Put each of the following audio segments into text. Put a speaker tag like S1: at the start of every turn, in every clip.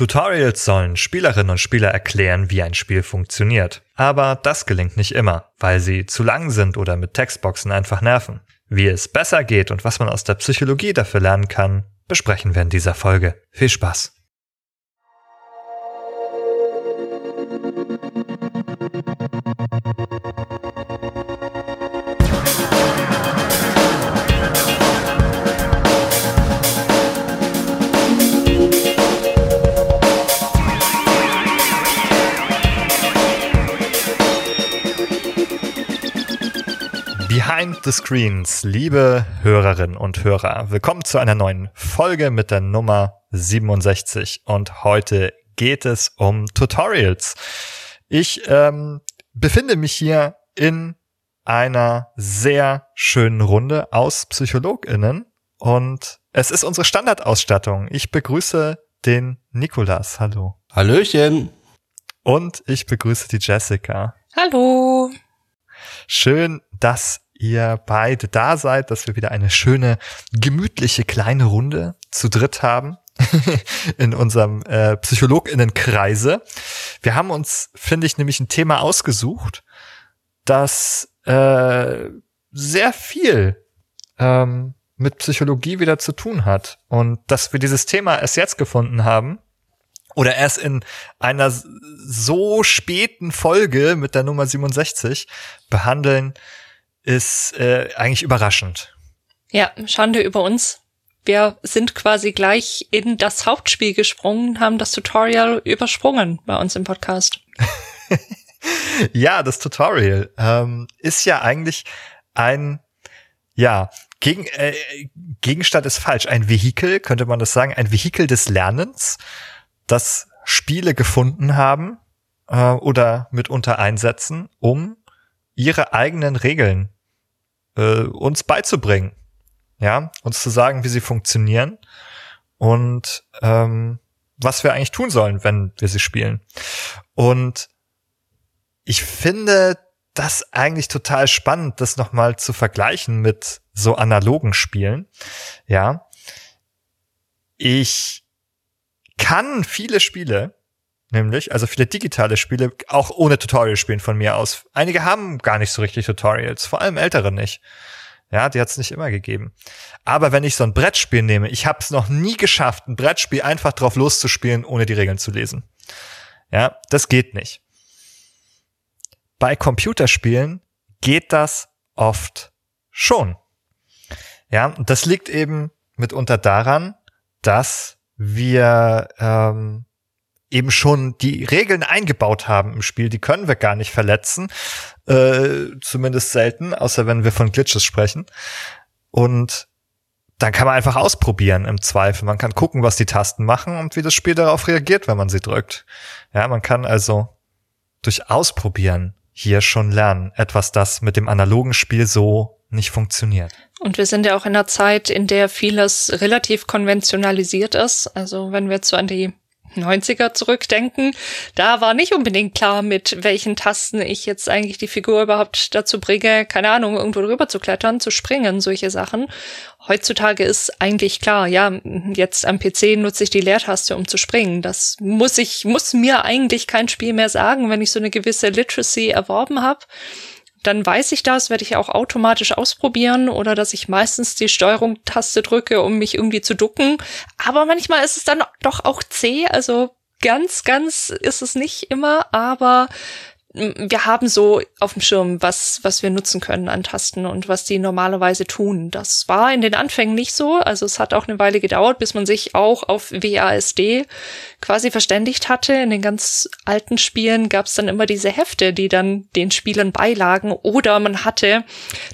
S1: Tutorials sollen Spielerinnen und Spieler erklären, wie ein Spiel funktioniert. Aber das gelingt nicht immer, weil sie zu lang sind oder mit Textboxen einfach nerven. Wie es besser geht und was man aus der Psychologie dafür lernen kann, besprechen wir in dieser Folge. Viel Spaß! Behind the Screens, liebe Hörerinnen und Hörer, willkommen zu einer neuen Folge mit der Nummer 67 und heute geht es um Tutorials. Ich ähm, befinde mich hier in einer sehr schönen Runde aus PsychologInnen und es ist unsere Standardausstattung. Ich begrüße den Nikolas. Hallo.
S2: Hallöchen.
S1: Und ich begrüße die Jessica.
S3: Hallo.
S1: Schön, dass ihr beide da seid, dass wir wieder eine schöne, gemütliche kleine Runde zu dritt haben in unserem äh, PsychologInnenkreise. Wir haben uns, finde ich, nämlich ein Thema ausgesucht, das äh, sehr viel ähm, mit Psychologie wieder zu tun hat. Und dass wir dieses Thema erst jetzt gefunden haben, oder erst in einer so späten Folge mit der Nummer 67 behandeln, ist äh, eigentlich überraschend.
S3: Ja, Schande über uns. Wir sind quasi gleich in das Hauptspiel gesprungen, haben das Tutorial übersprungen bei uns im Podcast.
S1: ja, das Tutorial ähm, ist ja eigentlich ein, ja, gegen, äh, Gegenstand ist falsch, ein Vehikel, könnte man das sagen, ein Vehikel des Lernens, das Spiele gefunden haben äh, oder mitunter einsetzen, um ihre eigenen Regeln äh, uns beizubringen. Ja, uns zu sagen, wie sie funktionieren und ähm, was wir eigentlich tun sollen, wenn wir sie spielen. Und ich finde das eigentlich total spannend, das nochmal zu vergleichen mit so analogen Spielen. Ja. Ich kann viele Spiele nämlich, also viele digitale Spiele, auch ohne Tutorial spielen von mir aus. Einige haben gar nicht so richtig Tutorials, vor allem ältere nicht. Ja, die hat es nicht immer gegeben. Aber wenn ich so ein Brettspiel nehme, ich habe es noch nie geschafft, ein Brettspiel einfach drauf loszuspielen, ohne die Regeln zu lesen. Ja, das geht nicht. Bei Computerspielen geht das oft schon. Ja, und das liegt eben mitunter daran, dass wir ähm, eben schon die Regeln eingebaut haben im Spiel, die können wir gar nicht verletzen, äh, zumindest selten, außer wenn wir von Glitches sprechen. Und dann kann man einfach ausprobieren im Zweifel. Man kann gucken, was die Tasten machen und wie das Spiel darauf reagiert, wenn man sie drückt. Ja, man kann also durch Ausprobieren hier schon lernen. Etwas, das mit dem analogen Spiel so nicht funktioniert.
S3: Und wir sind ja auch in einer Zeit, in der vieles relativ konventionalisiert ist. Also wenn wir so an die 90er zurückdenken, da war nicht unbedingt klar, mit welchen Tasten ich jetzt eigentlich die Figur überhaupt dazu bringe, keine Ahnung, irgendwo drüber zu klettern, zu springen, solche Sachen. Heutzutage ist eigentlich klar, ja, jetzt am PC nutze ich die Leertaste, um zu springen. Das muss ich, muss mir eigentlich kein Spiel mehr sagen, wenn ich so eine gewisse Literacy erworben habe dann weiß ich das, werde ich auch automatisch ausprobieren oder dass ich meistens die Steuerung-Taste drücke, um mich irgendwie zu ducken. Aber manchmal ist es dann doch auch zäh, also ganz, ganz ist es nicht immer, aber wir haben so auf dem Schirm, was, was wir nutzen können an Tasten und was die normalerweise tun. Das war in den Anfängen nicht so. Also es hat auch eine Weile gedauert, bis man sich auch auf WASD quasi verständigt hatte. In den ganz alten Spielen gab es dann immer diese Hefte, die dann den Spielern beilagen. Oder man hatte,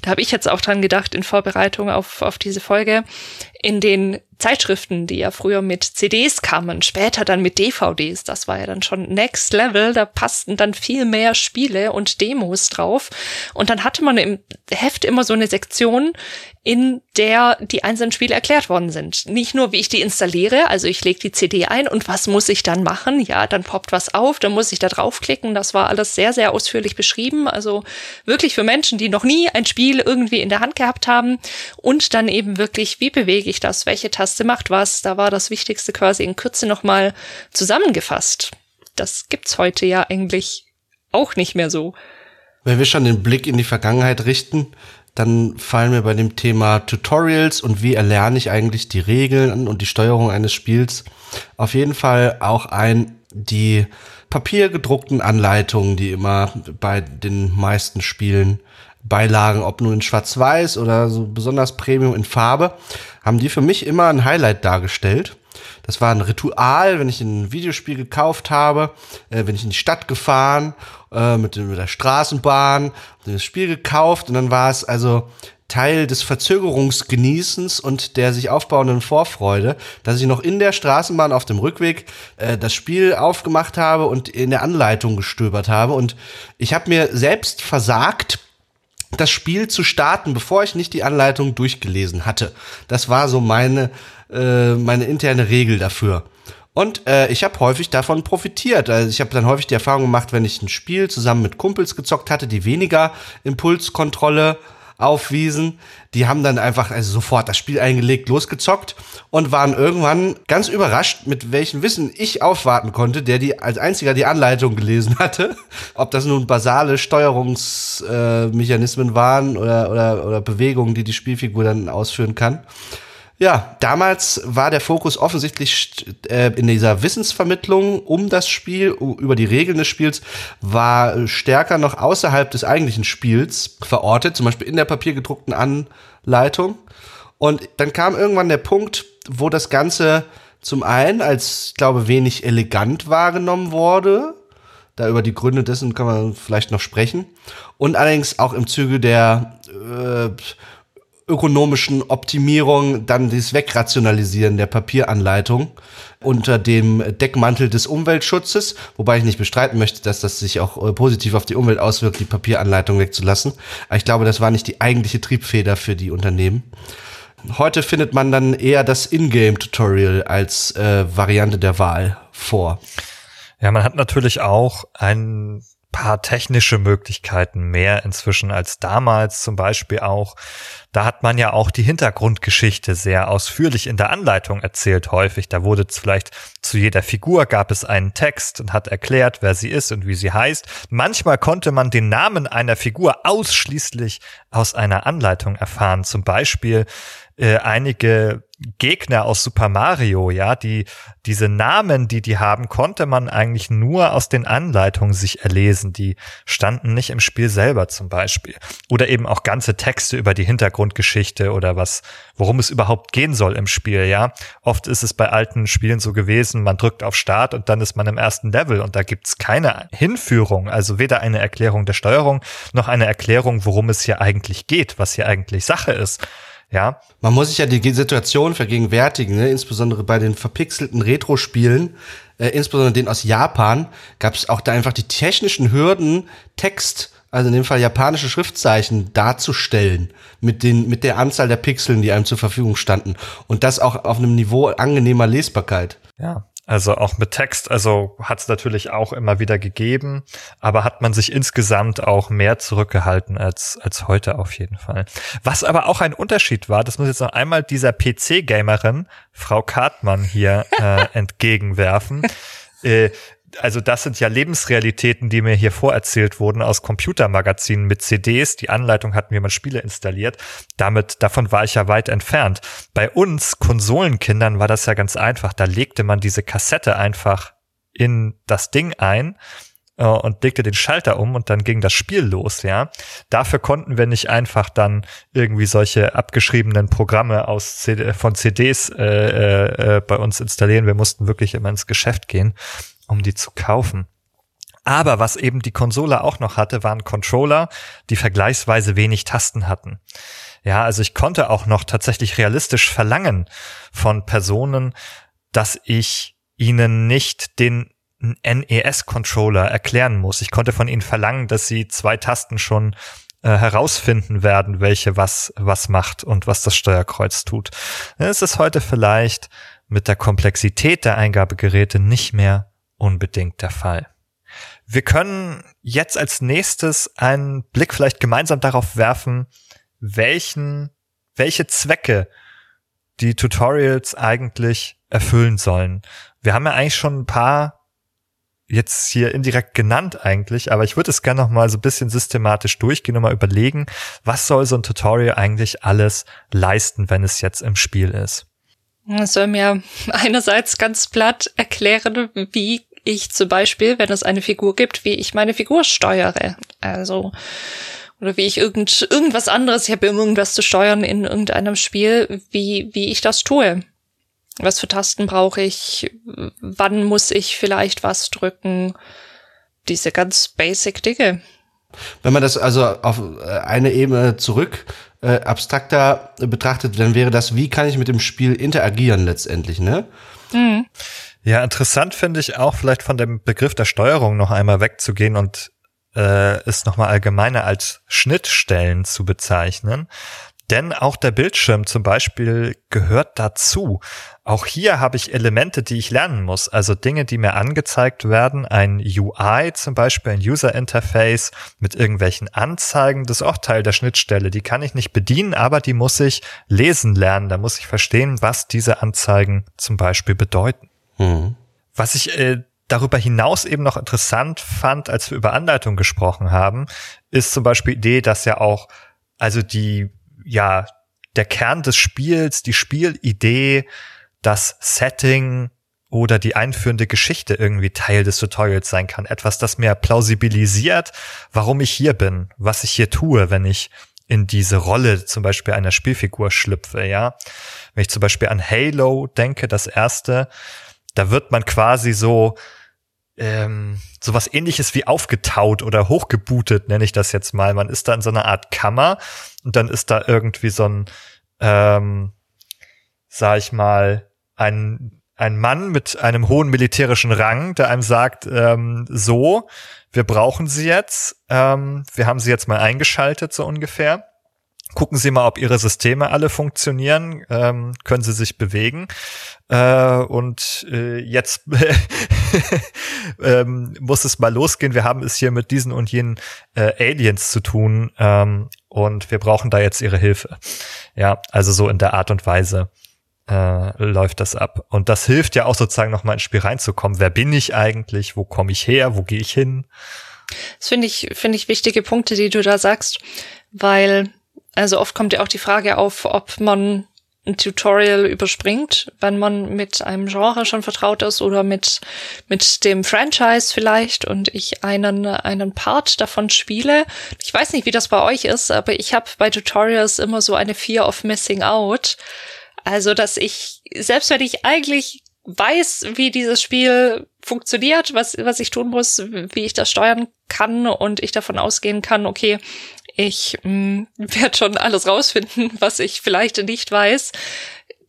S3: da habe ich jetzt auch dran gedacht in Vorbereitung auf, auf diese Folge, in den Zeitschriften, die ja früher mit CDs kamen, später dann mit DVDs, das war ja dann schon Next Level, da passten dann viel mehr Spiele und Demos drauf. Und dann hatte man im Heft immer so eine Sektion, in der die einzelnen Spiele erklärt worden sind. Nicht nur, wie ich die installiere, also ich lege die CD ein und was muss ich dann machen? Ja, dann poppt was auf, dann muss ich da draufklicken. Das war alles sehr, sehr ausführlich beschrieben. Also wirklich für Menschen, die noch nie ein Spiel irgendwie in der Hand gehabt haben und dann eben wirklich, wie bewege ich das? Welche Taste Taste macht was. Da war das Wichtigste quasi in Kürze nochmal zusammengefasst. Das gibt's heute ja eigentlich auch nicht mehr so.
S2: Wenn wir schon den Blick in die Vergangenheit richten, dann fallen mir bei dem Thema Tutorials und wie erlerne ich eigentlich die Regeln und die Steuerung eines Spiels auf jeden Fall auch ein, die papiergedruckten Anleitungen, die immer bei den meisten Spielen Beilagen, ob nur in Schwarz-Weiß oder so besonders Premium in Farbe, haben die für mich immer ein Highlight dargestellt. Das war ein Ritual, wenn ich ein Videospiel gekauft habe, äh, wenn ich in die Stadt gefahren, äh, mit, mit der Straßenbahn, das Spiel gekauft und dann war es also Teil des Verzögerungsgenießens und der sich aufbauenden Vorfreude, dass ich noch in der Straßenbahn auf dem Rückweg äh, das Spiel aufgemacht habe und in der Anleitung gestöbert habe. Und ich habe mir selbst versagt, das Spiel zu starten, bevor ich nicht die Anleitung durchgelesen hatte. Das war so meine, äh, meine interne Regel dafür. Und äh, ich habe häufig davon profitiert. Also ich habe dann häufig die Erfahrung gemacht, wenn ich ein Spiel zusammen mit Kumpels gezockt hatte, die weniger Impulskontrolle aufwiesen. Die haben dann einfach also sofort das Spiel eingelegt, losgezockt und waren irgendwann ganz überrascht, mit welchem Wissen ich aufwarten konnte, der die als einziger die Anleitung gelesen hatte. Ob das nun basale Steuerungsmechanismen äh, waren oder, oder, oder Bewegungen, die die Spielfigur dann ausführen kann. Ja, damals war der Fokus offensichtlich äh, in dieser Wissensvermittlung um das Spiel, über die Regeln des Spiels, war stärker noch außerhalb des eigentlichen Spiels verortet, zum Beispiel in der papiergedruckten Anleitung. Und dann kam irgendwann der Punkt, wo das Ganze zum einen als, ich glaube, wenig elegant wahrgenommen wurde. Da über die Gründe dessen kann man vielleicht noch sprechen. Und allerdings auch im Zuge der äh, ökonomischen Optimierung dann dieses Wegrationalisieren der Papieranleitung unter dem Deckmantel des Umweltschutzes, wobei ich nicht bestreiten möchte, dass das sich auch äh, positiv auf die Umwelt auswirkt, die Papieranleitung wegzulassen. Aber ich glaube, das war nicht die eigentliche Triebfeder für die Unternehmen. Heute findet man dann eher das Ingame-Tutorial als äh, Variante der Wahl vor.
S1: Ja, man hat natürlich auch ein paar technische Möglichkeiten mehr inzwischen als damals zum Beispiel auch. Da hat man ja auch die Hintergrundgeschichte sehr ausführlich in der Anleitung erzählt häufig. Da wurde vielleicht zu jeder Figur gab es einen Text und hat erklärt, wer sie ist und wie sie heißt. Manchmal konnte man den Namen einer Figur ausschließlich aus einer Anleitung erfahren. Zum Beispiel äh, einige Gegner aus Super Mario, ja, die diese Namen, die die haben, konnte man eigentlich nur aus den Anleitungen sich erlesen. Die standen nicht im Spiel selber zum Beispiel. Oder eben auch ganze Texte über die Hintergrundgeschichte oder was, worum es überhaupt gehen soll im Spiel, ja. Oft ist es bei alten Spielen so gewesen, man drückt auf Start und dann ist man im ersten Level und da gibt's keine Hinführung, also weder eine Erklärung der Steuerung noch eine Erklärung, worum es hier eigentlich geht, was hier eigentlich Sache ist. Ja.
S2: Man muss sich ja die Situation vergegenwärtigen, ne? insbesondere bei den verpixelten Retro-Spielen, äh, insbesondere den aus Japan, gab es auch da einfach die technischen Hürden, Text, also in dem Fall japanische Schriftzeichen darzustellen mit den mit der Anzahl der Pixeln, die einem zur Verfügung standen und das auch auf einem Niveau angenehmer Lesbarkeit.
S1: Ja, also auch mit Text, also hat es natürlich auch immer wieder gegeben, aber hat man sich insgesamt auch mehr zurückgehalten als, als heute auf jeden Fall. Was aber auch ein Unterschied war, das muss jetzt noch einmal dieser PC-Gamerin, Frau Kartmann, hier äh, entgegenwerfen. Äh, also das sind ja Lebensrealitäten, die mir hier vorerzählt wurden aus Computermagazinen mit CDs. Die Anleitung hatten wir mal Spiele installiert. Damit, davon war ich ja weit entfernt. Bei uns Konsolenkindern war das ja ganz einfach. Da legte man diese Kassette einfach in das Ding ein äh, und legte den Schalter um und dann ging das Spiel los, ja. Dafür konnten wir nicht einfach dann irgendwie solche abgeschriebenen Programme aus CD, von CDs äh, äh, äh, bei uns installieren. Wir mussten wirklich immer ins Geschäft gehen um die zu kaufen. Aber was eben die Konsole auch noch hatte, waren Controller, die vergleichsweise wenig Tasten hatten. Ja, also ich konnte auch noch tatsächlich realistisch verlangen von Personen, dass ich ihnen nicht den NES-Controller erklären muss. Ich konnte von ihnen verlangen, dass sie zwei Tasten schon äh, herausfinden werden, welche was, was macht und was das Steuerkreuz tut. Es ist heute vielleicht mit der Komplexität der Eingabegeräte nicht mehr unbedingt der Fall. Wir können jetzt als nächstes einen Blick vielleicht gemeinsam darauf werfen, welchen, welche Zwecke die Tutorials eigentlich erfüllen sollen. Wir haben ja eigentlich schon ein paar jetzt hier indirekt genannt eigentlich, aber ich würde es gerne noch mal so ein bisschen systematisch durchgehen und mal überlegen, was soll so ein Tutorial eigentlich alles leisten, wenn es jetzt im Spiel ist.
S3: Es soll mir einerseits ganz platt erklären, wie ich zum Beispiel, wenn es eine Figur gibt, wie ich meine Figur steuere. Also, oder wie ich irgend, irgendwas anderes, ich habe immer irgendwas zu steuern in irgendeinem Spiel, wie, wie ich das tue. Was für Tasten brauche ich? Wann muss ich vielleicht was drücken? Diese ganz basic Dinge.
S2: Wenn man das also auf äh, eine Ebene zurück äh, abstrakter betrachtet, dann wäre das, wie kann ich mit dem Spiel interagieren letztendlich, ne? Mhm.
S1: Ja, interessant finde ich auch vielleicht von dem Begriff der Steuerung noch einmal wegzugehen und äh, es nochmal allgemeiner als Schnittstellen zu bezeichnen. Denn auch der Bildschirm zum Beispiel gehört dazu. Auch hier habe ich Elemente, die ich lernen muss. Also Dinge, die mir angezeigt werden. Ein UI zum Beispiel, ein User Interface mit irgendwelchen Anzeigen. Das ist auch Teil der Schnittstelle. Die kann ich nicht bedienen, aber die muss ich lesen lernen. Da muss ich verstehen, was diese Anzeigen zum Beispiel bedeuten. Mhm. Was ich äh, darüber hinaus eben noch interessant fand, als wir über Anleitung gesprochen haben, ist zum Beispiel die Idee, dass ja auch also die ja, der Kern des Spiels, die Spielidee, das Setting oder die einführende Geschichte irgendwie Teil des Tutorials sein kann. Etwas, das mir plausibilisiert, warum ich hier bin, was ich hier tue, wenn ich in diese Rolle zum Beispiel einer Spielfigur schlüpfe, ja. Wenn ich zum Beispiel an Halo denke, das erste, da wird man quasi so ähm, sowas ähnliches wie aufgetaut oder hochgebootet, nenne ich das jetzt mal. Man ist da in so einer Art Kammer und dann ist da irgendwie so ein, ähm, sag ich mal, ein, ein Mann mit einem hohen militärischen Rang, der einem sagt, ähm, so, wir brauchen sie jetzt, ähm, wir haben sie jetzt mal eingeschaltet, so ungefähr gucken Sie mal, ob Ihre Systeme alle funktionieren, ähm, können Sie sich bewegen. Äh, und äh, jetzt ähm, muss es mal losgehen. Wir haben es hier mit diesen und jenen äh, Aliens zu tun ähm, und wir brauchen da jetzt Ihre Hilfe. Ja, also so in der Art und Weise äh, läuft das ab. Und das hilft ja auch sozusagen nochmal ins Spiel reinzukommen. Wer bin ich eigentlich? Wo komme ich her? Wo gehe ich hin?
S3: Das finde ich, finde ich wichtige Punkte, die du da sagst, weil also oft kommt ja auch die Frage auf, ob man ein Tutorial überspringt, wenn man mit einem Genre schon vertraut ist oder mit, mit dem Franchise vielleicht und ich einen, einen Part davon spiele. Ich weiß nicht, wie das bei euch ist, aber ich habe bei Tutorials immer so eine Fear of Missing Out. Also, dass ich, selbst wenn ich eigentlich weiß, wie dieses Spiel funktioniert, was, was ich tun muss, wie ich das steuern kann und ich davon ausgehen kann, okay, ich mm, werde schon alles rausfinden, was ich vielleicht nicht weiß,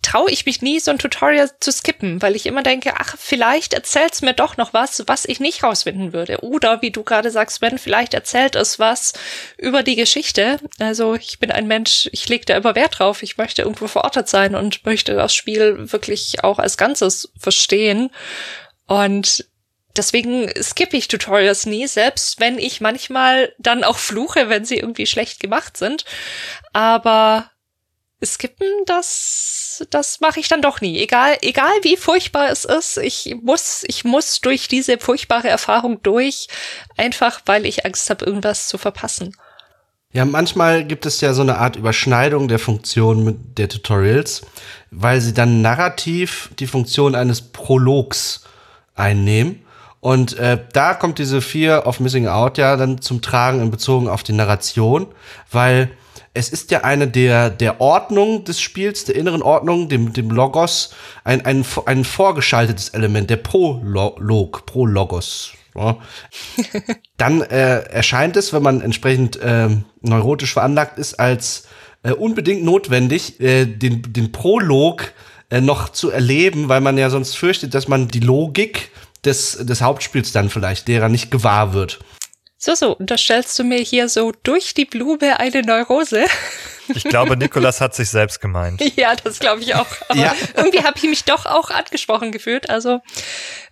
S3: traue ich mich nie, so ein Tutorial zu skippen, weil ich immer denke, ach, vielleicht erzählt's mir doch noch was, was ich nicht rausfinden würde. Oder wie du gerade sagst, Ben, vielleicht erzählt es was über die Geschichte. Also ich bin ein Mensch, ich lege da immer Wert drauf. Ich möchte irgendwo verortet sein und möchte das Spiel wirklich auch als Ganzes verstehen. Und deswegen skippe ich Tutorials nie, selbst wenn ich manchmal dann auch fluche, wenn sie irgendwie schlecht gemacht sind. Aber skippen, das, das mache ich dann doch nie. Egal, egal wie furchtbar es ist, ich muss, ich muss durch diese furchtbare Erfahrung durch, einfach weil ich Angst habe, irgendwas zu verpassen.
S2: Ja, manchmal gibt es ja so eine Art Überschneidung der Funktion der Tutorials, weil sie dann narrativ die Funktion eines Prologs einnehmen. Und äh, da kommt diese Fear of Missing Out ja dann zum Tragen in Bezug auf die Narration, weil es ist ja eine der, der Ordnung des Spiels, der inneren Ordnung, dem, dem Logos, ein, ein, ein vorgeschaltetes Element, der Prolog, Prologos. Ja. Dann äh, erscheint es, wenn man entsprechend äh, neurotisch veranlagt ist, als äh, unbedingt notwendig, äh, den, den Prolog äh, noch zu erleben, weil man ja sonst fürchtet, dass man die Logik des, des Hauptspiels dann vielleicht derer nicht gewahr wird.
S3: So, so, unterstellst du mir hier so durch die Blume eine Neurose?
S1: Ich glaube, Nikolas hat sich selbst gemeint.
S3: ja, das glaube ich auch. Aber ja. irgendwie habe ich mich doch auch angesprochen gefühlt. Also,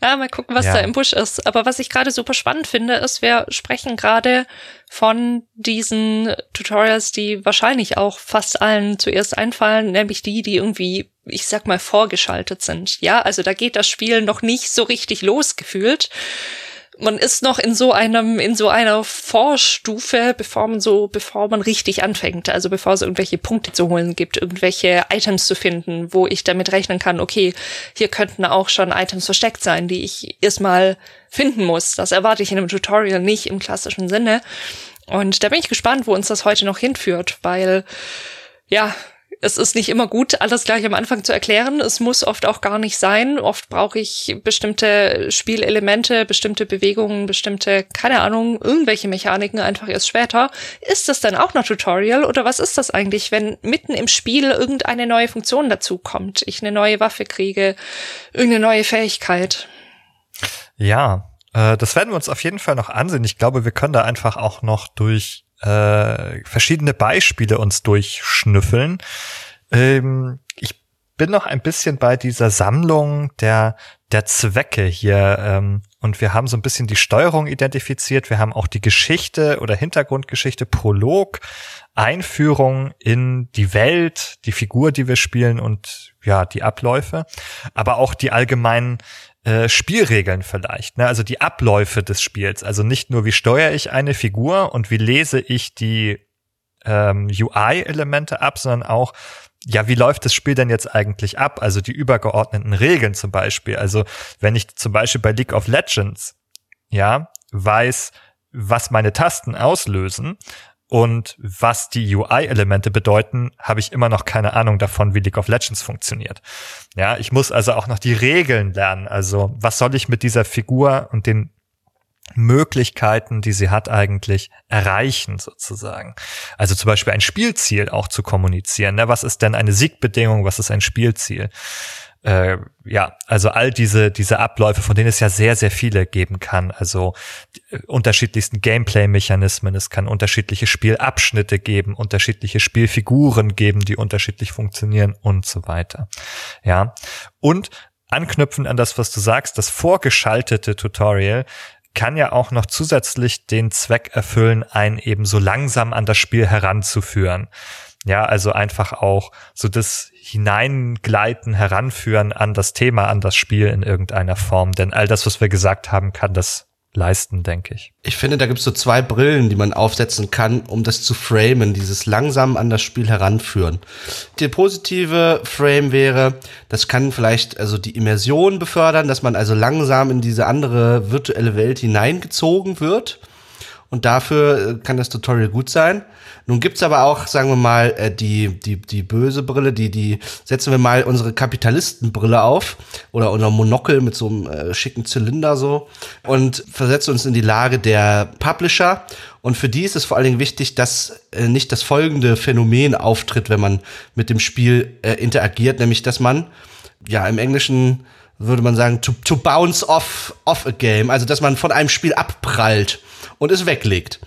S3: ja, mal gucken, was ja. da im Busch ist. Aber was ich gerade super spannend finde, ist, wir sprechen gerade von diesen Tutorials, die wahrscheinlich auch fast allen zuerst einfallen, nämlich die, die irgendwie ich sag mal, vorgeschaltet sind. Ja, also da geht das Spiel noch nicht so richtig losgefühlt man ist noch in so einem, in so einer Vorstufe, bevor man so, bevor man richtig anfängt. Also bevor es irgendwelche Punkte zu holen gibt, irgendwelche Items zu finden, wo ich damit rechnen kann, okay, hier könnten auch schon Items versteckt sein, die ich erstmal finden muss. Das erwarte ich in einem Tutorial nicht im klassischen Sinne. Und da bin ich gespannt, wo uns das heute noch hinführt, weil, ja, es ist nicht immer gut, alles gleich am Anfang zu erklären. Es muss oft auch gar nicht sein. Oft brauche ich bestimmte Spielelemente, bestimmte Bewegungen, bestimmte, keine Ahnung, irgendwelche Mechaniken einfach erst später. Ist das dann auch noch Tutorial oder was ist das eigentlich, wenn mitten im Spiel irgendeine neue Funktion dazu kommt? Ich eine neue Waffe kriege, irgendeine neue Fähigkeit.
S1: Ja, äh, das werden wir uns auf jeden Fall noch ansehen. Ich glaube, wir können da einfach auch noch durch äh, verschiedene Beispiele uns durchschnüffeln. Ähm, ich bin noch ein bisschen bei dieser Sammlung der der Zwecke hier ähm, und wir haben so ein bisschen die Steuerung identifiziert. Wir haben auch die Geschichte oder Hintergrundgeschichte, Prolog, Einführung in die Welt, die Figur, die wir spielen und ja die Abläufe, aber auch die allgemeinen äh, Spielregeln vielleicht, ne? also die Abläufe des Spiels. Also nicht nur, wie steuere ich eine Figur und wie lese ich die ähm, UI-Elemente ab, sondern auch, ja, wie läuft das Spiel denn jetzt eigentlich ab? Also die übergeordneten Regeln zum Beispiel. Also wenn ich zum Beispiel bei League of Legends, ja, weiß, was meine Tasten auslösen und was die UI-Elemente bedeuten, habe ich immer noch keine Ahnung davon, wie League of Legends funktioniert. Ja, ich muss also auch noch die Regeln lernen. Also, was soll ich mit dieser Figur und den Möglichkeiten, die sie hat, eigentlich erreichen, sozusagen. Also zum Beispiel ein Spielziel auch zu kommunizieren. Ne? Was ist denn eine Siegbedingung? Was ist ein Spielziel? Äh, ja, also all diese, diese Abläufe, von denen es ja sehr, sehr viele geben kann. Also äh, unterschiedlichsten Gameplay-Mechanismen, es kann unterschiedliche Spielabschnitte geben, unterschiedliche Spielfiguren geben, die unterschiedlich funktionieren und so weiter. Ja. Und anknüpfend an das, was du sagst, das vorgeschaltete Tutorial kann ja auch noch zusätzlich den Zweck erfüllen, einen eben so langsam an das Spiel heranzuführen. Ja, also einfach auch so das Hineingleiten, Heranführen an das Thema, an das Spiel in irgendeiner Form. Denn all das, was wir gesagt haben, kann das leisten, denke ich.
S2: Ich finde, da gibt es so zwei Brillen, die man aufsetzen kann, um das zu framen, dieses langsam an das Spiel heranführen. Der positive Frame wäre, das kann vielleicht also die Immersion befördern, dass man also langsam in diese andere virtuelle Welt hineingezogen wird. Und dafür äh, kann das Tutorial gut sein. Nun gibt's aber auch, sagen wir mal, äh, die, die, die böse Brille, die, die setzen wir mal unsere Kapitalistenbrille auf oder unser Monokel mit so einem äh, schicken Zylinder so und versetzen uns in die Lage der Publisher. Und für die ist es vor allen Dingen wichtig, dass äh, nicht das folgende Phänomen auftritt, wenn man mit dem Spiel äh, interagiert, nämlich dass man ja im Englischen würde man sagen, to, to bounce off, off a game, also dass man von einem Spiel abprallt und es weglegt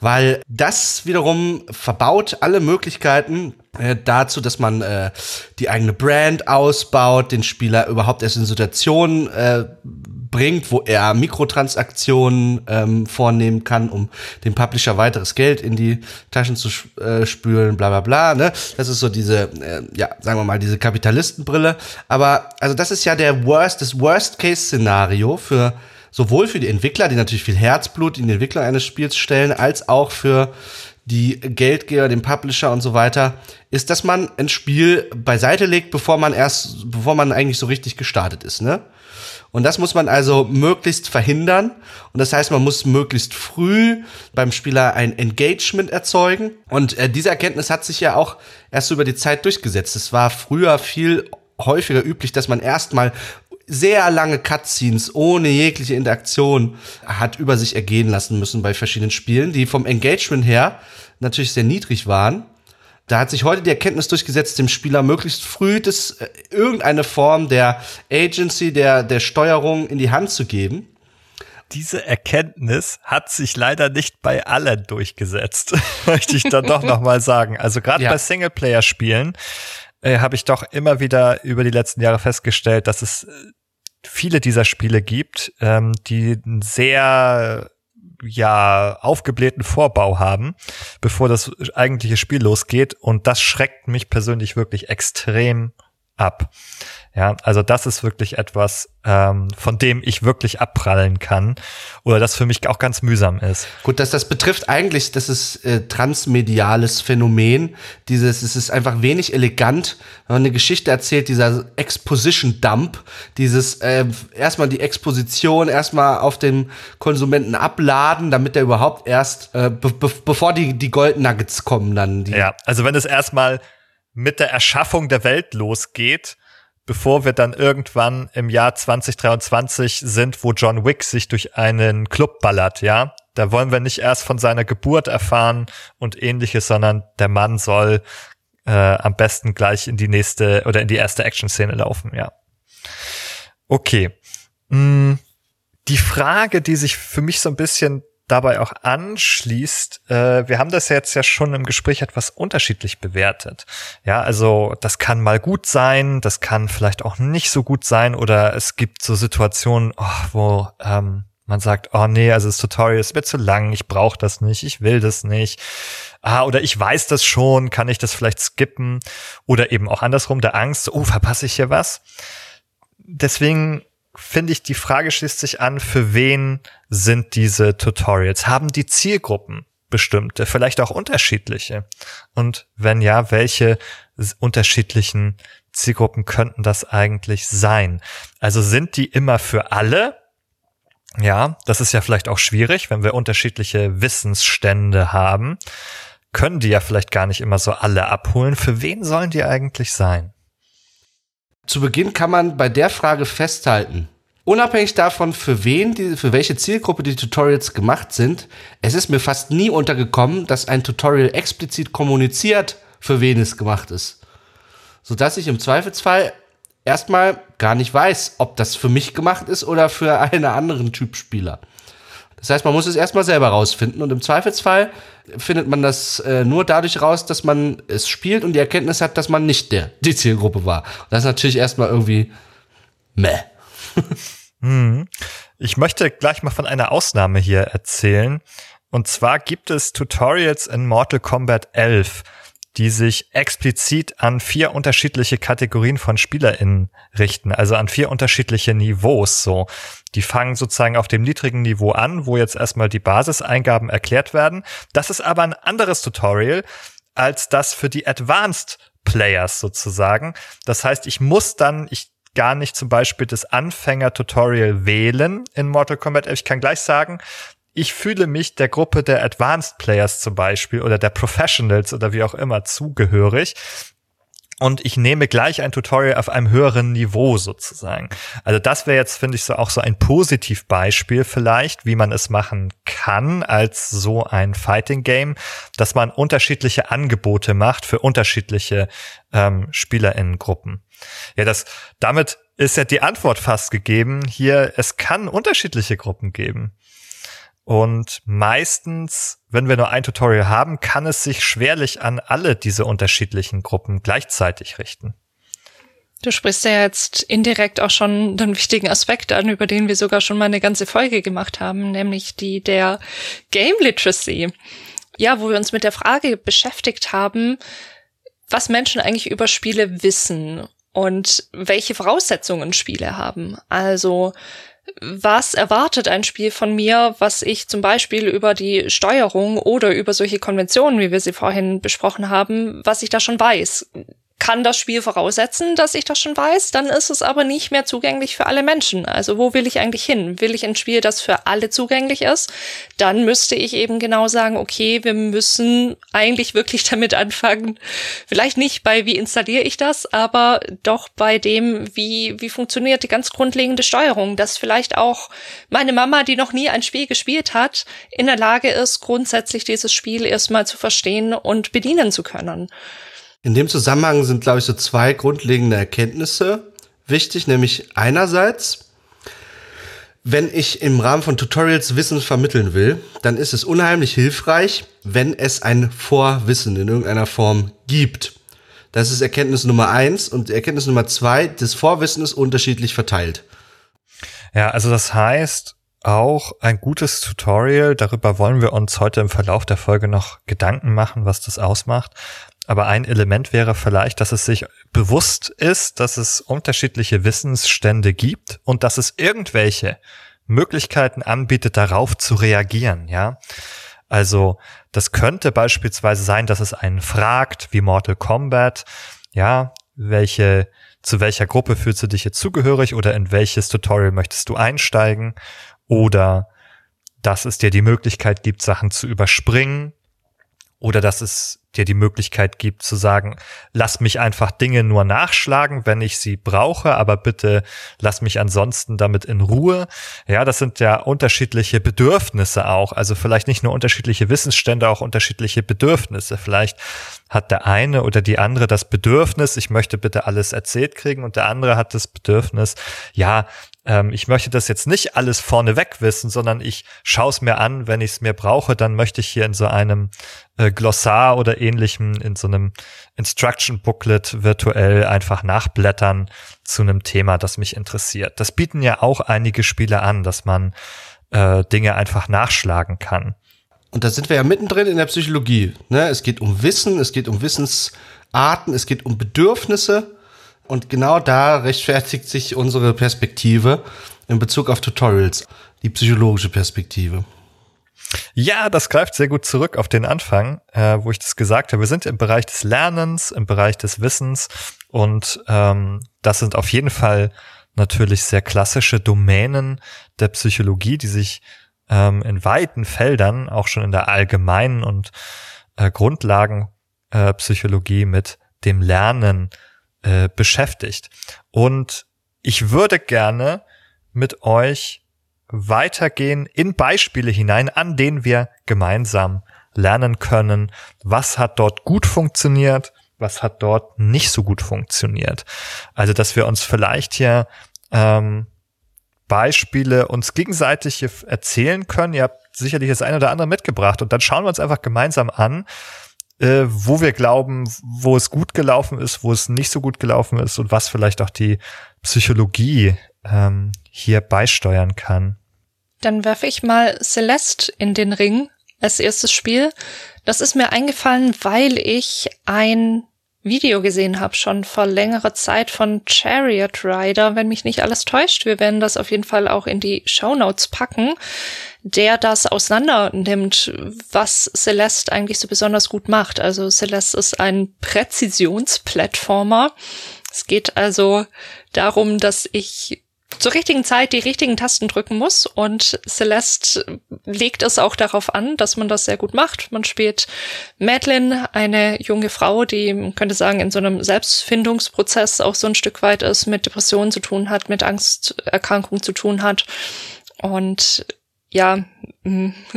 S2: weil das wiederum verbaut alle Möglichkeiten äh, dazu, dass man äh, die eigene Brand ausbaut, den Spieler überhaupt erst in Situationen äh, bringt, wo er Mikrotransaktionen ähm, vornehmen kann, um dem Publisher weiteres Geld in die Taschen zu äh, spülen, bla bla bla. Ne? Das ist so diese, äh, ja, sagen wir mal, diese Kapitalistenbrille. Aber also das ist ja der Worst, das Worst-Case-Szenario für sowohl für die Entwickler, die natürlich viel Herzblut in die Entwicklung eines Spiels stellen, als auch für die Geldgeber, den Publisher und so weiter, ist, dass man ein Spiel beiseite legt, bevor man erst, bevor man eigentlich so richtig gestartet ist, ne? Und das muss man also möglichst verhindern. Und das heißt, man muss möglichst früh beim Spieler ein Engagement erzeugen. Und äh, diese Erkenntnis hat sich ja auch erst über die Zeit durchgesetzt. Es war früher viel häufiger üblich, dass man erstmal sehr lange Cutscenes ohne jegliche Interaktion hat über sich ergehen lassen müssen bei verschiedenen Spielen, die vom Engagement her natürlich sehr niedrig waren. Da hat sich heute die Erkenntnis durchgesetzt, dem Spieler möglichst früh das, äh, irgendeine Form der Agency, der, der Steuerung in die Hand zu geben.
S1: Diese Erkenntnis hat sich leider nicht bei allen durchgesetzt, möchte ich dann doch noch mal sagen. Also gerade ja. bei Singleplayer-Spielen äh, habe ich doch immer wieder über die letzten Jahre festgestellt, dass es äh, viele dieser Spiele gibt, ähm, die einen sehr ja aufgeblähten Vorbau haben, bevor das eigentliche Spiel losgeht und das schreckt mich persönlich wirklich extrem ab. Ja, also das ist wirklich etwas, ähm, von dem ich wirklich abprallen kann oder das für mich auch ganz mühsam ist.
S2: Gut, dass das betrifft eigentlich, das ist äh, transmediales Phänomen. Dieses, es ist einfach wenig elegant, wenn man eine Geschichte erzählt, dieser Exposition Dump, dieses äh, erstmal die Exposition, erstmal auf den Konsumenten abladen, damit er überhaupt erst, äh, be be bevor die, die Gold Nuggets kommen dann. Die
S1: ja, also wenn es erstmal mit der Erschaffung der Welt losgeht, bevor wir dann irgendwann im Jahr 2023 sind, wo John Wick sich durch einen Club ballert, ja. Da wollen wir nicht erst von seiner Geburt erfahren und ähnliches, sondern der Mann soll äh, am besten gleich in die nächste oder in die erste Action-Szene laufen, ja. Okay. Hm, die Frage, die sich für mich so ein bisschen dabei auch anschließt, äh, wir haben das jetzt ja schon im Gespräch etwas unterschiedlich bewertet. Ja, also das kann mal gut sein, das kann vielleicht auch nicht so gut sein oder es gibt so Situationen, oh, wo ähm, man sagt, oh nee, also das Tutorial ist mir zu lang, ich brauche das nicht, ich will das nicht. Ah, oder ich weiß das schon, kann ich das vielleicht skippen? Oder eben auch andersrum, der Angst, oh, verpasse ich hier was? Deswegen finde ich, die Frage schließt sich an, für wen sind diese Tutorials? Haben die Zielgruppen bestimmte, vielleicht auch unterschiedliche? Und wenn ja, welche unterschiedlichen Zielgruppen könnten das eigentlich sein? Also sind die immer für alle? Ja, das ist ja vielleicht auch schwierig, wenn wir unterschiedliche Wissensstände haben. Können die ja vielleicht gar nicht immer so alle abholen. Für wen sollen die eigentlich sein?
S2: Zu Beginn kann man bei der Frage festhalten, unabhängig davon, für wen, die, für welche Zielgruppe die Tutorials gemacht sind, es ist mir fast nie untergekommen, dass ein Tutorial explizit kommuniziert, für wen es gemacht ist. Sodass ich im Zweifelsfall erstmal gar nicht weiß, ob das für mich gemacht ist oder für einen anderen Typ Spieler. Das heißt, man muss es erstmal selber rausfinden und im Zweifelsfall findet man das äh, nur dadurch raus, dass man es spielt und die Erkenntnis hat, dass man nicht der die Zielgruppe war. Und das ist natürlich erstmal irgendwie meh.
S1: hm. Ich möchte gleich mal von einer Ausnahme hier erzählen. Und zwar gibt es Tutorials in Mortal Kombat 11 die sich explizit an vier unterschiedliche Kategorien von SpielerInnen richten, also an vier unterschiedliche Niveaus, so. Die fangen sozusagen auf dem niedrigen Niveau an, wo jetzt erstmal die Basiseingaben erklärt werden. Das ist aber ein anderes Tutorial als das für die Advanced Players sozusagen. Das heißt, ich muss dann, ich gar nicht zum Beispiel das Anfänger-Tutorial wählen in Mortal Kombat 11. Ich kann gleich sagen, ich fühle mich der Gruppe der Advanced Players zum Beispiel oder der Professionals oder wie auch immer zugehörig. Und ich nehme gleich ein Tutorial auf einem höheren Niveau sozusagen. Also das wäre jetzt, finde ich, so auch so ein Positivbeispiel vielleicht, wie man es machen kann als so ein Fighting Game, dass man unterschiedliche Angebote macht für unterschiedliche ähm, SpielerInnengruppen. Ja, das, damit ist ja die Antwort fast gegeben. Hier, es kann unterschiedliche Gruppen geben. Und meistens, wenn wir nur ein Tutorial haben, kann es sich schwerlich an alle diese unterschiedlichen Gruppen gleichzeitig richten.
S3: Du sprichst ja jetzt indirekt auch schon den wichtigen Aspekt an, über den wir sogar schon mal eine ganze Folge gemacht haben, nämlich die der Game Literacy. Ja, wo wir uns mit der Frage beschäftigt haben, was Menschen eigentlich über Spiele wissen und welche Voraussetzungen Spiele haben. Also was erwartet ein Spiel von mir, was ich zum Beispiel über die Steuerung oder über solche Konventionen, wie wir sie vorhin besprochen haben, was ich da schon weiß kann das Spiel voraussetzen, dass ich das schon weiß, dann ist es aber nicht mehr zugänglich für alle Menschen. Also wo will ich eigentlich hin? Will ich ein Spiel, das für alle zugänglich ist? Dann müsste ich eben genau sagen, okay, wir müssen eigentlich wirklich damit anfangen. Vielleicht nicht bei, wie installiere ich das, aber doch bei dem, wie, wie funktioniert die ganz grundlegende Steuerung, dass vielleicht auch meine Mama, die noch nie ein Spiel gespielt hat, in der Lage ist, grundsätzlich dieses Spiel erstmal zu verstehen und bedienen zu können.
S2: In dem Zusammenhang sind, glaube ich, so zwei grundlegende Erkenntnisse wichtig, nämlich einerseits, wenn ich im Rahmen von Tutorials Wissen vermitteln will, dann ist es unheimlich hilfreich, wenn es ein Vorwissen in irgendeiner Form gibt. Das ist Erkenntnis Nummer eins und Erkenntnis Nummer zwei, das Vorwissen ist unterschiedlich verteilt.
S1: Ja, also das heißt, auch ein gutes Tutorial. Darüber wollen wir uns heute im Verlauf der Folge noch Gedanken machen, was das ausmacht. Aber ein Element wäre vielleicht, dass es sich bewusst ist, dass es unterschiedliche Wissensstände gibt und dass es irgendwelche Möglichkeiten anbietet, darauf zu reagieren, ja. Also, das könnte beispielsweise sein, dass es einen fragt, wie Mortal Kombat, ja, welche, zu welcher Gruppe fühlst du dich jetzt zugehörig oder in welches Tutorial möchtest du einsteigen oder dass es dir die Möglichkeit gibt, Sachen zu überspringen oder dass es dir die Möglichkeit gibt zu sagen, lass mich einfach Dinge nur nachschlagen, wenn ich sie brauche, aber bitte lass mich ansonsten damit in Ruhe. Ja, das sind ja unterschiedliche Bedürfnisse auch. Also vielleicht nicht nur unterschiedliche Wissensstände, auch unterschiedliche Bedürfnisse. Vielleicht hat der eine oder die andere das Bedürfnis, ich möchte bitte alles erzählt kriegen und der andere hat das Bedürfnis, ja, ähm, ich möchte das jetzt nicht alles vorneweg wissen, sondern ich schaue es mir an, wenn ich es mir brauche, dann möchte ich hier in so einem äh, Glossar oder ähnlichem, in so einem Instruction Booklet virtuell einfach nachblättern zu einem Thema, das mich interessiert. Das bieten ja auch einige Spiele an, dass man äh, Dinge einfach nachschlagen kann.
S2: Und da sind wir ja mittendrin in der Psychologie. Ne? Es geht um Wissen, es geht um Wissensarten, es geht um Bedürfnisse. Und genau da rechtfertigt sich unsere Perspektive in Bezug auf Tutorials, die psychologische Perspektive.
S1: Ja, das greift sehr gut zurück auf den Anfang, äh, wo ich das gesagt habe. Wir sind im Bereich des Lernens, im Bereich des Wissens und ähm, das sind auf jeden Fall natürlich sehr klassische Domänen der Psychologie, die sich ähm, in weiten Feldern, auch schon in der allgemeinen und äh, Grundlagenpsychologie äh, mit dem Lernen äh, beschäftigt. Und ich würde gerne mit euch weitergehen in Beispiele hinein, an denen wir gemeinsam lernen können, was hat dort gut funktioniert, was hat dort nicht so gut funktioniert. Also, dass wir uns vielleicht hier ähm, Beispiele uns gegenseitig erzählen können. Ihr habt sicherlich das eine oder andere mitgebracht und dann schauen wir uns einfach gemeinsam an, äh, wo wir glauben, wo es gut gelaufen ist, wo es nicht so gut gelaufen ist und was vielleicht auch die Psychologie ähm, hier beisteuern kann.
S3: Dann werfe ich mal Celeste in den Ring als erstes Spiel. Das ist mir eingefallen, weil ich ein Video gesehen habe, schon vor längerer Zeit von Chariot Rider, wenn mich nicht alles täuscht. Wir werden das auf jeden Fall auch in die Show Notes packen, der das auseinander nimmt, was Celeste eigentlich so besonders gut macht. Also Celeste ist ein Präzisionsplattformer. Es geht also darum, dass ich zur richtigen Zeit die richtigen Tasten drücken muss und Celeste legt es auch darauf an, dass man das sehr gut macht. Man spielt Madeline, eine junge Frau, die, man könnte sagen, in so einem Selbstfindungsprozess auch so ein Stück weit ist, mit Depressionen zu tun hat, mit Angsterkrankungen zu tun hat und ja,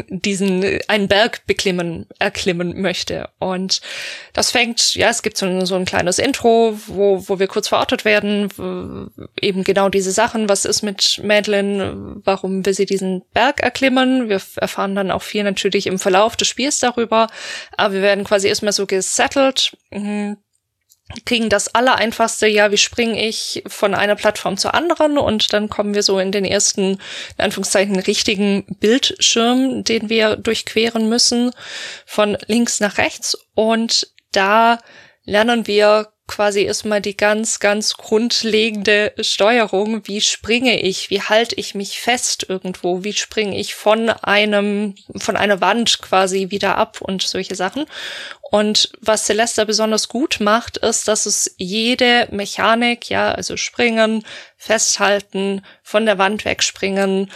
S3: diesen, einen Berg beklimmen, erklimmen möchte. Und das fängt, ja, es gibt so ein, so ein kleines Intro, wo, wo wir kurz verortet werden, eben genau diese Sachen, was ist mit Madeline, warum will sie diesen Berg erklimmen. Wir erfahren dann auch viel natürlich im Verlauf des Spiels darüber, aber wir werden quasi erstmal so gesettelt, mhm kriegen das Allereinfachste, ja, wie springe ich von einer Plattform zur anderen und dann kommen wir so in den ersten, in Anführungszeichen, richtigen Bildschirm, den wir durchqueren müssen, von links nach rechts und da lernen wir quasi erstmal die ganz, ganz grundlegende Steuerung. Wie springe ich? Wie halte ich mich fest irgendwo? Wie springe ich von einem, von einer Wand quasi wieder ab und solche Sachen? Und was Celesta besonders gut macht, ist, dass es jede Mechanik, ja, also springen, festhalten, von der Wand wegspringen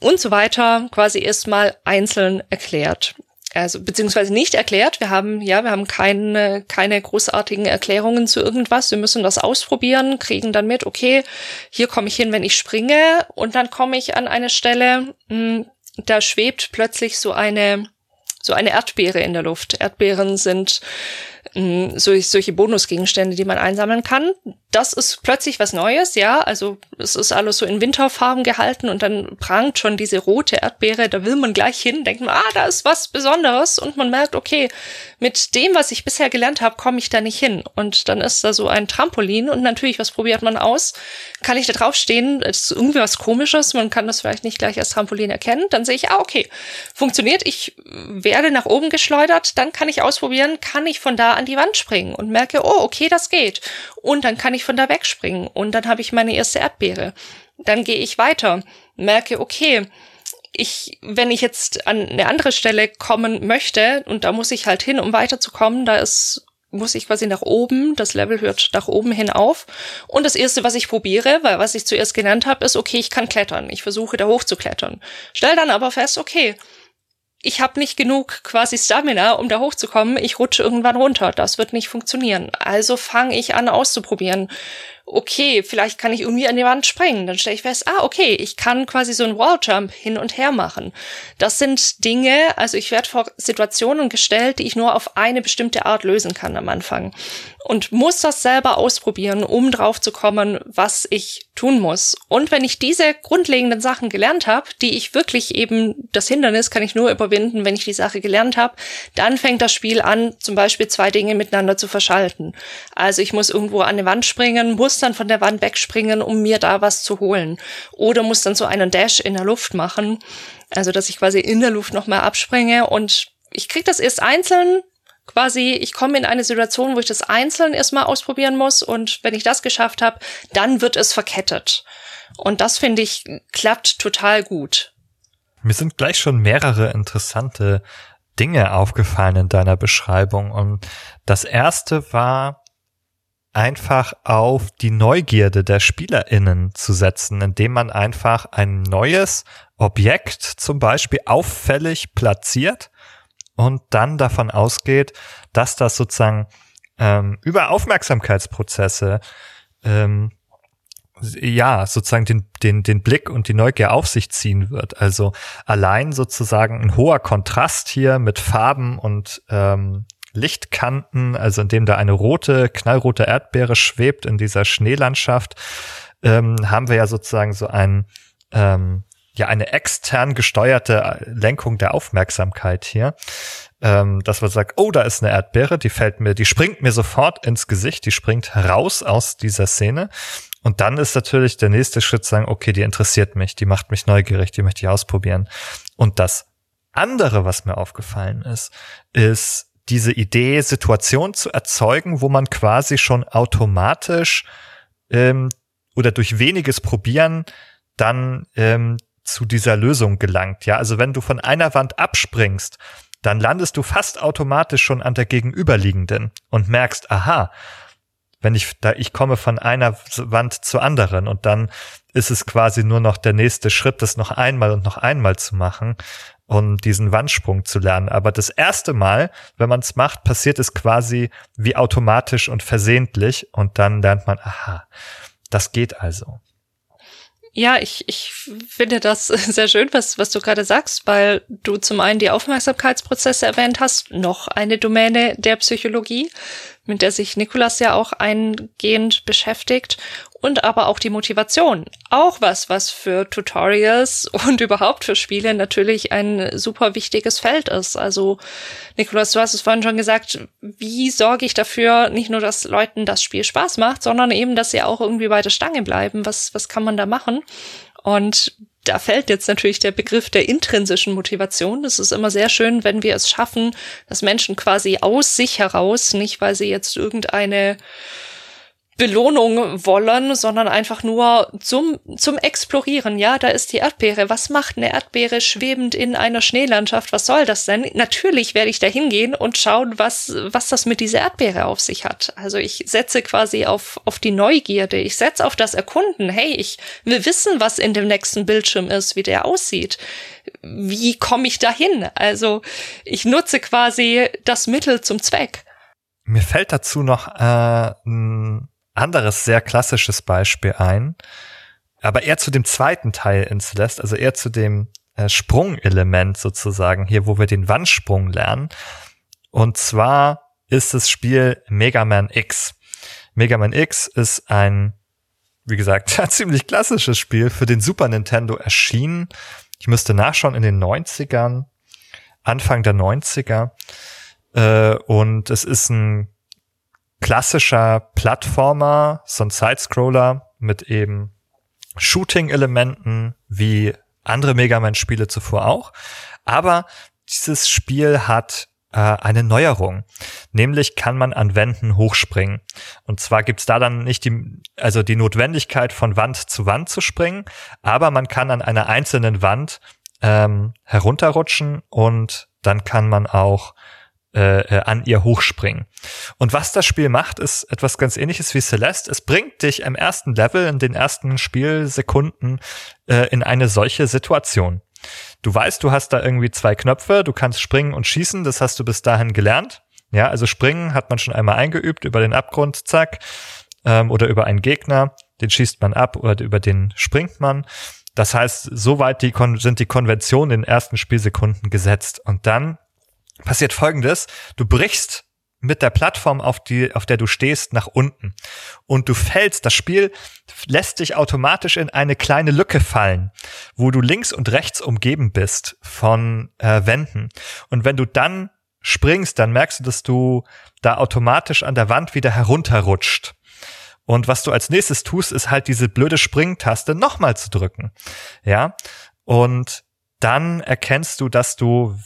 S3: und so weiter, quasi erstmal einzeln erklärt also beziehungsweise nicht erklärt. Wir haben ja, wir haben keine keine großartigen Erklärungen zu irgendwas. Wir müssen das ausprobieren, kriegen dann mit, okay, hier komme ich hin, wenn ich springe, und dann komme ich an eine Stelle, mh, hm, da schwebt plötzlich so eine so eine Erdbeere in der Luft. Erdbeeren sind mh, hm, so, solche Bonusgegenstände, die man einsammeln kann. Das ist plötzlich was Neues, ja. Also es ist alles so in Winterfarben gehalten und dann prangt schon diese rote Erdbeere, da will man gleich hin, denkt man, ah, da ist was Besonderes und man merkt, okay, mit dem, was ich bisher gelernt habe, komme ich da nicht hin. Und dann ist da so ein Trampolin und natürlich, was probiert man aus? Kann ich da draufstehen? ist irgendwie was komisches, man kann das vielleicht nicht gleich als Trampolin erkennen. Dann sehe ich, ah, okay, funktioniert, ich werde nach oben geschleudert, dann kann ich ausprobieren, kann ich von da an die Wand springen und merke, oh, okay, das geht. Und dann kann ich von da wegspringen und dann habe ich meine erste Erdbeere. Dann gehe ich weiter, merke, okay, ich, wenn ich jetzt an eine andere Stelle kommen möchte, und da muss ich halt hin, um weiterzukommen, da ist muss ich quasi nach oben, das Level hört nach oben hin auf. Und das erste, was ich probiere, weil was ich zuerst genannt habe, ist, okay, ich kann klettern. Ich versuche da hoch zu klettern. Stell dann aber fest, okay, ich habe nicht genug quasi Stamina, um da hochzukommen. Ich rutsche irgendwann runter. Das wird nicht funktionieren. Also fange ich an auszuprobieren okay, vielleicht kann ich irgendwie an die Wand springen. Dann stelle ich fest, ah, okay, ich kann quasi so einen Walljump hin und her machen. Das sind Dinge, also ich werde vor Situationen gestellt, die ich nur auf eine bestimmte Art lösen kann am Anfang. Und muss das selber ausprobieren, um drauf zu kommen, was ich tun muss. Und wenn ich diese grundlegenden Sachen gelernt habe, die ich wirklich eben, das Hindernis kann ich nur überwinden, wenn ich die Sache gelernt habe, dann fängt das Spiel an, zum Beispiel zwei Dinge miteinander zu verschalten. Also ich muss irgendwo an die Wand springen, muss muss dann von der Wand wegspringen, um mir da was zu holen. Oder muss dann so einen Dash in der Luft machen. Also, dass ich quasi in der Luft nochmal abspringe und ich krieg das erst einzeln quasi, ich komme in eine Situation, wo ich das einzeln erstmal ausprobieren muss und wenn ich das geschafft habe, dann wird es verkettet. Und das finde ich klappt total gut.
S1: Mir sind gleich schon mehrere interessante Dinge aufgefallen in deiner Beschreibung und das erste war, einfach auf die Neugierde der SpielerInnen zu setzen, indem man einfach ein neues Objekt zum Beispiel auffällig platziert und dann davon ausgeht, dass das sozusagen ähm, über Aufmerksamkeitsprozesse ähm, ja, sozusagen den, den, den Blick und die Neugier auf sich ziehen wird. Also allein sozusagen ein hoher Kontrast hier mit Farben und ähm, Lichtkanten, also in dem da eine rote, knallrote Erdbeere schwebt in dieser Schneelandschaft, ähm, haben wir ja sozusagen so ein, ähm, ja, eine extern gesteuerte Lenkung der Aufmerksamkeit hier. Ähm, dass man sagt, oh, da ist eine Erdbeere, die fällt mir, die springt mir sofort ins Gesicht, die springt heraus aus dieser Szene. Und dann ist natürlich der nächste Schritt sagen, okay, die interessiert mich, die macht mich neugierig, die möchte ich ausprobieren. Und das andere, was mir aufgefallen ist, ist diese Idee, Situation zu erzeugen, wo man quasi schon automatisch ähm, oder durch weniges Probieren dann ähm, zu dieser Lösung gelangt. Ja, also wenn du von einer Wand abspringst, dann landest du fast automatisch schon an der gegenüberliegenden und merkst, aha, wenn ich da, ich komme von einer Wand zur anderen und dann ist es quasi nur noch der nächste Schritt, das noch einmal und noch einmal zu machen und diesen Wandsprung zu lernen. Aber das erste Mal, wenn man es macht, passiert es quasi wie automatisch und versehentlich und dann lernt man, aha, das geht also.
S3: Ja, ich, ich finde das sehr schön, was, was du gerade sagst, weil du zum einen die Aufmerksamkeitsprozesse erwähnt hast, noch eine Domäne der Psychologie, mit der sich Nikolas ja auch eingehend beschäftigt und aber auch die Motivation. Auch was, was für Tutorials und überhaupt für Spiele natürlich ein super wichtiges Feld ist. Also, Nikolas, du hast es vorhin schon gesagt, wie sorge ich dafür, nicht nur, dass Leuten das Spiel Spaß macht, sondern eben, dass sie auch irgendwie bei der Stange bleiben. Was, was kann man da machen? Und da fällt jetzt natürlich der Begriff der intrinsischen Motivation. Es ist immer sehr schön, wenn wir es schaffen, dass Menschen quasi aus sich heraus, nicht weil sie jetzt irgendeine Belohnung wollen, sondern einfach nur zum, zum Explorieren. Ja, da ist die Erdbeere. Was macht eine Erdbeere schwebend in einer Schneelandschaft? Was soll das denn? Natürlich werde ich da hingehen und schauen, was, was das mit dieser Erdbeere auf sich hat. Also ich setze quasi auf, auf die Neugierde. Ich setze auf das Erkunden. Hey, ich will wissen, was in dem nächsten Bildschirm ist, wie der aussieht. Wie komme ich dahin? Also ich nutze quasi das Mittel zum Zweck.
S1: Mir fällt dazu noch äh, anderes sehr klassisches Beispiel ein, aber eher zu dem zweiten Teil in Celeste, also eher zu dem äh, Sprungelement sozusagen, hier wo wir den Wandsprung lernen. Und zwar ist das Spiel Mega Man X. Mega Man X ist ein, wie gesagt, ziemlich klassisches Spiel für den Super Nintendo erschienen. Ich müsste nachschauen in den 90ern, Anfang der 90er. Äh, und es ist ein klassischer Plattformer, so ein Sidescroller mit eben Shooting-Elementen wie andere Mega Man-Spiele zuvor auch. Aber dieses Spiel hat äh, eine Neuerung. Nämlich kann man an Wänden hochspringen. Und zwar gibt's da dann nicht die, also die Notwendigkeit von Wand zu Wand zu springen, aber man kann an einer einzelnen Wand ähm, herunterrutschen und dann kann man auch äh, äh, an ihr hochspringen. Und was das Spiel macht, ist etwas ganz ähnliches wie Celeste. Es bringt dich im ersten Level, in den ersten Spielsekunden äh, in eine solche Situation. Du weißt, du hast da irgendwie zwei Knöpfe, du kannst springen und schießen, das hast du bis dahin gelernt. Ja, also springen hat man schon einmal eingeübt über den Abgrund, zack, ähm, oder über einen Gegner, den schießt man ab oder über den springt man. Das heißt, soweit die sind die Konventionen in den ersten Spielsekunden gesetzt. Und dann passiert folgendes. Du brichst mit der Plattform, auf, die, auf der du stehst, nach unten. Und du fällst, das Spiel lässt dich automatisch in eine kleine Lücke fallen, wo du links und rechts umgeben bist von äh, Wänden. Und wenn du dann springst, dann merkst du, dass du da automatisch an der Wand wieder herunterrutscht. Und was du als nächstes tust, ist halt diese blöde Springtaste nochmal zu drücken. Ja. Und dann erkennst du, dass du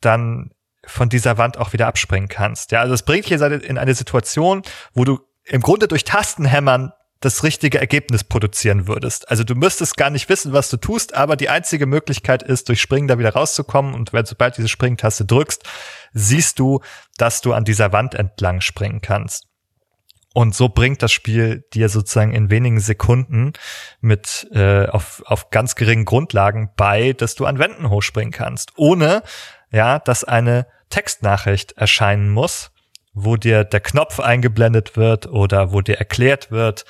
S1: dann von dieser Wand auch wieder abspringen kannst. Ja, also es bringt dich in eine Situation, wo du im Grunde durch Tastenhämmern das richtige Ergebnis produzieren würdest. Also du müsstest gar nicht wissen, was du tust, aber die einzige Möglichkeit ist, durch Springen da wieder rauszukommen. Und wenn sobald diese Springtaste drückst, siehst du, dass du an dieser Wand entlang springen kannst. Und so bringt das Spiel dir sozusagen in wenigen Sekunden mit äh, auf, auf ganz geringen Grundlagen bei, dass du an Wänden hochspringen kannst, ohne ja, dass eine Textnachricht erscheinen muss, wo dir der Knopf eingeblendet wird oder wo dir erklärt wird,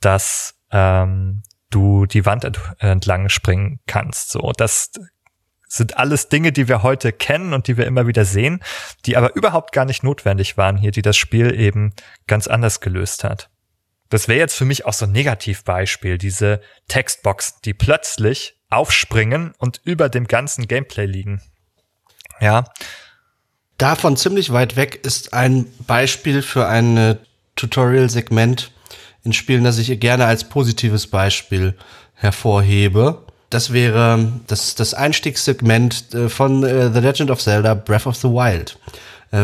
S1: dass ähm, du die Wand ent entlang springen kannst. So, das sind alles Dinge, die wir heute kennen und die wir immer wieder sehen, die aber überhaupt gar nicht notwendig waren hier, die das Spiel eben ganz anders gelöst hat. Das wäre jetzt für mich auch so ein Negativbeispiel, diese Textboxen, die plötzlich aufspringen und über dem ganzen Gameplay liegen. Ja.
S2: Davon ziemlich weit weg ist ein Beispiel für ein äh, Tutorial-Segment in Spielen, das ich gerne als positives Beispiel hervorhebe. Das wäre das, das Einstiegssegment äh, von äh, The Legend of Zelda Breath of the Wild.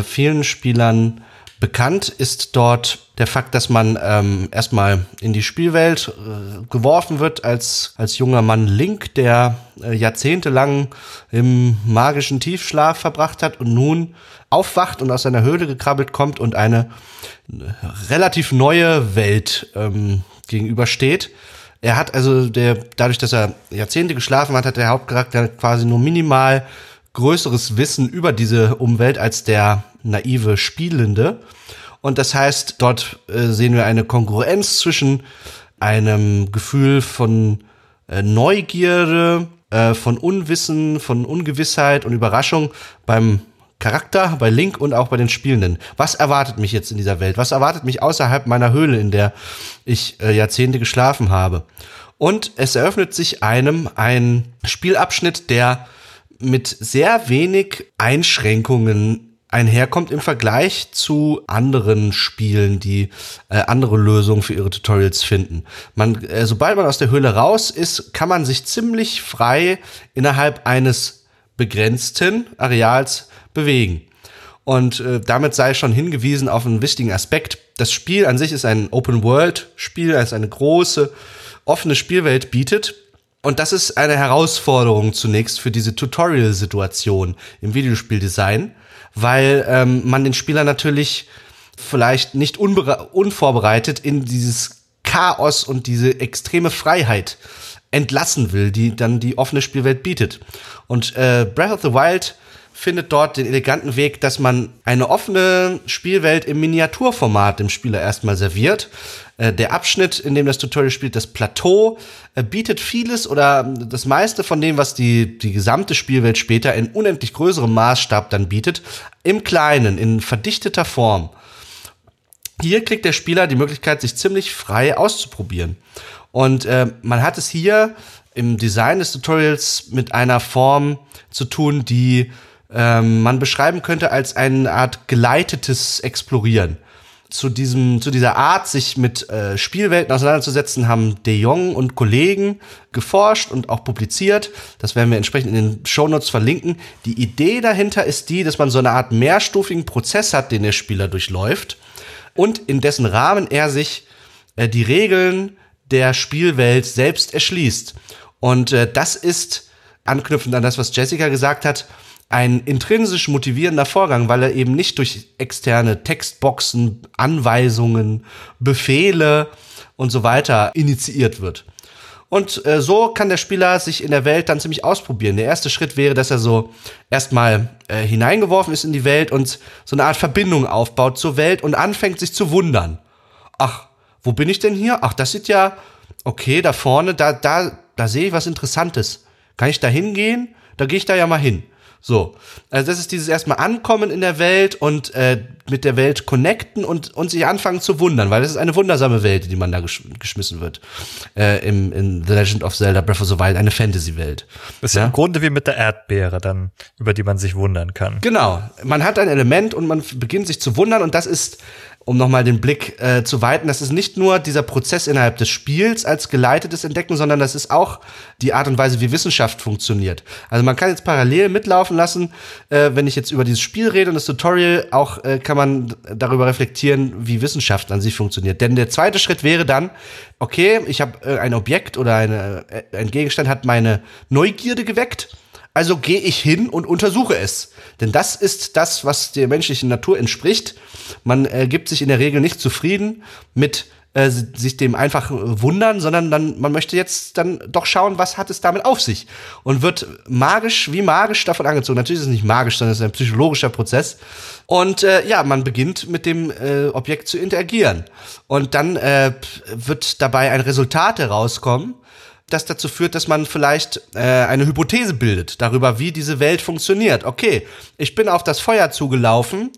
S2: Vielen Spielern bekannt ist dort der Fakt, dass man ähm, erstmal in die Spielwelt äh, geworfen wird als, als junger Mann Link, der äh, jahrzehntelang im magischen Tiefschlaf verbracht hat und nun aufwacht und aus seiner Höhle gekrabbelt kommt und eine relativ neue Welt ähm, gegenübersteht. Er hat also der, dadurch, dass er Jahrzehnte geschlafen hat, hat der Hauptcharakter quasi nur minimal größeres Wissen über diese Umwelt als der naive Spielende. Und das heißt, dort äh, sehen wir eine Kongruenz zwischen einem Gefühl von äh, Neugierde, äh, von Unwissen, von Ungewissheit und Überraschung beim Charakter, bei Link und auch bei den Spielenden. Was erwartet mich jetzt in dieser Welt? Was erwartet mich außerhalb meiner Höhle, in der ich äh, Jahrzehnte geschlafen habe? Und es eröffnet sich einem ein Spielabschnitt, der mit sehr wenig Einschränkungen einherkommt im Vergleich zu anderen Spielen, die äh, andere Lösungen für ihre Tutorials finden. Man, äh, sobald man aus der Höhle raus ist, kann man sich ziemlich frei innerhalb eines begrenzten Areals bewegen. Und äh, damit sei schon hingewiesen auf einen wichtigen Aspekt. Das Spiel an sich ist ein Open-World-Spiel, das eine große, offene Spielwelt bietet. Und das ist eine Herausforderung zunächst für diese Tutorial-Situation im Videospieldesign weil ähm, man den Spieler natürlich vielleicht nicht unvorbereitet in dieses Chaos und diese extreme Freiheit entlassen will, die dann die offene Spielwelt bietet. Und äh, Breath of the Wild findet dort den eleganten Weg, dass man eine offene Spielwelt im Miniaturformat dem Spieler erstmal serviert. Äh, der Abschnitt, in dem das Tutorial spielt, das Plateau, äh, bietet vieles oder das meiste von dem, was die, die gesamte Spielwelt später in unendlich größerem Maßstab dann bietet, im Kleinen, in verdichteter Form. hier kriegt der Spieler die Möglichkeit, sich ziemlich frei auszuprobieren. Und äh, man hat es hier im Design des Tutorials mit einer Form zu tun, die ähm, man beschreiben könnte als eine Art geleitetes Explorieren. Zu diesem, zu dieser Art, sich mit äh, Spielwelten auseinanderzusetzen, haben De Jong und Kollegen geforscht und auch publiziert. Das werden wir entsprechend in den Shownotes verlinken. Die Idee dahinter ist die, dass man so eine Art mehrstufigen Prozess hat, den der Spieler durchläuft und in dessen Rahmen er sich äh, die Regeln der Spielwelt selbst erschließt. Und äh, das ist, anknüpfend an das, was Jessica gesagt hat, ein intrinsisch motivierender Vorgang, weil er eben nicht durch externe Textboxen, Anweisungen, Befehle und so weiter initiiert wird. Und äh, so kann der Spieler sich in der Welt dann ziemlich ausprobieren. Der erste Schritt wäre, dass er so erstmal äh, hineingeworfen ist in die Welt und so eine Art Verbindung aufbaut zur Welt und anfängt sich zu wundern. Ach, wo bin ich denn hier? Ach, das sieht ja okay da vorne, da da da sehe ich was Interessantes. Kann ich da hingehen? Da gehe ich da ja mal hin. So, also das ist dieses erstmal Ankommen in der Welt und äh, mit der Welt connecten und, und sich anfangen zu wundern, weil das ist eine wundersame Welt, die man da gesch geschmissen wird. Äh, im, in The Legend of Zelda Breath of the Wild, eine Fantasy-Welt.
S1: Ist ja? im Grunde wie mit der Erdbeere dann, über die man sich wundern kann.
S2: Genau. Man hat ein Element und man beginnt sich zu wundern und das ist um nochmal den Blick äh, zu weiten, das ist nicht nur dieser Prozess innerhalb des Spiels als geleitetes Entdecken, sondern das ist auch die Art und Weise, wie Wissenschaft funktioniert. Also man kann jetzt parallel mitlaufen lassen, äh, wenn ich jetzt über dieses Spiel rede und das Tutorial, auch äh, kann man darüber reflektieren, wie Wissenschaft an sich funktioniert. Denn der zweite Schritt wäre dann, okay, ich habe äh, ein Objekt oder eine, äh, ein Gegenstand hat meine Neugierde geweckt also gehe ich hin und untersuche es. Denn das ist das, was der menschlichen Natur entspricht. Man äh, gibt sich in der Regel nicht zufrieden mit äh, sich dem einfach wundern, sondern dann man möchte jetzt dann doch schauen, was hat es damit auf sich und wird magisch wie magisch davon angezogen. Natürlich ist es nicht magisch, sondern es ist ein psychologischer Prozess. Und äh, ja, man beginnt mit dem äh, Objekt zu interagieren und dann äh, wird dabei ein Resultat herauskommen das dazu führt, dass man vielleicht äh, eine Hypothese bildet darüber, wie diese Welt funktioniert. Okay, ich bin auf das Feuer zugelaufen,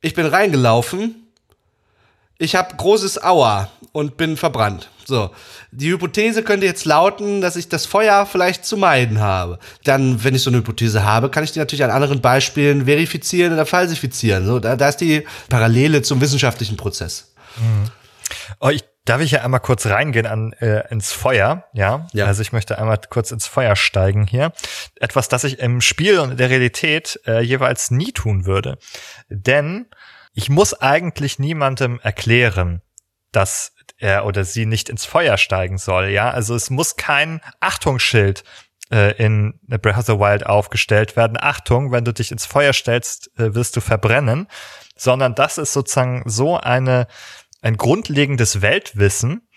S2: ich bin reingelaufen, ich habe großes Aua und bin verbrannt. So, die Hypothese könnte jetzt lauten, dass ich das Feuer vielleicht zu meiden habe. Dann, wenn ich so eine Hypothese habe, kann ich die natürlich an anderen Beispielen verifizieren oder falsifizieren. So, da, da ist die Parallele zum wissenschaftlichen Prozess.
S1: Mhm. Oh, ich Darf ich ja einmal kurz reingehen an äh, ins Feuer, ja? ja? Also ich möchte einmal kurz ins Feuer steigen hier. Etwas, das ich im Spiel und in der Realität äh, jeweils nie tun würde. Denn ich muss eigentlich niemandem erklären, dass er oder sie nicht ins Feuer steigen soll, ja? Also es muss kein Achtungsschild äh, in Breath of the Wild aufgestellt werden. Achtung, wenn du dich ins Feuer stellst, äh, wirst du verbrennen. Sondern das ist sozusagen so eine ein grundlegendes Weltwissen,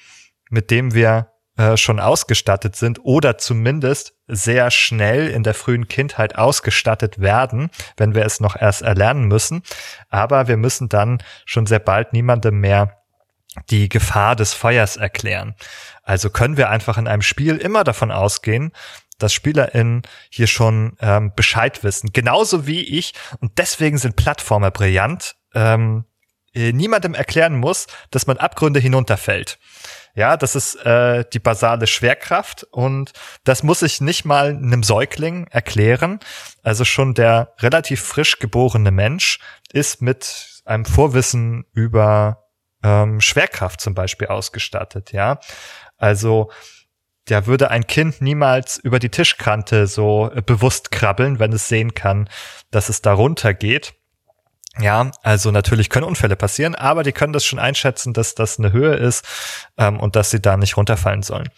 S1: mit dem wir äh, schon ausgestattet sind oder zumindest sehr schnell in der frühen Kindheit ausgestattet werden, wenn wir es noch erst erlernen müssen. Aber wir müssen dann schon sehr bald niemandem mehr die Gefahr des Feuers erklären. Also können wir einfach in einem Spiel immer davon ausgehen, dass SpielerInnen hier schon ähm, Bescheid wissen. Genauso wie ich, und deswegen sind Plattformer brillant, ähm, äh, niemandem erklären muss, dass man Abgründe hinunterfällt. Ja, das ist äh, die basale Schwerkraft und das muss ich nicht mal einem Säugling erklären. Also schon der relativ frisch geborene Mensch ist mit einem Vorwissen über ähm, Schwerkraft zum Beispiel ausgestattet. Ja, also der würde ein Kind niemals über die Tischkante so äh, bewusst krabbeln, wenn es sehen kann, dass es darunter geht. Ja, also natürlich können Unfälle passieren, aber die können das schon einschätzen, dass das eine Höhe ist ähm, und dass sie da nicht runterfallen sollen.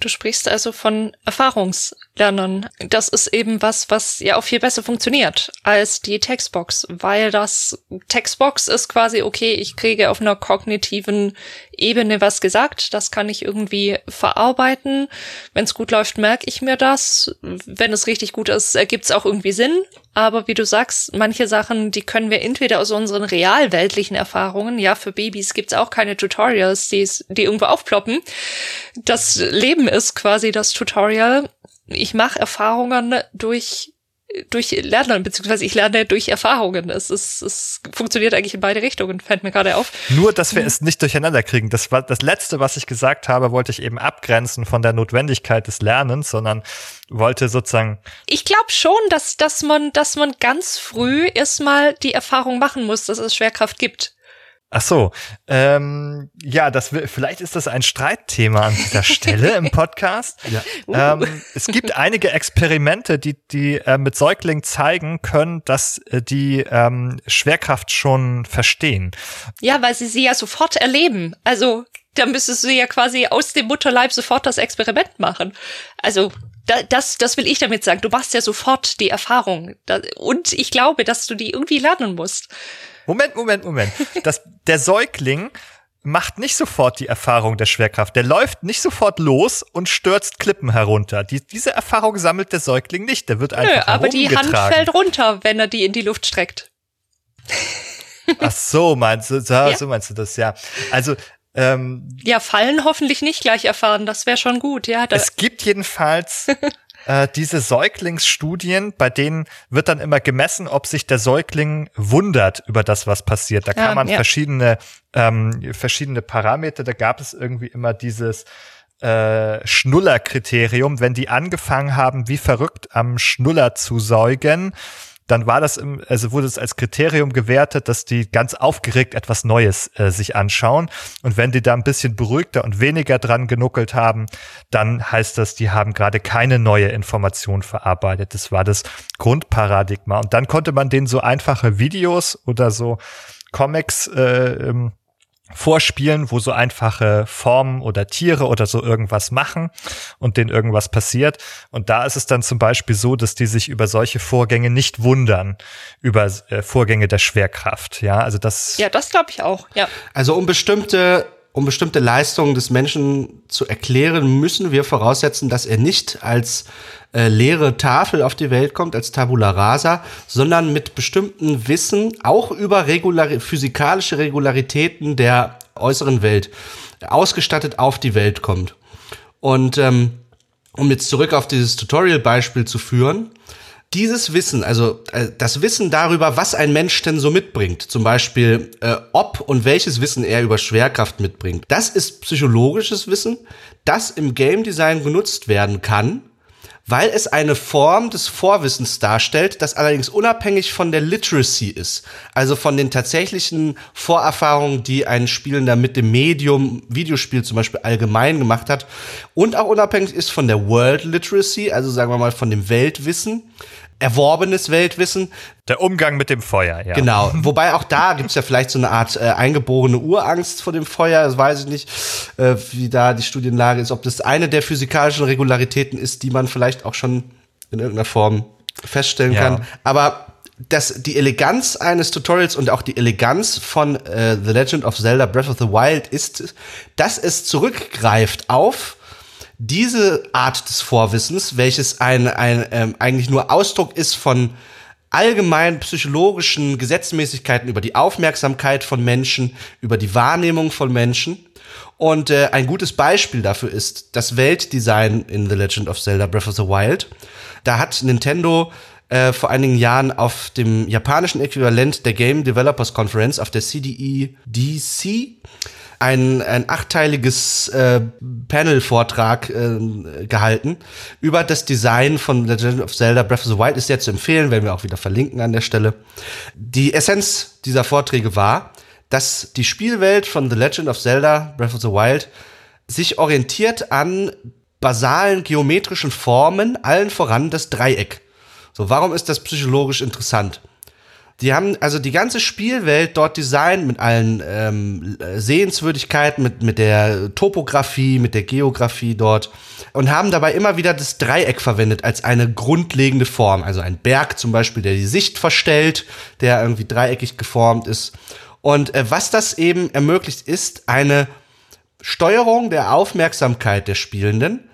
S3: Du sprichst also von Erfahrungslernen. Das ist eben was, was ja auch viel besser funktioniert als die Textbox, weil das Textbox ist quasi okay, ich kriege auf einer kognitiven Ebene was gesagt, das kann ich irgendwie verarbeiten. Wenn es gut läuft, merke ich mir das. Wenn es richtig gut ist, ergibt es auch irgendwie Sinn. Aber wie du sagst, manche Sachen, die können wir entweder aus unseren realweltlichen Erfahrungen, ja, für Babys gibt's auch keine Tutorials, die, die irgendwo aufploppen. Das Leben ist quasi das Tutorial. Ich mache Erfahrungen durch durch Lernen, beziehungsweise ich lerne durch Erfahrungen. Es, ist, es funktioniert eigentlich in beide Richtungen, fällt mir gerade auf.
S1: Nur, dass wir es nicht durcheinander kriegen. Das war das Letzte, was ich gesagt habe, wollte ich eben abgrenzen von der Notwendigkeit des Lernens, sondern wollte sozusagen.
S3: Ich glaube schon, dass, dass man, dass man ganz früh erstmal die Erfahrung machen muss, dass es Schwerkraft gibt.
S1: Ach so, ähm, ja, das vielleicht ist das ein Streitthema an dieser Stelle im Podcast. Ja. Uh. Ähm, es gibt einige Experimente, die die äh, mit Säuglingen zeigen können, dass äh, die ähm, Schwerkraft schon verstehen.
S3: Ja, weil sie sie ja sofort erleben. Also da müsstest du ja quasi aus dem Mutterleib sofort das Experiment machen. Also da, das, das will ich damit sagen. Du machst ja sofort die Erfahrung. Da, und ich glaube, dass du die irgendwie lernen musst.
S1: Moment, Moment, Moment. Das, der Säugling macht nicht sofort die Erfahrung der Schwerkraft. Der läuft nicht sofort los und stürzt Klippen herunter. Die, diese Erfahrung sammelt der Säugling nicht. Der wird einfach Nö,
S3: aber die Hand fällt runter, wenn er die in die Luft streckt.
S1: Ach so, meinst du, so, ja. so meinst du das, ja. Also, ähm,
S3: ja, fallen hoffentlich nicht gleich erfahren, das wäre schon gut, ja.
S1: es gibt jedenfalls äh, diese Säuglingsstudien, bei denen wird dann immer gemessen, ob sich der Säugling wundert über das, was passiert. Da kann ja, man ja. verschiedene, ähm, verschiedene Parameter, da gab es irgendwie immer dieses äh, Schnuller-Kriterium, wenn die angefangen haben, wie verrückt am Schnuller zu säugen, dann war das im, also wurde es als Kriterium gewertet, dass die ganz aufgeregt etwas Neues äh, sich anschauen. Und wenn die da ein bisschen beruhigter und weniger dran genuckelt haben, dann heißt das, die haben gerade keine neue Information verarbeitet. Das war das Grundparadigma. Und dann konnte man denen so einfache Videos oder so Comics äh, vorspielen, wo so einfache Formen oder Tiere oder so irgendwas machen und denen irgendwas passiert. Und da ist es dann zum Beispiel so, dass die sich über solche Vorgänge nicht wundern, über äh, Vorgänge der Schwerkraft. Ja, also das.
S3: Ja, das glaube ich auch. Ja.
S2: Also um bestimmte um bestimmte Leistungen des Menschen zu erklären, müssen wir voraussetzen, dass er nicht als äh, leere Tafel auf die Welt kommt, als Tabula rasa, sondern mit bestimmten Wissen, auch über regular physikalische Regularitäten der äußeren Welt, ausgestattet auf die Welt kommt. Und ähm, um jetzt zurück auf dieses Tutorial-Beispiel zu führen, dieses Wissen, also äh, das Wissen darüber, was ein Mensch denn so mitbringt, zum Beispiel äh, ob und welches Wissen er über Schwerkraft mitbringt, das ist psychologisches Wissen, das im Game Design genutzt werden kann, weil es eine Form des Vorwissens darstellt, das allerdings unabhängig von der Literacy ist, also von den tatsächlichen Vorerfahrungen, die ein Spielender mit dem Medium Videospiel zum Beispiel allgemein gemacht hat. Und auch unabhängig ist von der World Literacy, also sagen wir mal von dem Weltwissen erworbenes Weltwissen.
S1: Der Umgang mit dem Feuer, ja.
S2: Genau. Wobei auch da gibt's ja vielleicht so eine Art äh, eingeborene Urangst vor dem Feuer. Das weiß ich nicht, äh, wie da die Studienlage ist. Ob das eine der physikalischen Regularitäten ist, die man vielleicht auch schon in irgendeiner Form feststellen ja. kann. Aber das, die Eleganz eines Tutorials und auch die Eleganz von äh, The Legend of Zelda Breath of the Wild ist, dass es zurückgreift auf diese Art des Vorwissens, welches ein, ein ähm, eigentlich nur Ausdruck ist von allgemein psychologischen Gesetzmäßigkeiten über die Aufmerksamkeit von Menschen, über die Wahrnehmung von Menschen. Und äh, ein gutes Beispiel dafür ist das Weltdesign in The Legend of Zelda Breath of the Wild. Da hat Nintendo äh, vor einigen Jahren auf dem japanischen Äquivalent der Game Developers Conference, auf der CDE DC, ein, ein achteiliges äh, Panel-Vortrag äh, gehalten über das Design von Legend of Zelda Breath of the Wild. Ist sehr zu empfehlen, werden wir auch wieder verlinken an der Stelle. Die Essenz dieser Vorträge war, dass die Spielwelt von The Legend of Zelda Breath of the Wild sich orientiert an basalen geometrischen Formen, allen voran das Dreieck. So, warum ist das psychologisch interessant? Die haben also die ganze Spielwelt dort designt mit allen ähm, Sehenswürdigkeiten, mit, mit der Topografie, mit der Geografie dort und haben dabei immer wieder das Dreieck verwendet als eine grundlegende Form. Also ein Berg zum Beispiel, der die Sicht verstellt, der irgendwie dreieckig geformt ist. Und äh, was das eben ermöglicht, ist eine Steuerung der Aufmerksamkeit der Spielenden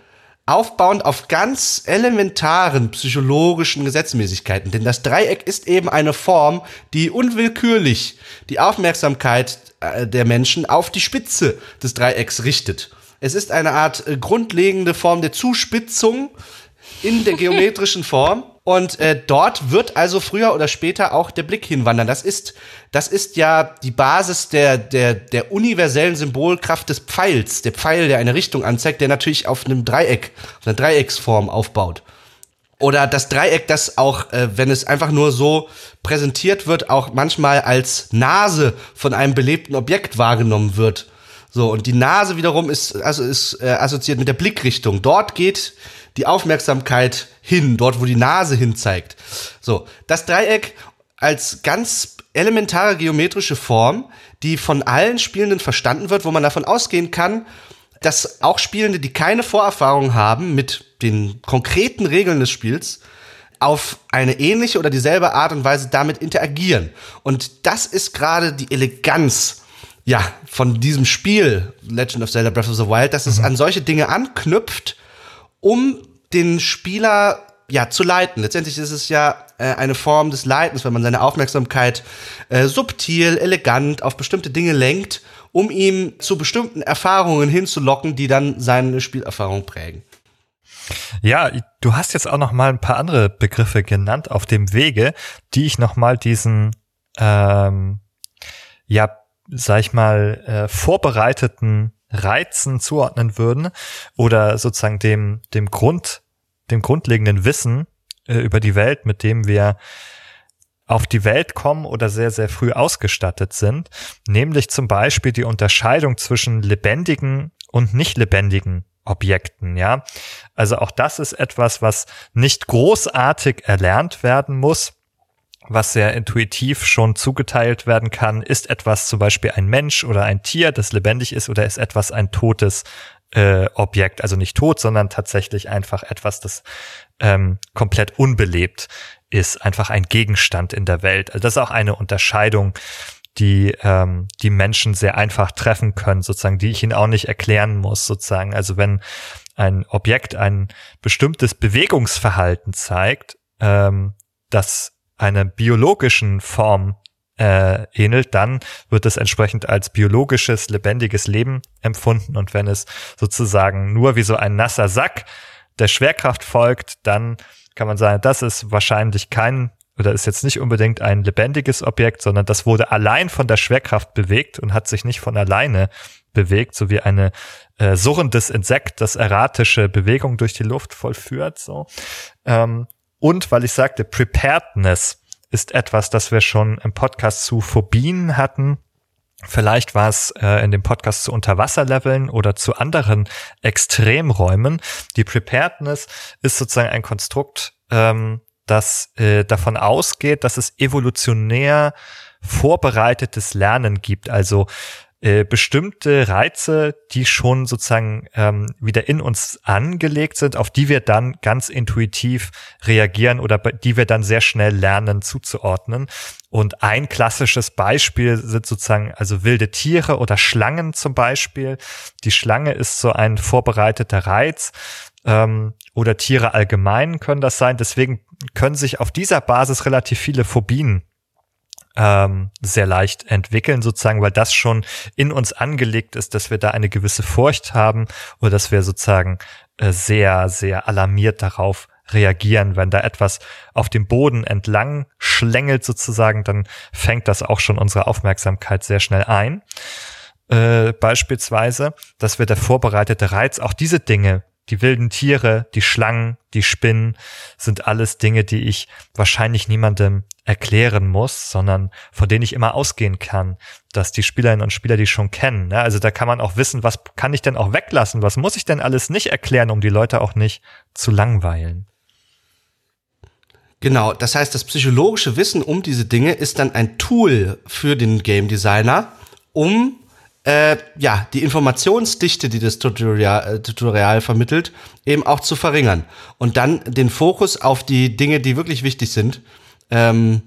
S2: aufbauend auf ganz elementaren psychologischen Gesetzmäßigkeiten. Denn das Dreieck ist eben eine Form, die unwillkürlich die Aufmerksamkeit äh, der Menschen auf die Spitze des Dreiecks richtet. Es ist eine Art äh, grundlegende Form der Zuspitzung in der geometrischen Form. Und äh, dort wird also früher oder später auch der Blick hinwandern. Das ist, das ist ja die Basis der, der, der universellen Symbolkraft des Pfeils. Der Pfeil, der eine Richtung anzeigt, der natürlich auf einem Dreieck, auf einer Dreiecksform aufbaut. Oder das Dreieck, das auch, äh, wenn es einfach nur so präsentiert wird, auch manchmal als Nase von einem belebten Objekt wahrgenommen wird. So, und die Nase wiederum ist, also ist äh, assoziiert mit der Blickrichtung. Dort geht die Aufmerksamkeit hin, dort wo die Nase hin zeigt. So, das Dreieck als ganz elementare geometrische Form, die von allen Spielenden verstanden wird, wo man davon ausgehen kann, dass auch Spielende, die keine Vorerfahrung haben mit den konkreten Regeln des Spiels, auf eine ähnliche oder dieselbe Art und Weise damit interagieren. Und das ist gerade die Eleganz ja, von diesem Spiel Legend of Zelda Breath of the Wild, dass es mhm. an solche Dinge anknüpft um den Spieler ja zu leiten. Letztendlich ist es ja äh, eine Form des Leitens, wenn man seine Aufmerksamkeit äh, subtil, elegant auf bestimmte Dinge lenkt, um ihm zu bestimmten Erfahrungen hinzulocken, die dann seine Spielerfahrung prägen.
S1: Ja, du hast jetzt auch noch mal ein paar andere Begriffe genannt auf dem Wege, die ich noch mal diesen ähm, ja, sag ich mal, äh, vorbereiteten Reizen zuordnen würden oder sozusagen dem, dem Grund, dem grundlegenden Wissen äh, über die Welt, mit dem wir auf die Welt kommen oder sehr, sehr früh ausgestattet sind, nämlich zum Beispiel die Unterscheidung zwischen lebendigen und nicht lebendigen Objekten, ja. Also auch das ist etwas, was nicht großartig erlernt werden muss, was sehr intuitiv schon zugeteilt werden kann. Ist etwas zum Beispiel ein Mensch oder ein Tier, das lebendig ist, oder ist etwas ein totes äh, Objekt? Also nicht tot, sondern tatsächlich einfach etwas, das ähm, komplett unbelebt ist, einfach ein Gegenstand in der Welt. Also das ist auch eine Unterscheidung, die ähm, die Menschen sehr einfach treffen können, sozusagen, die ich ihnen auch nicht erklären muss, sozusagen. Also wenn ein Objekt ein bestimmtes Bewegungsverhalten zeigt, ähm, das einer biologischen Form äh, ähnelt, dann wird es entsprechend als biologisches, lebendiges Leben empfunden. Und wenn es sozusagen nur wie so ein nasser Sack der Schwerkraft folgt, dann kann man sagen, das ist wahrscheinlich kein oder ist jetzt nicht unbedingt ein lebendiges Objekt, sondern das wurde allein von der Schwerkraft bewegt und hat sich nicht von alleine bewegt, so wie eine äh, surrendes Insekt, das erratische Bewegung durch die Luft vollführt. So. Ähm, und weil ich sagte, Preparedness ist etwas, das wir schon im Podcast zu Phobien hatten. Vielleicht war es äh, in dem Podcast zu Unterwasserleveln oder zu anderen Extremräumen. Die Preparedness ist sozusagen ein Konstrukt, ähm, das äh, davon ausgeht, dass es evolutionär vorbereitetes Lernen gibt. Also äh, bestimmte Reize, die schon sozusagen ähm, wieder in uns angelegt sind, auf die wir dann ganz intuitiv reagieren oder die wir dann sehr schnell lernen zuzuordnen. Und ein klassisches Beispiel sind sozusagen also wilde Tiere oder Schlangen zum Beispiel. Die Schlange ist so ein vorbereiteter Reiz ähm, oder Tiere allgemein können das sein. Deswegen können sich auf dieser Basis relativ viele Phobien ähm, sehr leicht entwickeln, sozusagen, weil das schon in uns angelegt ist, dass wir da eine gewisse Furcht haben oder dass wir sozusagen äh, sehr, sehr alarmiert darauf reagieren. Wenn da etwas auf dem Boden entlang schlängelt sozusagen, dann fängt das auch schon unsere Aufmerksamkeit sehr schnell ein. Äh, beispielsweise, dass wir der vorbereitete Reiz auch diese Dinge die wilden Tiere, die Schlangen, die Spinnen sind alles Dinge, die ich wahrscheinlich niemandem erklären muss, sondern von denen ich immer ausgehen kann, dass die Spielerinnen und Spieler die schon kennen. Ne? Also da kann man auch wissen, was kann ich denn auch weglassen, was muss ich denn alles nicht erklären, um die Leute auch nicht zu langweilen.
S2: Genau, das heißt, das psychologische Wissen um diese Dinge ist dann ein Tool für den Game Designer, um äh, ja, die Informationsdichte, die das Tutorial, äh, Tutorial vermittelt, eben auch zu verringern. Und dann den Fokus auf die Dinge, die wirklich wichtig sind, ähm,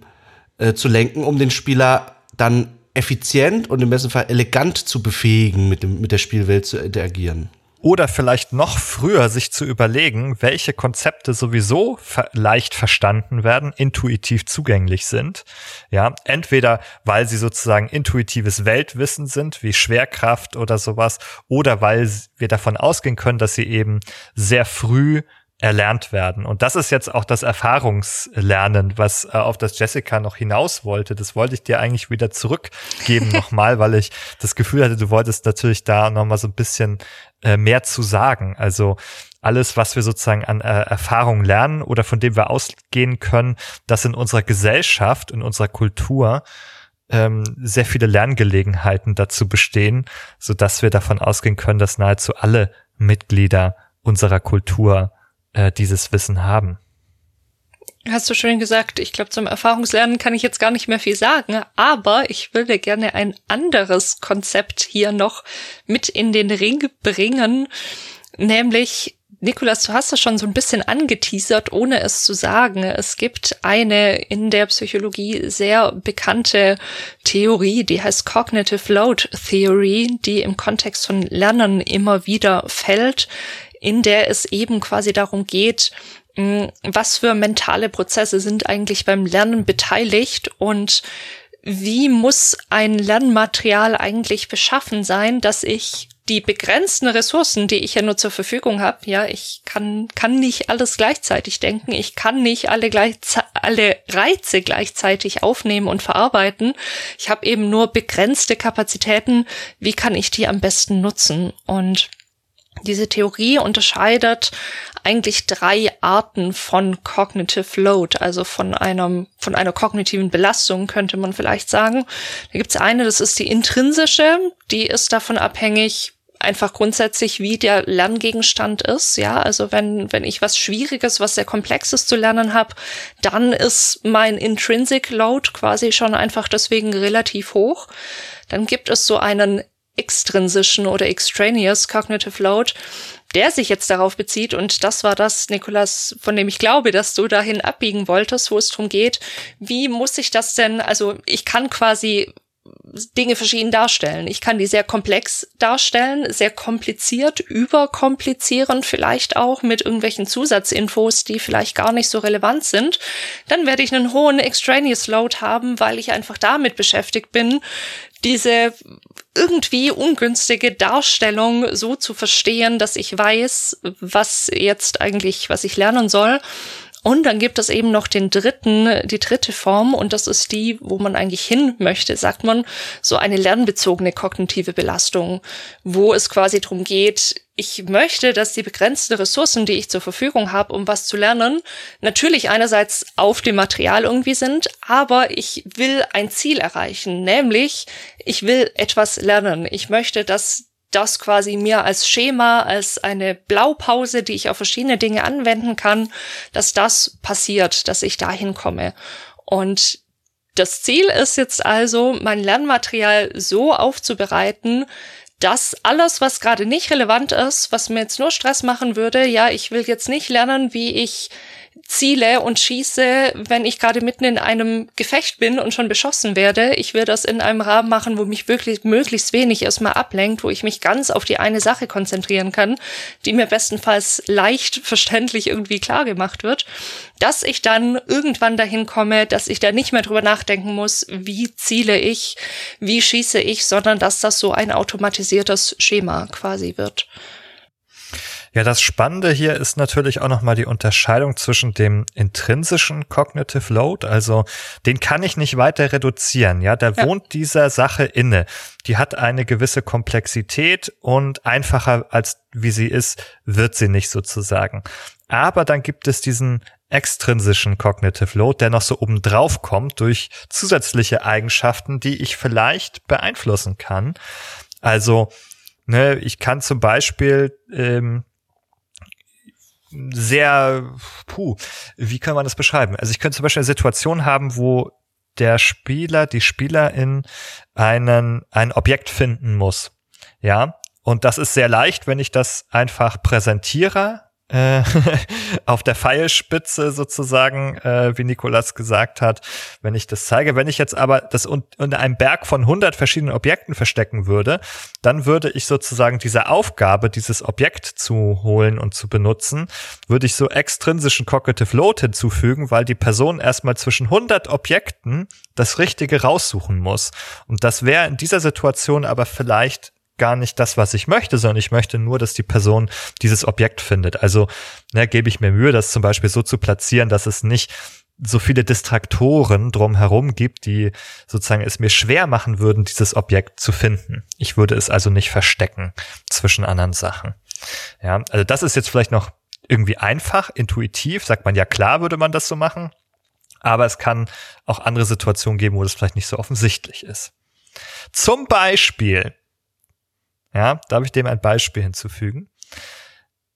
S2: äh, zu lenken, um den Spieler dann effizient und im besten Fall elegant zu befähigen, mit, dem, mit der Spielwelt zu interagieren
S1: oder vielleicht noch früher sich zu überlegen, welche Konzepte sowieso ver leicht verstanden werden, intuitiv zugänglich sind. Ja, entweder weil sie sozusagen intuitives Weltwissen sind, wie Schwerkraft oder sowas, oder weil wir davon ausgehen können, dass sie eben sehr früh erlernt werden. Und das ist jetzt auch das Erfahrungslernen, was äh, auf das Jessica noch hinaus wollte. Das wollte ich dir eigentlich wieder zurückgeben nochmal, weil ich das Gefühl hatte, du wolltest natürlich da nochmal so ein bisschen äh, mehr zu sagen. Also alles, was wir sozusagen an äh, Erfahrung lernen oder von dem wir ausgehen können, dass in unserer Gesellschaft, in unserer Kultur ähm, sehr viele Lerngelegenheiten dazu bestehen, so dass wir davon ausgehen können, dass nahezu alle Mitglieder unserer Kultur äh, dieses Wissen haben.
S3: Hast du schön gesagt, ich glaube, zum Erfahrungslernen kann ich jetzt gar nicht mehr viel sagen, aber ich würde gerne ein anderes Konzept hier noch mit in den Ring bringen, nämlich Nikolas, du hast das schon so ein bisschen angeteasert, ohne es zu sagen. Es gibt eine in der Psychologie sehr bekannte Theorie, die heißt Cognitive Load Theory, die im Kontext von Lernen immer wieder fällt, in der es eben quasi darum geht, hm, was für mentale Prozesse sind eigentlich beim Lernen beteiligt und wie muss ein Lernmaterial eigentlich beschaffen sein, dass ich die begrenzten Ressourcen, die ich ja nur zur Verfügung habe, ja, ich kann, kann nicht alles gleichzeitig denken, ich kann nicht alle, gleich, alle Reize gleichzeitig aufnehmen und verarbeiten. Ich habe eben nur begrenzte Kapazitäten. Wie kann ich die am besten nutzen? Und diese Theorie unterscheidet eigentlich drei Arten von Cognitive Load, also von einem, von einer kognitiven Belastung, könnte man vielleicht sagen. Da gibt's eine, das ist die intrinsische, die ist davon abhängig, einfach grundsätzlich, wie der Lerngegenstand ist. Ja, also wenn, wenn ich was Schwieriges, was sehr Komplexes zu lernen habe, dann ist mein Intrinsic Load quasi schon einfach deswegen relativ hoch. Dann gibt es so einen extrinsischen oder extraneous Cognitive Load, der sich jetzt darauf bezieht. Und das war das, Nikolas, von dem ich glaube, dass du dahin abbiegen wolltest, wo es darum geht, wie muss ich das denn, also ich kann quasi Dinge verschieden darstellen. Ich kann die sehr komplex darstellen, sehr kompliziert, überkomplizierend vielleicht auch mit irgendwelchen Zusatzinfos, die vielleicht gar nicht so relevant sind. Dann werde ich einen hohen Extraneous Load haben, weil ich einfach damit beschäftigt bin, diese irgendwie ungünstige Darstellung so zu verstehen, dass ich weiß, was jetzt eigentlich, was ich lernen soll. Und dann gibt es eben noch den dritten, die dritte Form, und das ist die, wo man eigentlich hin möchte, sagt man, so eine lernbezogene kognitive Belastung, wo es quasi darum geht, ich möchte, dass die begrenzten Ressourcen, die ich zur Verfügung habe, um was zu lernen, natürlich einerseits auf dem Material irgendwie sind, aber ich will ein Ziel erreichen, nämlich ich will etwas lernen. Ich möchte, dass das quasi mir als Schema, als eine Blaupause, die ich auf verschiedene Dinge anwenden kann, dass das passiert, dass ich dahin komme. Und das Ziel ist jetzt also, mein Lernmaterial so aufzubereiten, dass alles, was gerade nicht relevant ist, was mir jetzt nur Stress machen würde, ja, ich will jetzt nicht lernen, wie ich ziele und schieße, wenn ich gerade mitten in einem Gefecht bin und schon beschossen werde. Ich will das in einem Rahmen machen, wo mich wirklich möglichst wenig erstmal ablenkt, wo ich mich ganz auf die eine Sache konzentrieren kann, die mir bestenfalls leicht verständlich irgendwie klar gemacht wird, dass ich dann irgendwann dahin komme, dass ich da nicht mehr drüber nachdenken muss, wie ziele ich, wie schieße ich, sondern dass das so ein automatisiertes Schema quasi wird.
S1: Ja, das Spannende hier ist natürlich auch nochmal die Unterscheidung zwischen dem intrinsischen Cognitive Load, also den kann ich nicht weiter reduzieren, ja, da ja. wohnt dieser Sache inne. Die hat eine gewisse Komplexität und einfacher als wie sie ist, wird sie nicht sozusagen. Aber dann gibt es diesen extrinsischen Cognitive Load, der noch so oben drauf kommt durch zusätzliche Eigenschaften, die ich vielleicht beeinflussen kann. Also, ne, ich kann zum Beispiel ähm, sehr, puh, wie kann man das beschreiben? Also ich könnte zum Beispiel eine Situation haben, wo der Spieler, die Spielerin einen, ein Objekt finden muss. Ja. Und das ist sehr leicht, wenn ich das einfach präsentiere äh, auf der Pfeilspitze sozusagen, äh, wie Nikolas gesagt hat, wenn ich das zeige. Wenn ich jetzt aber das unter einem Berg von 100 verschiedenen Objekten verstecken würde, dann würde ich sozusagen diese Aufgabe, dieses Objekt zu holen und zu benutzen, würde ich so extrinsischen Cognitive Load hinzufügen, weil die Person erstmal zwischen 100 Objekten das Richtige raussuchen muss. Und das wäre in dieser Situation aber vielleicht gar nicht das, was ich möchte, sondern ich möchte nur, dass die Person dieses Objekt findet. Also ne, gebe ich mir Mühe, das zum Beispiel so zu platzieren, dass es nicht so viele Distraktoren drumherum gibt, die sozusagen es mir schwer machen würden, dieses Objekt zu finden. Ich würde es also nicht verstecken zwischen anderen Sachen. Ja, also das ist jetzt vielleicht noch irgendwie einfach, intuitiv, sagt man ja klar, würde man das so machen. Aber es kann auch andere Situationen geben, wo das vielleicht nicht so offensichtlich ist. Zum Beispiel, ja, darf ich dem ein Beispiel hinzufügen?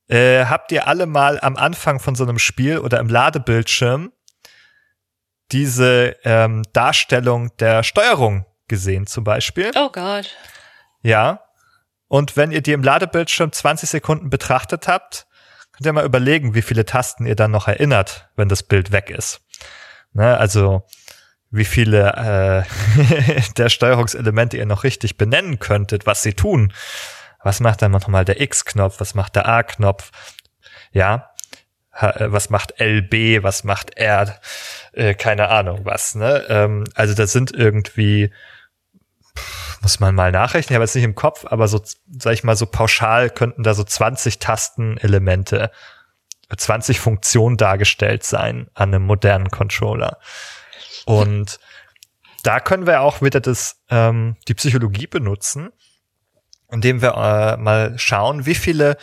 S1: Äh, habt ihr alle mal am Anfang von so einem Spiel oder im Ladebildschirm diese ähm, Darstellung der Steuerung gesehen zum Beispiel.
S3: Oh Gott.
S1: Ja. Und wenn ihr die im Ladebildschirm 20 Sekunden betrachtet habt, könnt ihr mal überlegen, wie viele Tasten ihr dann noch erinnert, wenn das Bild weg ist. Ne, also wie viele äh, der Steuerungselemente ihr noch richtig benennen könntet, was sie tun. Was macht dann nochmal der X-Knopf, was macht der A-Knopf? Ja, äh, was macht LB, was macht R, äh, keine Ahnung was. Ne? Ähm, also das sind irgendwie, muss man mal nachrechnen, ich habe jetzt nicht im Kopf, aber so, sag ich mal, so pauschal könnten da so 20 Tastenelemente, 20 Funktionen dargestellt sein an einem modernen Controller. Und da können wir auch wieder das, ähm, die Psychologie benutzen, indem wir äh, mal schauen, wie viele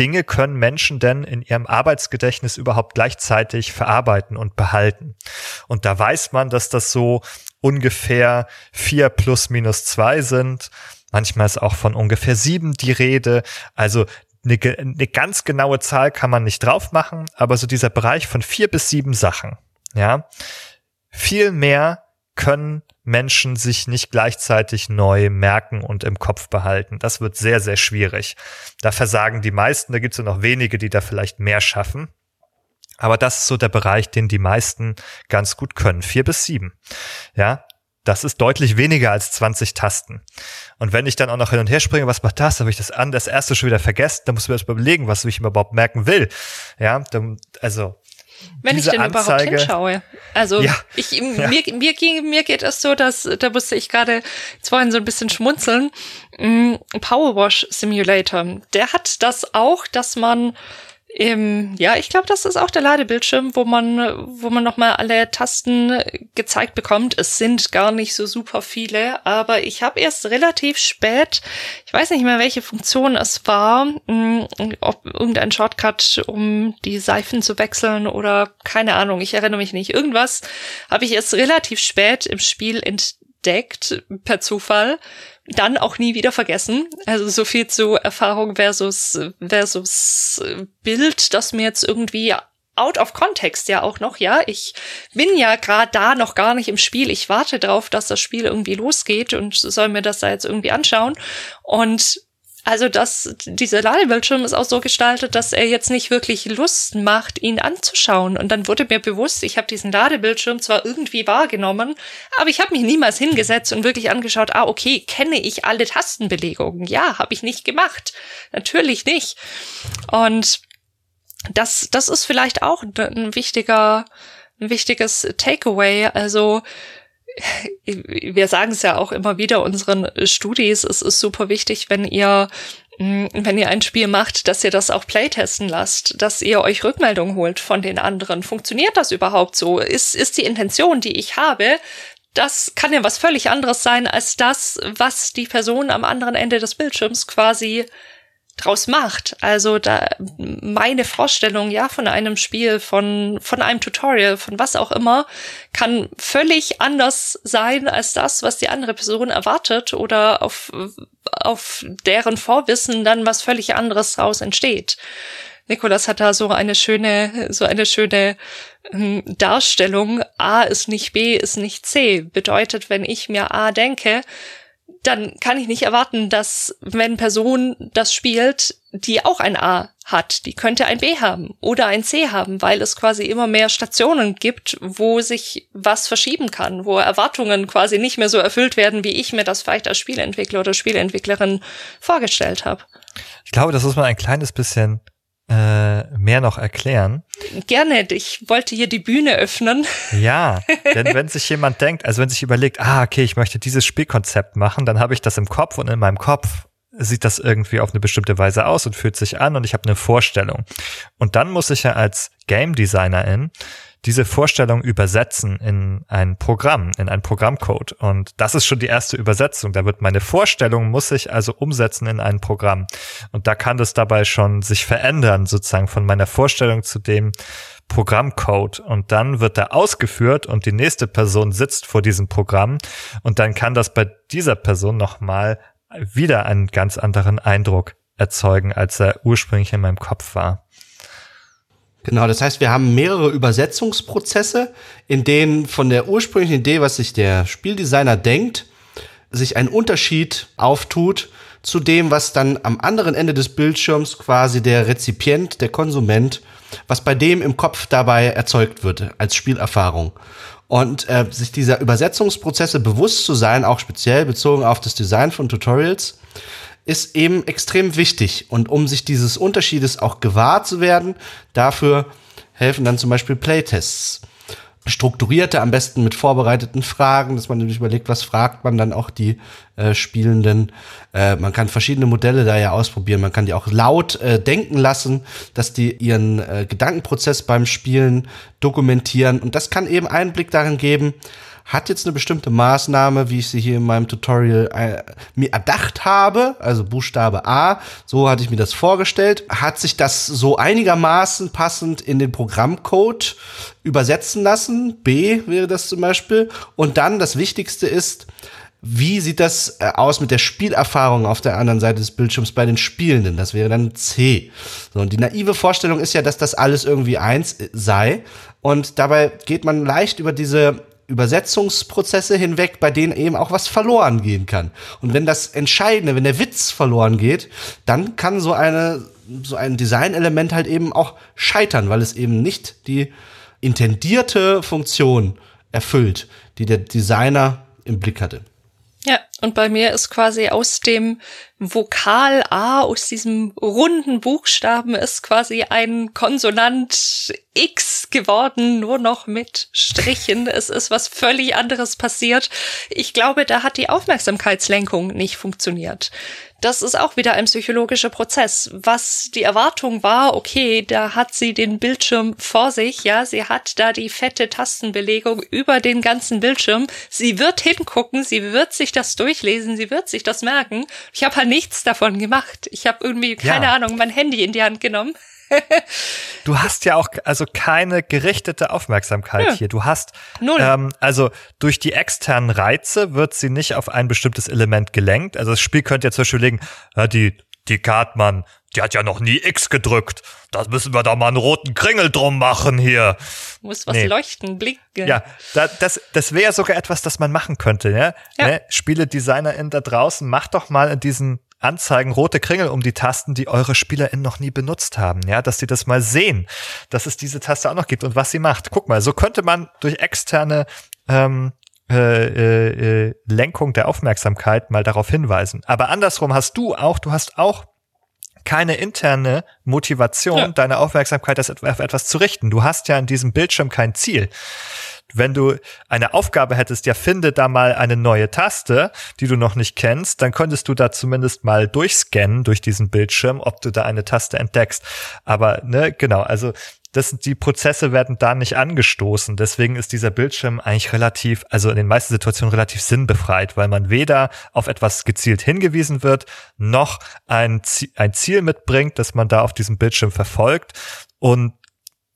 S1: Dinge können Menschen denn in ihrem Arbeitsgedächtnis überhaupt gleichzeitig verarbeiten und behalten? Und da weiß man, dass das so ungefähr vier plus minus zwei sind. Manchmal ist auch von ungefähr sieben die Rede. Also eine, eine ganz genaue Zahl kann man nicht drauf machen, aber so dieser Bereich von vier bis sieben Sachen, ja, viel mehr können Menschen sich nicht gleichzeitig neu merken und im Kopf behalten. Das wird sehr, sehr schwierig. Da versagen die meisten, da gibt es ja noch wenige, die da vielleicht mehr schaffen. Aber das ist so der Bereich, den die meisten ganz gut können. Vier bis sieben. Ja, das ist deutlich weniger als 20 Tasten. Und wenn ich dann auch noch hin und her springe, was macht das? Habe ich das an, das erste schon wieder vergessen, dann muss ich mir erst überlegen, was ich mir überhaupt merken will. Ja, dann, also
S3: wenn ich denn Anzeige, überhaupt hinschaue. Also ja, ich, ja. Mir, mir, ging, mir geht es so, dass da musste ich gerade vorhin so ein bisschen schmunzeln. Mm, Powerwash Simulator, der hat das auch, dass man ähm, ja, ich glaube, das ist auch der Ladebildschirm, wo man, wo man nochmal alle Tasten gezeigt bekommt. Es sind gar nicht so super viele, aber ich habe erst relativ spät, ich weiß nicht mehr, welche Funktion es war, hm, ob irgendein Shortcut, um die Seifen zu wechseln oder keine Ahnung, ich erinnere mich nicht. Irgendwas habe ich erst relativ spät im Spiel entdeckt, per Zufall, dann auch nie wieder vergessen. Also so viel zu Erfahrung versus, versus Bild, das mir jetzt irgendwie out of context ja auch noch, ja. Ich bin ja gerade da noch gar nicht im Spiel. Ich warte drauf, dass das Spiel irgendwie losgeht und soll mir das da jetzt irgendwie anschauen. Und also das, dieser Ladebildschirm ist auch so gestaltet, dass er jetzt nicht wirklich Lust macht, ihn anzuschauen. Und dann wurde mir bewusst, ich habe diesen Ladebildschirm zwar irgendwie wahrgenommen, aber ich habe mich niemals hingesetzt und wirklich angeschaut, ah, okay, kenne ich alle Tastenbelegungen? Ja, habe ich nicht gemacht. Natürlich nicht. Und das, das ist vielleicht auch ein wichtiger, ein wichtiges Takeaway. Also wir sagen es ja auch immer wieder unseren Studis, es ist super wichtig, wenn ihr mm, wenn ihr ein Spiel macht, dass ihr das auch playtesten lasst, dass ihr euch Rückmeldungen holt von den anderen. Funktioniert das überhaupt so? Ist, ist die Intention, die ich habe, das kann ja was völlig anderes sein als das, was die Person am anderen Ende des Bildschirms quasi draus macht. Also da meine Vorstellung ja von einem Spiel, von von einem Tutorial, von was auch immer, kann völlig anders sein als das, was die andere Person erwartet oder auf auf deren Vorwissen dann was völlig anderes draus entsteht. Nikolas hat da so eine schöne, so eine schöne ähm, Darstellung. A ist nicht B, ist nicht C. Bedeutet, wenn ich mir A denke, dann kann ich nicht erwarten, dass wenn Person das spielt, die auch ein A hat, die könnte ein B haben oder ein C haben, weil es quasi immer mehr Stationen gibt, wo sich was verschieben kann, wo Erwartungen quasi nicht mehr so erfüllt werden, wie ich mir das vielleicht als Spielentwickler oder Spielentwicklerin vorgestellt habe.
S1: Ich glaube, das muss man ein kleines bisschen äh, mehr noch erklären.
S3: Gerne, ich wollte hier die Bühne öffnen.
S1: Ja, denn wenn sich jemand denkt, also wenn sich überlegt, ah, okay, ich möchte dieses Spielkonzept machen, dann habe ich das im Kopf und in meinem Kopf sieht das irgendwie auf eine bestimmte Weise aus und fühlt sich an und ich habe eine Vorstellung. Und dann muss ich ja als Game Designerin diese Vorstellung übersetzen in ein Programm, in ein Programmcode. Und das ist schon die erste Übersetzung. Da wird meine Vorstellung muss ich also umsetzen in ein Programm. Und da kann das dabei schon sich verändern, sozusagen von meiner Vorstellung zu dem Programmcode. Und dann wird er ausgeführt und die nächste Person sitzt vor diesem Programm. Und dann kann das bei dieser Person nochmal wieder einen ganz anderen Eindruck erzeugen, als er ursprünglich in meinem Kopf war.
S2: Genau, das heißt, wir haben mehrere Übersetzungsprozesse, in denen von der ursprünglichen Idee, was sich der Spieldesigner denkt, sich ein Unterschied auftut zu dem, was dann am anderen Ende des Bildschirms quasi der Rezipient, der Konsument, was bei dem im Kopf dabei erzeugt wird als Spielerfahrung. Und äh, sich dieser Übersetzungsprozesse bewusst zu sein, auch speziell bezogen auf das Design von Tutorials, ist eben extrem wichtig. Und um sich dieses Unterschiedes auch gewahr zu werden, dafür helfen dann zum Beispiel Playtests. Strukturierte, am besten mit vorbereiteten Fragen, dass man nämlich überlegt, was fragt man dann auch die äh, Spielenden. Äh, man kann verschiedene Modelle da ja ausprobieren. Man kann die auch laut äh, denken lassen, dass die ihren äh, Gedankenprozess beim Spielen dokumentieren. Und das kann eben Einblick darin geben, hat jetzt eine bestimmte Maßnahme, wie ich sie hier in meinem Tutorial äh, mir erdacht habe, also Buchstabe A, so hatte ich mir das vorgestellt, hat sich das so einigermaßen passend in den Programmcode übersetzen lassen, B wäre das zum Beispiel, und dann das Wichtigste ist, wie sieht das äh, aus mit der Spielerfahrung auf der anderen Seite des Bildschirms bei den Spielenden? Das wäre dann C. So, und die naive Vorstellung ist ja, dass das alles irgendwie eins äh, sei. Und dabei geht man leicht über diese Übersetzungsprozesse hinweg, bei denen eben auch was verloren gehen kann. Und wenn das Entscheidende, wenn der Witz verloren geht, dann kann so eine, so ein Designelement halt eben auch scheitern, weil es eben nicht die intendierte Funktion erfüllt, die der Designer im Blick hatte.
S3: Ja, und bei mir ist quasi aus dem Vokal A, aus diesem runden Buchstaben, ist quasi ein Konsonant X geworden, nur noch mit Strichen. es ist was völlig anderes passiert. Ich glaube, da hat die Aufmerksamkeitslenkung nicht funktioniert das ist auch wieder ein psychologischer Prozess. Was die Erwartung war, okay, da hat sie den Bildschirm vor sich, ja, sie hat da die fette Tastenbelegung über den ganzen Bildschirm. Sie wird hingucken, sie wird sich das durchlesen, sie wird sich das merken. Ich habe halt nichts davon gemacht. Ich habe irgendwie, keine ja. Ahnung, mein Handy in die Hand genommen
S1: du hast ja auch also keine gerichtete Aufmerksamkeit ja. hier. Du hast Null. Ähm, also durch die externen Reize wird sie nicht auf ein bestimmtes Element gelenkt. Also das Spiel könnte ja zum Beispiel legen, ja, die die Kartmann, die hat ja noch nie X gedrückt. Das müssen wir da mal einen roten Kringel drum machen hier.
S3: Muss was nee. leuchten, blinken.
S1: Ja, da, das, das wäre sogar etwas, das man machen könnte. Ne? Ja. Ne? Spiele-DesignerInnen da draußen, macht doch mal in diesen Anzeigen rote Kringel um die Tasten, die eure SpielerInnen noch nie benutzt haben, ja, dass sie das mal sehen, dass es diese Taste auch noch gibt und was sie macht. Guck mal, so könnte man durch externe ähm, äh, äh, Lenkung der Aufmerksamkeit mal darauf hinweisen. Aber andersrum hast du auch, du hast auch keine interne Motivation, ja. deine Aufmerksamkeit auf etwas zu richten. Du hast ja in diesem Bildschirm kein Ziel wenn du eine Aufgabe hättest, ja, finde da mal eine neue Taste, die du noch nicht kennst, dann könntest du da zumindest mal durchscannen durch diesen Bildschirm, ob du da eine Taste entdeckst. Aber, ne, genau, also das, die Prozesse werden da nicht angestoßen. Deswegen ist dieser Bildschirm eigentlich relativ, also in den meisten Situationen relativ sinnbefreit, weil man weder auf etwas gezielt hingewiesen wird, noch ein, ein Ziel mitbringt, das man da auf diesem Bildschirm verfolgt. Und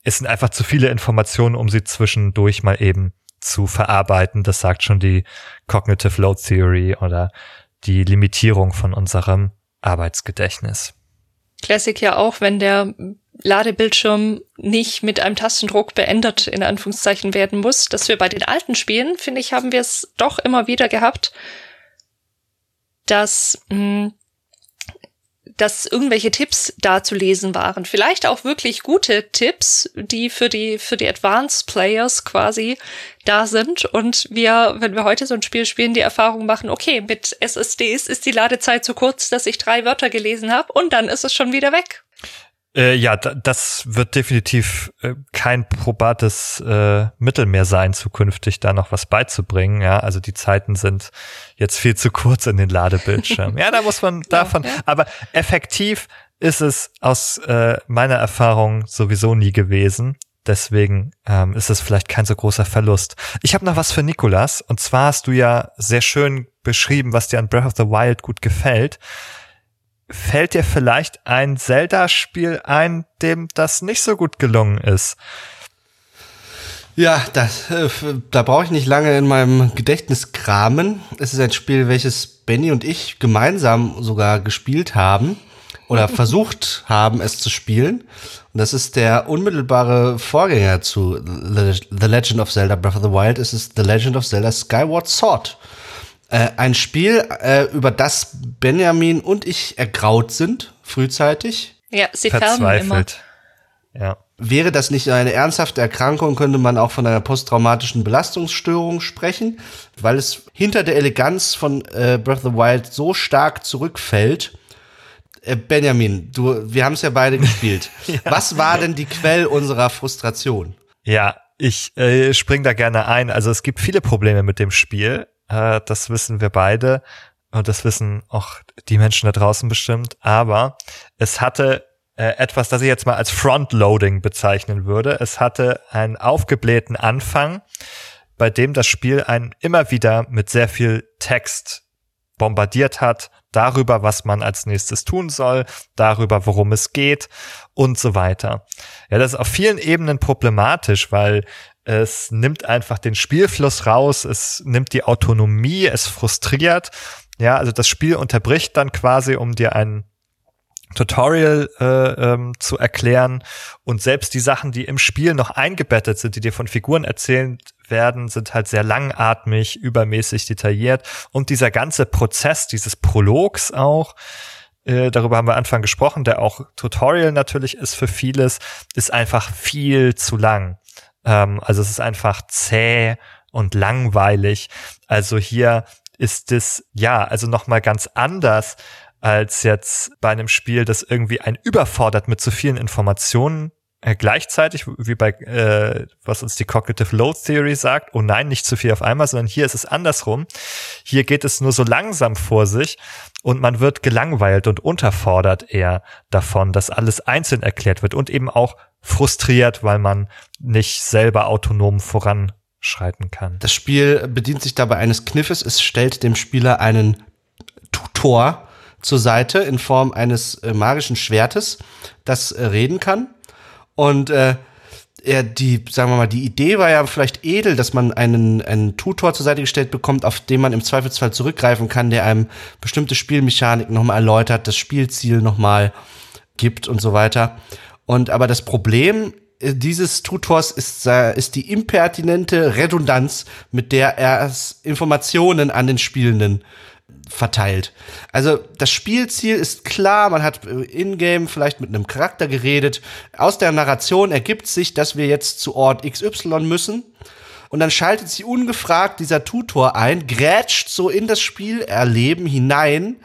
S1: es sind einfach zu viele Informationen, um sie zwischendurch mal eben zu verarbeiten. Das sagt schon die Cognitive Load Theory oder die Limitierung von unserem Arbeitsgedächtnis.
S3: Classic ja auch, wenn der Ladebildschirm nicht mit einem Tastendruck beendet, in Anführungszeichen, werden muss. Dass wir bei den alten Spielen, finde ich, haben wir es doch immer wieder gehabt, dass mh, hm, dass irgendwelche Tipps da zu lesen waren. Vielleicht auch wirklich gute Tipps, die für die, für die Advanced Players quasi da sind. Und wir, wenn wir heute so ein Spiel spielen, die Erfahrung machen, okay, mit SSDs ist die Ladezeit zu kurz, dass ich drei Wörter gelesen habe und dann ist es schon wieder weg.
S1: Äh, ja, das wird definitiv äh, kein probates äh, Mittel mehr sein, zukünftig da noch was beizubringen. Ja, also die Zeiten sind jetzt viel zu kurz in den Ladebildschirmen. ja, da muss man davon, ja, ja. aber effektiv ist es aus äh, meiner Erfahrung sowieso nie gewesen. Deswegen ähm, ist es vielleicht kein so großer Verlust. Ich habe noch was für Nikolas. Und zwar hast du ja sehr schön beschrieben, was dir an Breath of the Wild gut gefällt fällt dir vielleicht ein Zelda-Spiel ein, dem das nicht so gut gelungen ist?
S2: Ja, das, äh, da brauche ich nicht lange in meinem Gedächtnis kramen. Es ist ein Spiel, welches Benny und ich gemeinsam sogar gespielt haben oder versucht haben, es zu spielen. Und das ist der unmittelbare Vorgänger zu The Legend of Zelda Breath of the Wild. Es ist The Legend of Zelda Skyward Sword. Äh, ein Spiel, äh, über das Benjamin und ich ergraut sind, frühzeitig.
S3: Ja, sie färben immer.
S2: Ja. Wäre das nicht eine ernsthafte Erkrankung, könnte man auch von einer posttraumatischen Belastungsstörung sprechen, weil es hinter der Eleganz von äh, Breath of the Wild so stark zurückfällt. Äh, Benjamin, du, wir haben es ja beide gespielt. ja. Was war denn die Quelle unserer Frustration?
S1: Ja, ich äh, spring da gerne ein. Also es gibt viele Probleme mit dem Spiel. Äh, das wissen wir beide und das wissen auch die Menschen da draußen bestimmt. Aber es hatte äh, etwas, das ich jetzt mal als Frontloading bezeichnen würde. Es hatte einen aufgeblähten Anfang, bei dem das Spiel einen immer wieder mit sehr viel Text bombardiert hat, darüber, was man als nächstes tun soll, darüber, worum es geht und so weiter. Ja, das ist auf vielen Ebenen problematisch, weil es nimmt einfach den Spielfluss raus, es nimmt die Autonomie, es frustriert. Ja, also das Spiel unterbricht dann quasi, um dir ein Tutorial äh, ähm, zu erklären. Und selbst die Sachen, die im Spiel noch eingebettet sind, die dir von Figuren erzählt werden, sind halt sehr langatmig, übermäßig detailliert. Und dieser ganze Prozess dieses Prologs auch, äh, darüber haben wir Anfang gesprochen, der auch Tutorial natürlich ist für vieles, ist einfach viel zu lang. Ähm, also es ist einfach zäh und langweilig. Also hier ist es ja also noch mal ganz anders als jetzt bei einem Spiel, das irgendwie ein überfordert mit zu vielen Informationen äh, gleichzeitig, wie bei äh, was uns die Cognitive Load Theory sagt, oh nein, nicht zu viel auf einmal, sondern hier ist es andersrum. Hier geht es nur so langsam vor sich und man wird gelangweilt und unterfordert eher davon, dass alles einzeln erklärt wird und eben auch frustriert, weil man nicht selber autonom voranschreiten kann.
S2: Das Spiel bedient sich dabei eines Kniffes. Es stellt dem Spieler einen Tutor zur Seite in Form eines äh, magischen Schwertes, das äh, reden kann. Und äh, ja, die, sagen wir mal, die Idee war ja vielleicht edel, dass man einen, einen Tutor zur Seite gestellt bekommt, auf den man im Zweifelsfall zurückgreifen kann, der einem bestimmte Spielmechanik nochmal erläutert, das Spielziel nochmal gibt und so weiter. Und aber das Problem äh, dieses Tutors ist, ist die impertinente Redundanz, mit der er Informationen an den Spielenden verteilt. Also das Spielziel ist klar, man hat äh, in-game vielleicht mit einem Charakter geredet. Aus der Narration ergibt sich, dass wir jetzt zu Ort XY müssen. Und dann schaltet sie ungefragt dieser Tutor ein, grätscht so in das Spielerleben hinein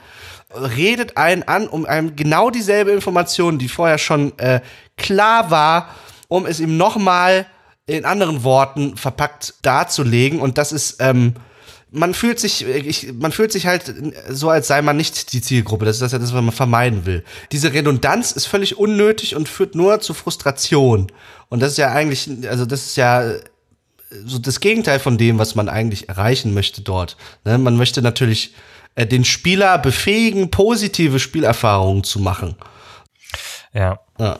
S2: redet einen an, um einem genau dieselbe Information, die vorher schon äh, klar war, um es ihm nochmal in anderen Worten verpackt darzulegen. Und das ist, ähm, man fühlt sich, ich, man fühlt sich halt so, als sei man nicht die Zielgruppe. Das ist das, was man vermeiden will. Diese Redundanz ist völlig unnötig und führt nur zu Frustration. Und das ist ja eigentlich, also das ist ja so das Gegenteil von dem, was man eigentlich erreichen möchte dort. Ne? Man möchte natürlich äh, den Spieler befähigen, positive Spielerfahrungen zu machen.
S1: Ja. ja.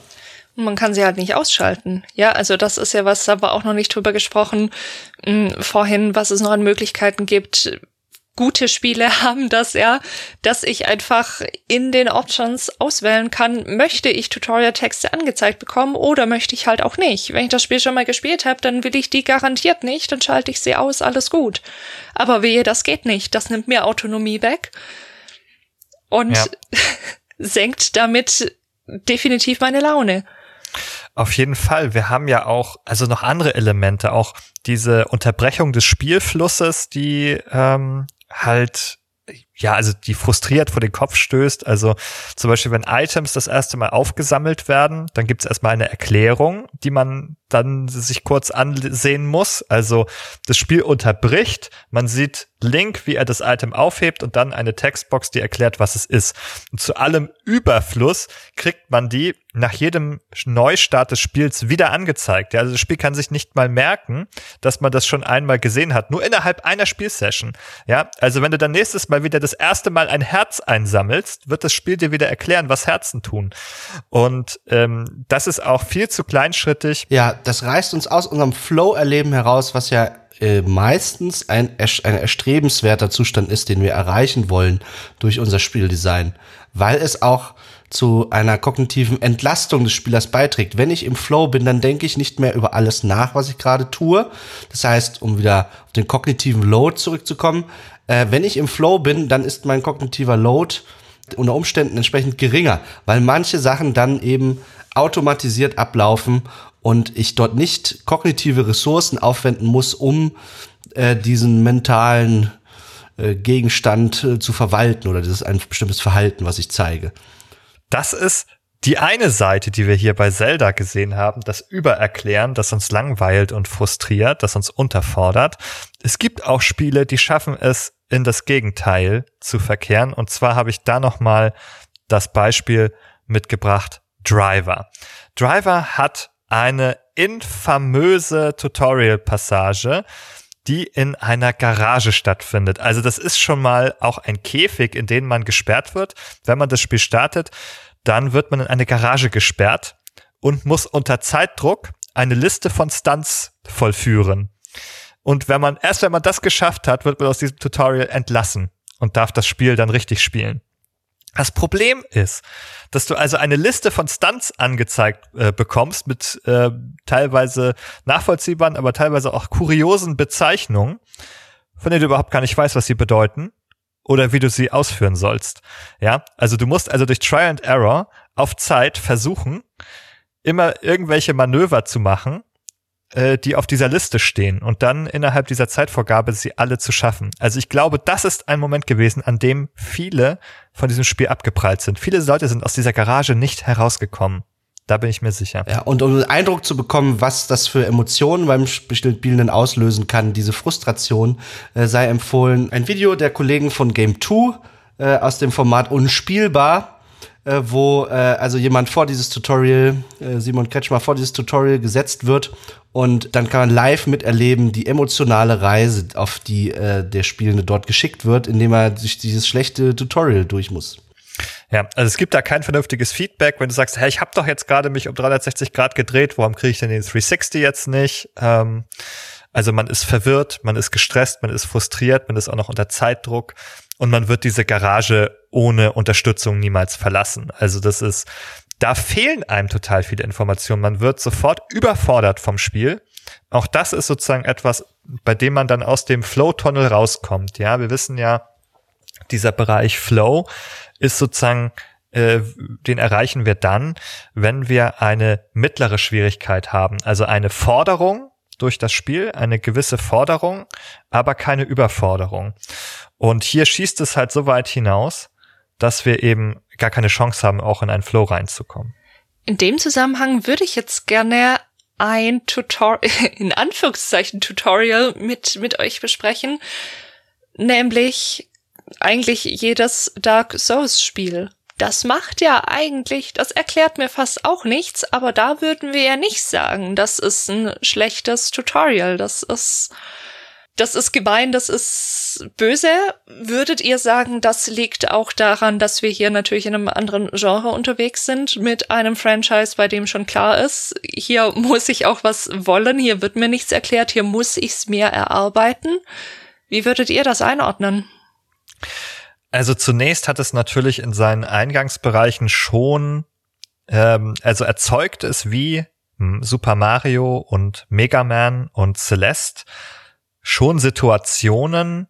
S3: Man kann sie halt nicht ausschalten. Ja, also das ist ja was, aber auch noch nicht drüber gesprochen mh, hm, vorhin, was es noch an Möglichkeiten gibt, gute Spiele haben das ja, dass ich einfach in den Options auswählen kann, möchte ich Tutorial-Texte angezeigt bekommen oder möchte ich halt auch nicht. Wenn ich das Spiel schon mal gespielt habe, dann will ich die garantiert nicht, dann schalte ich sie aus, alles gut. Aber wehe, das geht nicht, das nimmt mir Autonomie weg und ja. senkt damit definitiv meine Laune.
S1: Auf jeden Fall. Wir haben ja auch, also noch andere Elemente, auch diese Unterbrechung des Spielflusses, die ähm, halt ja, also die frustriert vor den Kopf stößt. Also zum Beispiel, wenn Items das erste Mal aufgesammelt werden, dann gibt es erstmal eine Erklärung, die man dann sich kurz ansehen muss. Also das Spiel unterbricht, man sieht Link, wie er das Item aufhebt und dann eine Textbox, die erklärt, was es ist. Und zu allem Überfluss kriegt man die nach jedem Neustart des Spiels wieder angezeigt. Ja, also das Spiel kann sich nicht mal merken, dass man das schon einmal gesehen hat, nur innerhalb einer Spielsession. Ja, also wenn du dann nächstes Mal wieder das erste Mal ein Herz einsammelst, wird das Spiel dir wieder erklären, was Herzen tun. Und ähm, das ist auch viel zu kleinschrittig.
S2: Ja, das reißt uns aus unserem Flow-Erleben heraus, was ja äh, meistens ein, ein erstrebenswerter Zustand ist, den wir erreichen wollen durch unser Spieldesign, weil es auch zu einer kognitiven Entlastung des Spielers beiträgt. Wenn ich im Flow bin, dann denke ich nicht mehr über alles nach, was ich gerade tue. Das heißt, um wieder auf den kognitiven Load zurückzukommen, äh, wenn ich im Flow bin, dann ist mein kognitiver Load unter Umständen entsprechend geringer, weil manche Sachen dann eben automatisiert ablaufen und ich dort nicht kognitive Ressourcen aufwenden muss, um äh, diesen mentalen äh, Gegenstand äh, zu verwalten oder ist ein bestimmtes Verhalten, was ich zeige.
S1: Das ist die eine Seite, die wir hier bei Zelda gesehen haben, das Übererklären, das uns langweilt und frustriert, das uns unterfordert. Es gibt auch Spiele, die schaffen es, in das Gegenteil zu verkehren. Und zwar habe ich da noch mal das Beispiel mitgebracht, Driver. Driver hat eine infamöse Tutorial-Passage, die in einer Garage stattfindet. Also das ist schon mal auch ein Käfig, in den man gesperrt wird. Wenn man das Spiel startet, dann wird man in eine Garage gesperrt und muss unter Zeitdruck eine Liste von Stunts vollführen. Und wenn man, erst wenn man das geschafft hat, wird man aus diesem Tutorial entlassen und darf das Spiel dann richtig spielen. Das Problem ist, dass du also eine Liste von Stunts angezeigt äh, bekommst mit äh, teilweise nachvollziehbaren, aber teilweise auch kuriosen Bezeichnungen, von denen du überhaupt gar nicht weißt, was sie bedeuten oder wie du sie ausführen sollst. Ja, also du musst also durch Try and Error auf Zeit versuchen, immer irgendwelche Manöver zu machen, äh, die auf dieser Liste stehen und dann innerhalb dieser Zeitvorgabe sie alle zu schaffen. Also ich glaube, das ist ein Moment gewesen, an dem viele von diesem Spiel abgeprallt sind. Viele Leute sind aus dieser Garage nicht herausgekommen. Da bin ich mir sicher.
S2: Ja, und um einen Eindruck zu bekommen, was das für Emotionen beim Spielenden auslösen kann, diese Frustration, äh, sei empfohlen ein Video der Kollegen von Game 2 äh, aus dem Format Unspielbar äh, wo äh, also jemand vor dieses Tutorial, äh, Simon Kretschmer vor dieses Tutorial gesetzt wird und dann kann man live miterleben die emotionale Reise, auf die äh, der Spielende dort geschickt wird, indem er durch dieses schlechte Tutorial durch muss.
S1: Ja, also es gibt da kein vernünftiges Feedback, wenn du sagst, hey, ich habe doch jetzt gerade mich um 360 Grad gedreht, warum kriege ich denn den 360 jetzt nicht? Ähm, also man ist verwirrt, man ist gestresst, man ist frustriert, man ist auch noch unter Zeitdruck und man wird diese Garage ohne Unterstützung niemals verlassen. Also das ist, da fehlen einem total viele Informationen. Man wird sofort überfordert vom Spiel. Auch das ist sozusagen etwas, bei dem man dann aus dem Flow-Tunnel rauskommt. Ja, wir wissen ja, dieser Bereich Flow ist sozusagen äh, den erreichen wir dann, wenn wir eine mittlere Schwierigkeit haben, also eine Forderung durch das Spiel, eine gewisse Forderung, aber keine Überforderung. Und hier schießt es halt so weit hinaus, dass wir eben gar keine Chance haben, auch in einen Flow reinzukommen.
S3: In dem Zusammenhang würde ich jetzt gerne ein Tutorial, in Anführungszeichen Tutorial mit, mit euch besprechen, nämlich eigentlich jedes Dark Souls Spiel. Das macht ja eigentlich, das erklärt mir fast auch nichts, aber da würden wir ja nicht sagen, das ist ein schlechtes Tutorial, das ist das ist gemein, das ist böse. Würdet ihr sagen, das liegt auch daran, dass wir hier natürlich in einem anderen Genre unterwegs sind, mit einem Franchise, bei dem schon klar ist, hier muss ich auch was wollen, hier wird mir nichts erklärt, hier muss ich es mir erarbeiten. Wie würdet ihr das einordnen?
S1: Also zunächst hat es natürlich in seinen Eingangsbereichen schon, ähm, also erzeugt es wie hm, Super Mario und Mega Man und Celeste schon Situationen,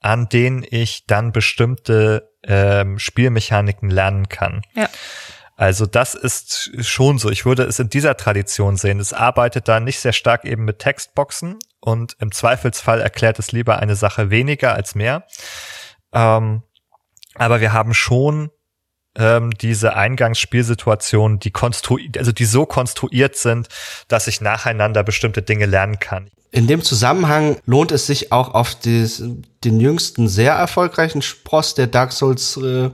S1: an denen ich dann bestimmte ähm, Spielmechaniken lernen kann.
S3: Ja.
S1: Also das ist schon so. Ich würde es in dieser Tradition sehen. Es arbeitet da nicht sehr stark eben mit Textboxen und im Zweifelsfall erklärt es lieber eine Sache weniger als mehr. Ähm, aber wir haben schon ähm, diese Eingangsspielsituationen, die also die so konstruiert sind, dass ich nacheinander bestimmte Dinge lernen kann.
S2: In dem Zusammenhang lohnt es sich auch auf des, den jüngsten sehr erfolgreichen Spross der Dark Souls äh,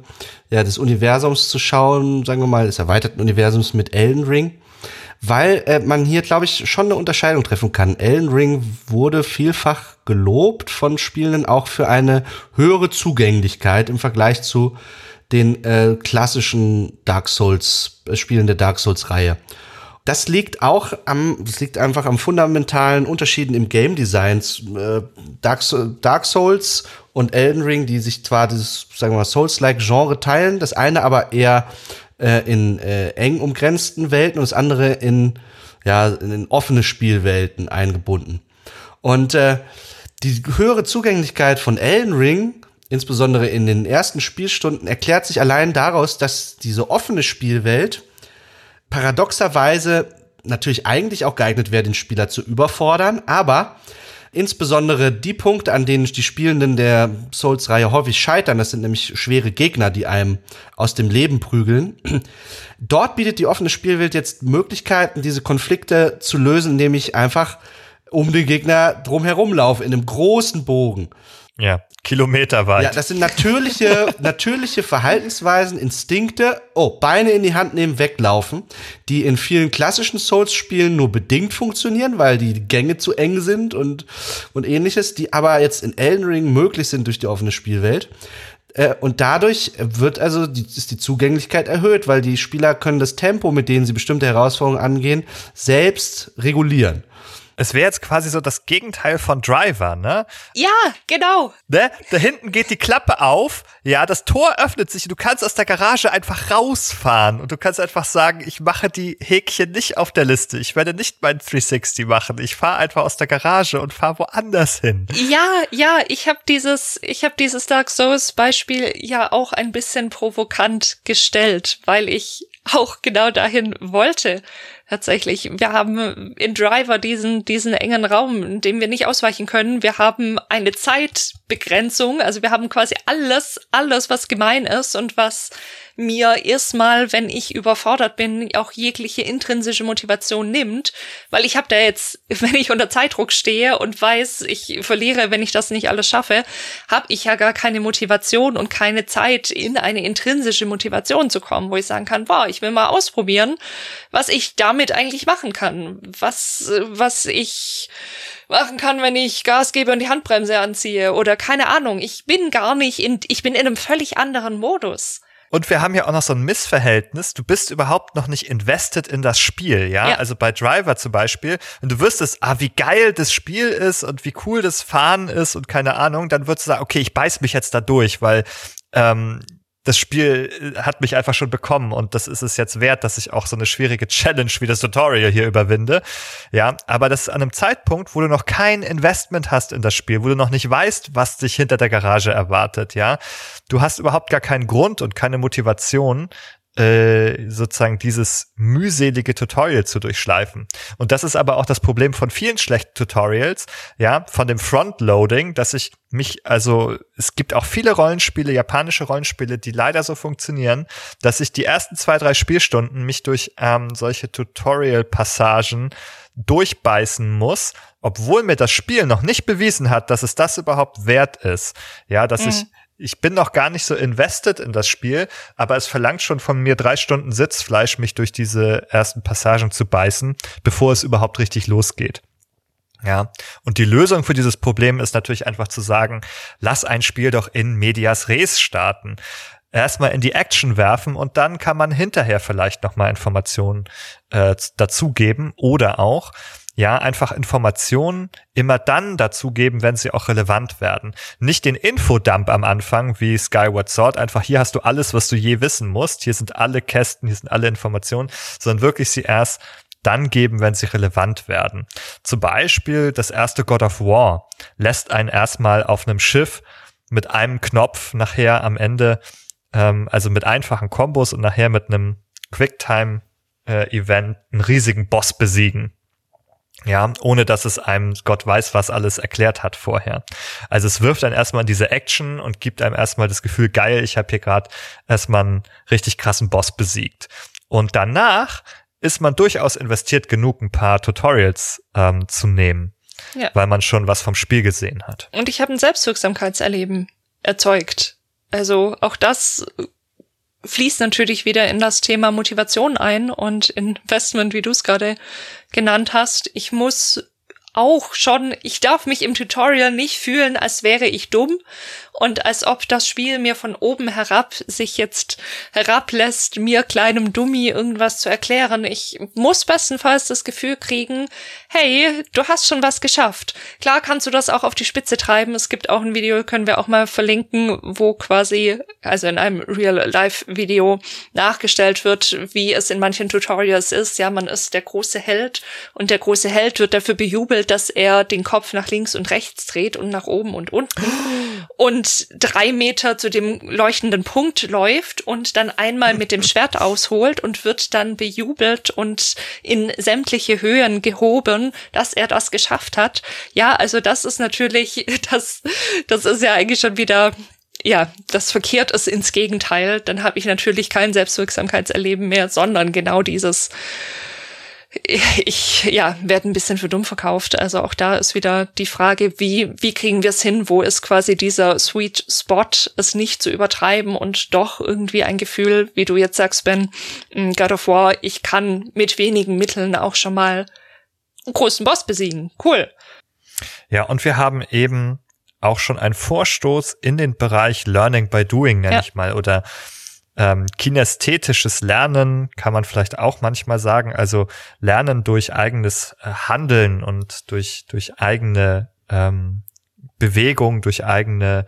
S2: ja, des Universums zu schauen, sagen wir mal, des erweiterten Universums mit Elden Ring weil äh, man hier, glaube ich, schon eine Unterscheidung treffen kann. Elden Ring wurde vielfach gelobt von Spielenden auch für eine höhere Zugänglichkeit im Vergleich zu den äh, klassischen Dark Souls, äh, Spielen der Dark Souls-Reihe. Das liegt auch am, das liegt einfach am fundamentalen Unterschieden im Game Designs. Äh, Dark, Dark Souls und Elden Ring, die sich zwar das, sagen wir mal, Souls-like Genre teilen, das eine aber eher äh, in äh, eng umgrenzten Welten und das andere in, ja, in offene Spielwelten eingebunden. Und äh, die höhere Zugänglichkeit von Elden Ring insbesondere in den ersten Spielstunden, erklärt sich allein daraus, dass diese offene Spielwelt paradoxerweise natürlich eigentlich auch geeignet wäre, den Spieler zu überfordern, aber insbesondere die Punkte, an denen die Spielenden der Souls-Reihe häufig scheitern, das sind nämlich schwere Gegner, die einem aus dem Leben prügeln. Dort bietet die offene Spielwelt jetzt Möglichkeiten, diese Konflikte zu lösen, indem ich einfach um den Gegner drumherum laufe, in einem großen Bogen.
S1: Ja, kilometerweit.
S2: Ja, das sind natürliche, natürliche Verhaltensweisen, Instinkte. Oh, Beine in die Hand nehmen, weglaufen, die in vielen klassischen Souls-Spielen nur bedingt funktionieren, weil die Gänge zu eng sind und, und ähnliches, die aber jetzt in Elden Ring möglich sind durch die offene Spielwelt. Äh, und dadurch wird also die, ist die Zugänglichkeit erhöht, weil die Spieler können das Tempo, mit dem sie bestimmte Herausforderungen angehen, selbst regulieren.
S1: Es wäre jetzt quasi so das Gegenteil von Driver, ne?
S3: Ja, genau.
S1: Ne? Da hinten geht die Klappe auf, ja, das Tor öffnet sich und du kannst aus der Garage einfach rausfahren und du kannst einfach sagen, ich mache die Häkchen nicht auf der Liste. Ich werde nicht mein 360 machen. Ich fahre einfach aus der Garage und fahre woanders hin.
S3: Ja, ja, ich habe dieses ich habe dieses Dark Souls Beispiel ja auch ein bisschen provokant gestellt, weil ich auch genau dahin wollte. Tatsächlich. Wir haben in Driver diesen, diesen engen Raum, in dem wir nicht ausweichen können. Wir haben eine Zeitbegrenzung. Also wir haben quasi alles, alles, was gemein ist und was mir erstmal, wenn ich überfordert bin, auch jegliche intrinsische Motivation nimmt, weil ich habe da jetzt, wenn ich unter Zeitdruck stehe und weiß, ich verliere, wenn ich das nicht alles schaffe, habe ich ja gar keine Motivation und keine Zeit, in eine intrinsische Motivation zu kommen, wo ich sagen kann, boah, ich will mal ausprobieren, was ich damit eigentlich machen kann, was was ich machen kann, wenn ich Gas gebe und die Handbremse anziehe oder keine Ahnung. Ich bin gar nicht in, ich bin in einem völlig anderen Modus.
S1: Und wir haben ja auch noch so ein Missverhältnis. Du bist überhaupt noch nicht invested in das Spiel, ja? ja. Also bei Driver zum Beispiel, wenn du wüsstest, ah, wie geil das Spiel ist und wie cool das Fahren ist und keine Ahnung, dann würdest du sagen, okay, ich beiß mich jetzt da durch, weil ähm, das Spiel äh, hat mich einfach schon bekommen und das ist es jetzt wert, dass ich auch so eine schwierige Challenge wie das Tutorial hier überwinde. Ja, aber das ist an einem Zeitpunkt, wo du noch kein Investment hast in das Spiel, wo du noch nicht weißt, was dich hinter der Garage erwartet, ja. Du hast überhaupt gar keinen Grund und keine Motivation, äh, sozusagen dieses mühselige Tutorial zu durchschleifen. Und das ist aber auch das Problem von vielen schlechten Tutorials, ja, von dem Frontloading, dass ich mich, also es gibt auch viele Rollenspiele, japanische Rollenspiele, die leider so funktionieren, dass ich die ersten zwei, drei Spielstunden mich durch ähm, solche Tutorial-Passagen durchbeißen muss, obwohl mir das Spiel noch nicht bewiesen hat, dass es das überhaupt wert ist. Ja, dass mhm. ich ich bin noch gar nicht so invested in das Spiel, aber es verlangt schon von mir drei Stunden Sitzfleisch, mich durch diese ersten Passagen zu beißen, bevor es überhaupt richtig losgeht. Ja, und die Lösung für dieses Problem ist natürlich einfach zu sagen, lass ein Spiel doch in Medias Res starten. Erstmal in die Action werfen und dann kann man hinterher vielleicht nochmal Informationen äh, dazugeben oder auch ja, einfach Informationen immer dann dazugeben, wenn sie auch relevant werden. Nicht den Infodump am Anfang wie Skyward Sword, einfach hier hast du alles, was du je wissen musst, hier sind alle Kästen, hier sind alle Informationen, sondern wirklich sie erst dann geben, wenn sie relevant werden. Zum Beispiel das erste God of War lässt einen erstmal auf einem Schiff mit einem Knopf nachher am Ende, ähm, also mit einfachen Kombos und nachher mit einem Quicktime äh, einen riesigen Boss besiegen. Ja, ohne dass es einem Gott weiß, was alles erklärt hat vorher. Also es wirft dann erstmal diese Action und gibt einem erstmal das Gefühl, geil, ich habe hier gerade erstmal einen richtig krassen Boss besiegt. Und danach ist man durchaus investiert genug, ein paar Tutorials ähm, zu nehmen, ja. weil man schon was vom Spiel gesehen hat.
S3: Und ich habe ein Selbstwirksamkeitserleben erzeugt. Also auch das fließt natürlich wieder in das Thema Motivation ein und Investment, wie du es gerade genannt hast. Ich muss auch schon, ich darf mich im Tutorial nicht fühlen, als wäre ich dumm und als ob das Spiel mir von oben herab sich jetzt herablässt, mir kleinem Dummy irgendwas zu erklären. Ich muss bestenfalls das Gefühl kriegen, hey, du hast schon was geschafft. Klar kannst du das auch auf die Spitze treiben. Es gibt auch ein Video, können wir auch mal verlinken, wo quasi, also in einem Real-Life-Video nachgestellt wird, wie es in manchen Tutorials ist. Ja, man ist der große Held und der große Held wird dafür bejubelt, dass er den Kopf nach links und rechts dreht und nach oben und unten. Und und drei Meter zu dem leuchtenden Punkt läuft und dann einmal mit dem Schwert ausholt und wird dann bejubelt und in sämtliche Höhen gehoben, dass er das geschafft hat. Ja, also das ist natürlich, das, das ist ja eigentlich schon wieder ja, das verkehrt ist ins Gegenteil, dann habe ich natürlich kein Selbstwirksamkeitserleben mehr, sondern genau dieses ich ja werde ein bisschen für dumm verkauft. Also auch da ist wieder die Frage, wie wie kriegen wir es hin? Wo ist quasi dieser Sweet Spot, es nicht zu übertreiben und doch irgendwie ein Gefühl, wie du jetzt sagst, Ben, God of War, ich kann mit wenigen Mitteln auch schon mal einen großen Boss besiegen. Cool.
S1: Ja, und wir haben eben auch schon einen Vorstoß in den Bereich Learning by Doing, nenne ja. ich mal, oder ähm, kinästhetisches Lernen kann man vielleicht auch manchmal sagen, also Lernen durch eigenes äh, Handeln und durch, durch eigene ähm, Bewegung, durch eigene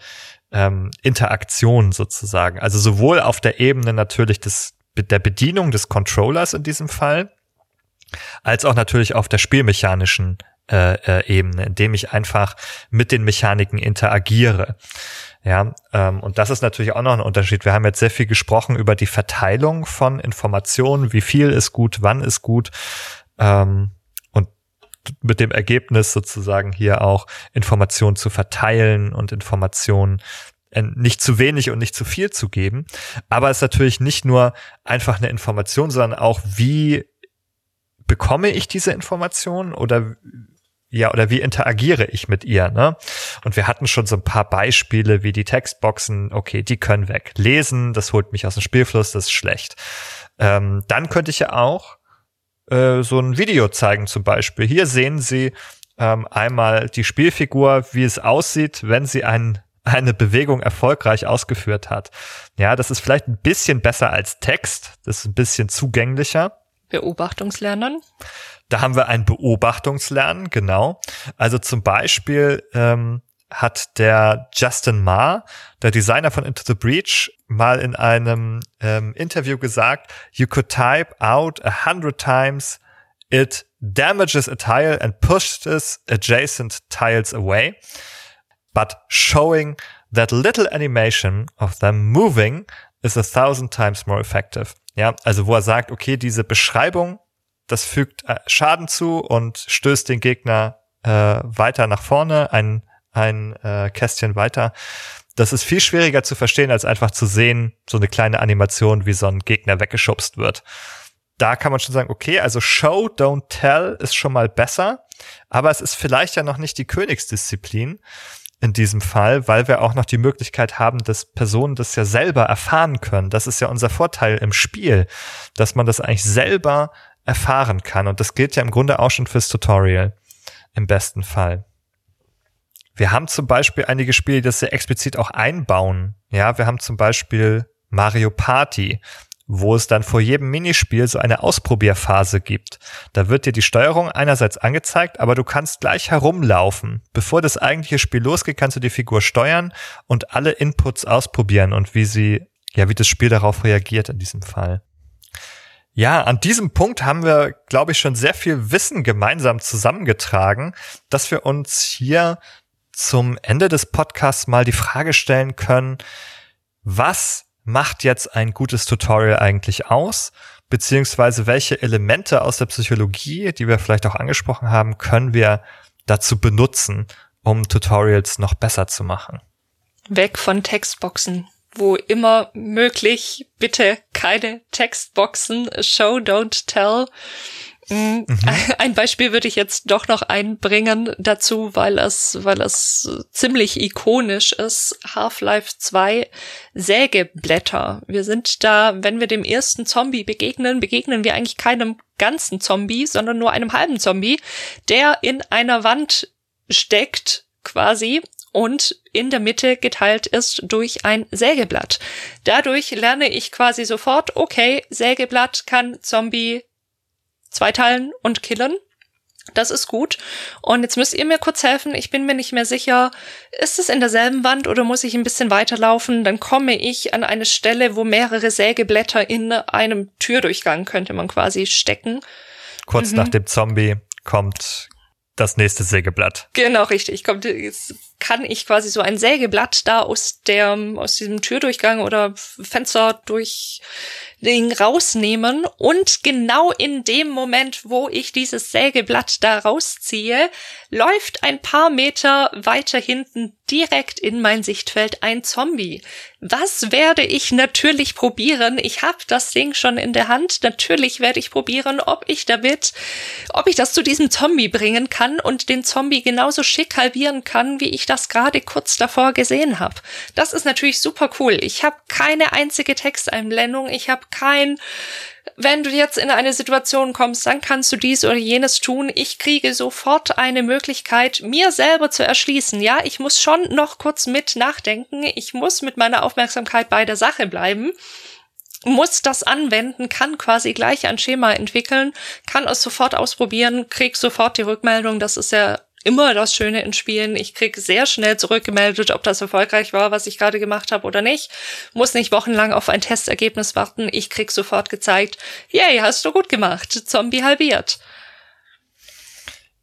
S1: ähm, Interaktion sozusagen. Also sowohl auf der Ebene natürlich des, der Bedienung des Controllers in diesem Fall, als auch natürlich auf der spielmechanischen äh, äh, Ebene, indem ich einfach mit den Mechaniken interagiere. Ja, ähm, und das ist natürlich auch noch ein Unterschied. Wir haben jetzt sehr viel gesprochen über die Verteilung von Informationen, wie viel ist gut, wann ist gut. Ähm, und mit dem Ergebnis sozusagen hier auch Informationen zu verteilen und Informationen äh, nicht zu wenig und nicht zu viel zu geben. Aber es ist natürlich nicht nur einfach eine Information, sondern auch, wie bekomme ich diese Information oder ja, oder wie interagiere ich mit ihr, ne? Und wir hatten schon so ein paar Beispiele wie die Textboxen, okay, die können weg. Lesen, das holt mich aus dem Spielfluss, das ist schlecht. Ähm, dann könnte ich ja auch äh, so ein Video zeigen zum Beispiel. Hier sehen Sie ähm, einmal die Spielfigur, wie es aussieht, wenn sie ein, eine Bewegung erfolgreich ausgeführt hat. Ja, das ist vielleicht ein bisschen besser als Text, das ist ein bisschen zugänglicher.
S3: Beobachtungslernen.
S1: Da haben wir ein Beobachtungslernen, genau. Also zum Beispiel ähm, hat der Justin Marr, der Designer von Into the Breach, mal in einem ähm, Interview gesagt, you could type out a hundred times, it damages a tile and pushes adjacent tiles away. But showing that little animation of them moving is a thousand times more effective. Ja, also wo er sagt, okay, diese Beschreibung das fügt äh, Schaden zu und stößt den Gegner äh, weiter nach vorne, ein, ein äh, Kästchen weiter. Das ist viel schwieriger zu verstehen, als einfach zu sehen, so eine kleine Animation, wie so ein Gegner weggeschubst wird. Da kann man schon sagen, okay, also Show, don't tell ist schon mal besser, aber es ist vielleicht ja noch nicht die Königsdisziplin in diesem Fall, weil wir auch noch die Möglichkeit haben, dass Personen das ja selber erfahren können. Das ist ja unser Vorteil im Spiel, dass man das eigentlich selber erfahren kann. Und das gilt ja im Grunde auch schon fürs Tutorial. Im besten Fall. Wir haben zum Beispiel einige Spiele, die das sehr explizit auch einbauen. Ja, wir haben zum Beispiel Mario Party, wo es dann vor jedem Minispiel so eine Ausprobierphase gibt. Da wird dir die Steuerung einerseits angezeigt, aber du kannst gleich herumlaufen. Bevor das eigentliche Spiel losgeht, kannst du die Figur steuern und alle Inputs ausprobieren und wie sie, ja, wie das Spiel darauf reagiert in diesem Fall. Ja, an diesem Punkt haben wir, glaube ich, schon sehr viel Wissen gemeinsam zusammengetragen, dass wir uns hier zum Ende des Podcasts mal die Frage stellen können, was macht jetzt ein gutes Tutorial eigentlich aus? beziehungsweise welche Elemente aus der Psychologie, die wir vielleicht auch angesprochen haben, können wir dazu benutzen, um Tutorials noch besser zu machen.
S3: Weg von Textboxen. Wo immer möglich, bitte keine Textboxen. Show, don't tell. Mhm. Ein Beispiel würde ich jetzt doch noch einbringen dazu, weil es, weil es ziemlich ikonisch ist. Half-Life 2 Sägeblätter. Wir sind da, wenn wir dem ersten Zombie begegnen, begegnen wir eigentlich keinem ganzen Zombie, sondern nur einem halben Zombie, der in einer Wand steckt, quasi, und in der Mitte geteilt ist durch ein Sägeblatt. Dadurch lerne ich quasi sofort, okay, Sägeblatt kann Zombie zweiteilen und killen. Das ist gut. Und jetzt müsst ihr mir kurz helfen. Ich bin mir nicht mehr sicher, ist es in derselben Wand oder muss ich ein bisschen weiterlaufen? Dann komme ich an eine Stelle, wo mehrere Sägeblätter in einem Türdurchgang könnte man quasi stecken.
S1: Kurz mhm. nach dem Zombie kommt das nächste Sägeblatt.
S3: Genau, richtig. Kommt, jetzt kann ich quasi so ein Sägeblatt da aus der, aus diesem Türdurchgang oder Fenster durch Ding rausnehmen und genau in dem Moment, wo ich dieses Sägeblatt da rausziehe, läuft ein paar Meter weiter hinten direkt in mein Sichtfeld ein Zombie. Was werde ich natürlich probieren? Ich habe das Ding schon in der Hand. Natürlich werde ich probieren, ob ich damit, ob ich das zu diesem Zombie bringen kann und den Zombie genauso schick halbieren kann, wie ich das gerade kurz davor gesehen habe. Das ist natürlich super cool. Ich habe keine einzige Texteinblendung. Ich habe kein wenn du jetzt in eine Situation kommst, dann kannst du dies oder jenes tun. Ich kriege sofort eine Möglichkeit, mir selber zu erschließen. Ja, ich muss schon noch kurz mit nachdenken. Ich muss mit meiner Aufmerksamkeit bei der Sache bleiben muss das anwenden, kann quasi gleich ein Schema entwickeln, kann es sofort ausprobieren, krieg sofort die Rückmeldung. Das ist ja immer das Schöne in Spielen. Ich krieg sehr schnell zurückgemeldet, ob das erfolgreich war, was ich gerade gemacht habe oder nicht. Muss nicht wochenlang auf ein Testergebnis warten. Ich krieg sofort gezeigt, yay, hast du gut gemacht. Zombie halbiert.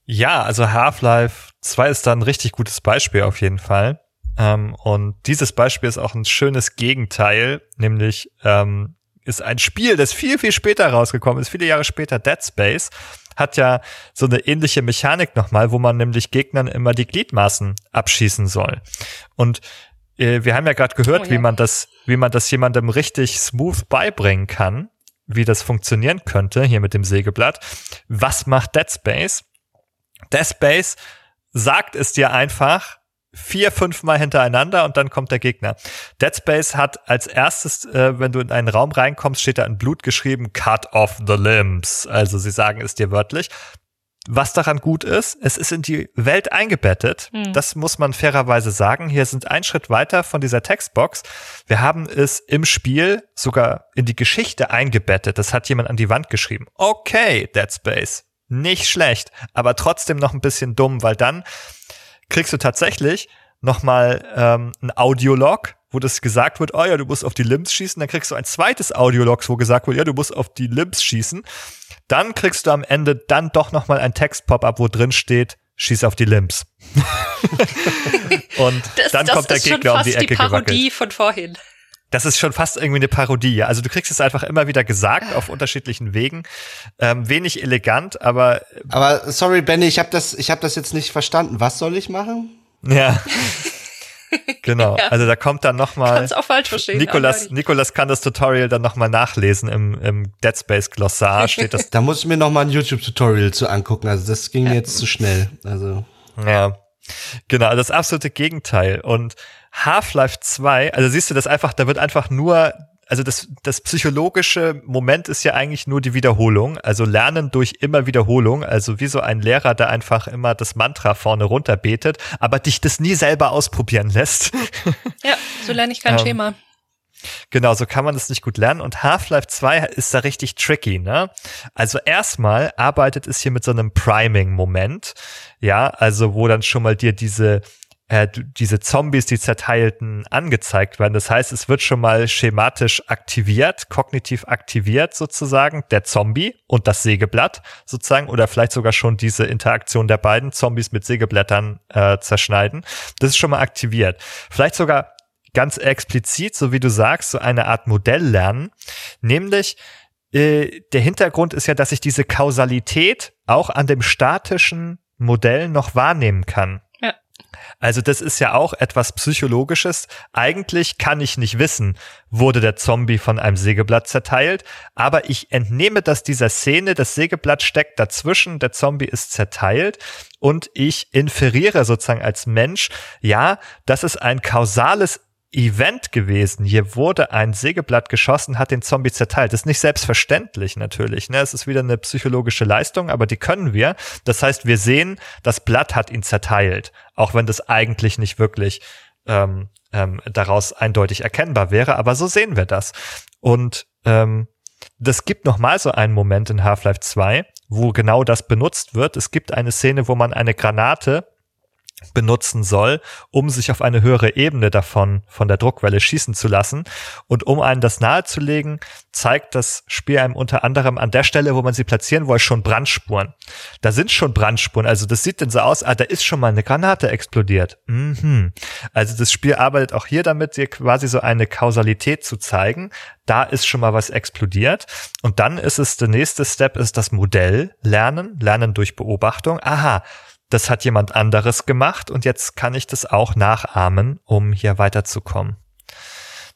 S1: Ja, also Half-Life 2 ist da ein richtig gutes Beispiel auf jeden Fall. Ähm, und dieses Beispiel ist auch ein schönes Gegenteil, nämlich ähm, ist ein Spiel, das viel, viel später rausgekommen ist, viele Jahre später, Dead Space hat ja so eine ähnliche Mechanik nochmal, wo man nämlich Gegnern immer die Gliedmaßen abschießen soll. Und äh, wir haben ja gerade gehört, oh, ja. wie man das, wie man das jemandem richtig smooth beibringen kann, wie das funktionieren könnte, hier mit dem Sägeblatt. Was macht Dead Space? Dead Space sagt es dir einfach, vier, fünf Mal hintereinander und dann kommt der Gegner. Dead Space hat als erstes, äh, wenn du in einen Raum reinkommst, steht da in Blut geschrieben, cut off the limbs. Also sie sagen es dir wörtlich. Was daran gut ist, es ist in die Welt eingebettet. Mhm. Das muss man fairerweise sagen. Hier sind ein Schritt weiter von dieser Textbox. Wir haben es im Spiel sogar in die Geschichte eingebettet. Das hat jemand an die Wand geschrieben. Okay, Dead Space. Nicht schlecht, aber trotzdem noch ein bisschen dumm, weil dann kriegst du tatsächlich nochmal ähm, ein Audiolog, wo das gesagt wird, oh ja, du musst auf die Limbs schießen. Dann kriegst du ein zweites Audiolog, wo gesagt wird, ja, du musst auf die Limbs schießen. Dann kriegst du am Ende dann doch nochmal ein Text-Pop-up, wo drin steht, schieß auf die Limbs. und das, dann das kommt der Gegner um die Ecke
S3: die Parodie gewackelt. von vorhin.
S1: Das ist schon fast irgendwie eine Parodie. Also du kriegst es einfach immer wieder gesagt auf unterschiedlichen Wegen. Ähm, wenig elegant, aber.
S2: Aber sorry, Benny, ich habe das, ich habe das jetzt nicht verstanden. Was soll ich machen?
S1: Ja. genau. Ja. Also da kommt dann nochmal.
S3: Kannst auch falsch verstehen.
S1: Nikolas, Nikolas kann das Tutorial dann nochmal nachlesen im, im Dead Space Glossar steht das.
S2: da muss ich mir nochmal ein YouTube-Tutorial zu angucken. Also das ging ja. jetzt zu schnell. Also.
S1: Ja. Genau, das absolute Gegenteil. Und Half-Life 2, also siehst du das einfach, da wird einfach nur, also das, das psychologische Moment ist ja eigentlich nur die Wiederholung, also Lernen durch immer Wiederholung, also wie so ein Lehrer, der einfach immer das Mantra vorne runter betet, aber dich das nie selber ausprobieren lässt.
S3: Ja, so lerne ich kein ähm, Schema.
S1: Genau, so kann man das nicht gut lernen. Und Half-Life 2 ist da richtig tricky, ne? Also erstmal arbeitet es hier mit so einem Priming-Moment. Ja, also wo dann schon mal dir diese äh, diese Zombies, die zerteilten, angezeigt werden. Das heißt, es wird schon mal schematisch aktiviert, kognitiv aktiviert sozusagen, der Zombie und das Sägeblatt sozusagen, oder vielleicht sogar schon diese Interaktion der beiden Zombies mit Sägeblättern äh, zerschneiden. Das ist schon mal aktiviert. Vielleicht sogar ganz explizit, so wie du sagst, so eine Art Modell lernen, nämlich äh, der Hintergrund ist ja, dass ich diese Kausalität auch an dem statischen Modell noch wahrnehmen kann. Also das ist ja auch etwas Psychologisches. Eigentlich kann ich nicht wissen, wurde der Zombie von einem Sägeblatt zerteilt, aber ich entnehme das dieser Szene, das Sägeblatt steckt dazwischen, der Zombie ist zerteilt und ich inferiere sozusagen als Mensch, ja, das ist ein kausales Event gewesen. Hier wurde ein Sägeblatt geschossen, hat den Zombie zerteilt. Das ist nicht selbstverständlich natürlich. Ne? Es ist wieder eine psychologische Leistung, aber die können wir. Das heißt, wir sehen, das Blatt hat ihn zerteilt, auch wenn das eigentlich nicht wirklich ähm, ähm, daraus eindeutig erkennbar wäre. Aber so sehen wir das. Und ähm, das gibt noch mal so einen Moment in Half-Life 2, wo genau das benutzt wird. Es gibt eine Szene, wo man eine Granate benutzen soll, um sich auf eine höhere Ebene davon von der Druckwelle schießen zu lassen. Und um einen das nahezulegen, zeigt das Spiel einem unter anderem an der Stelle, wo man sie platzieren wollte, schon Brandspuren. Da sind schon Brandspuren. Also das sieht denn so aus, ah, da ist schon mal eine Granate explodiert. Mhm. Also das Spiel arbeitet auch hier damit, dir quasi so eine Kausalität zu zeigen. Da ist schon mal was explodiert. Und dann ist es, der nächste Step ist das Modell lernen, lernen durch Beobachtung. Aha das hat jemand anderes gemacht und jetzt kann ich das auch nachahmen, um hier weiterzukommen.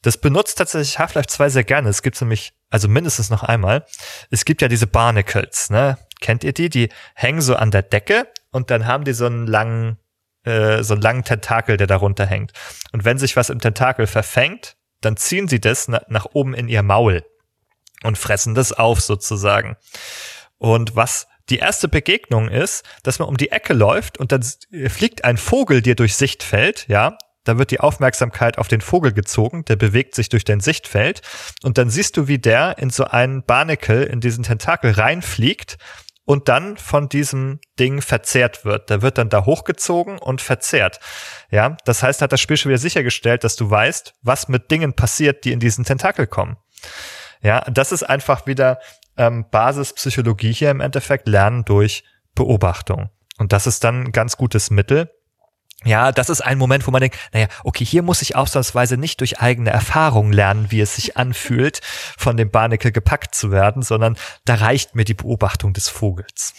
S1: Das benutzt tatsächlich Half-Life 2 sehr gerne. Es gibt nämlich, also mindestens noch einmal, es gibt ja diese Barnacles, ne? Kennt ihr die? Die hängen so an der Decke und dann haben die so einen langen, äh, so einen langen Tentakel, der darunter hängt. Und wenn sich was im Tentakel verfängt, dann ziehen sie das na nach oben in ihr Maul und fressen das auf sozusagen. Und was die erste Begegnung ist, dass man um die Ecke läuft und dann fliegt ein Vogel dir durch Sichtfeld, ja, da wird die Aufmerksamkeit auf den Vogel gezogen, der bewegt sich durch dein Sichtfeld und dann siehst du, wie der in so einen Barnacle, in diesen Tentakel reinfliegt und dann von diesem Ding verzehrt wird. Der wird dann da hochgezogen und verzehrt. Ja, das heißt, hat das Spiel schon wieder sichergestellt, dass du weißt, was mit Dingen passiert, die in diesen Tentakel kommen. Ja, das ist einfach wieder ähm, Basispsychologie hier im Endeffekt lernen durch Beobachtung. Und das ist dann ein ganz gutes Mittel. Ja, das ist ein Moment, wo man denkt, naja, okay, hier muss ich ausnahmsweise nicht durch eigene Erfahrung lernen, wie es sich anfühlt, von dem Barnacle gepackt zu werden, sondern da reicht mir die Beobachtung des Vogels.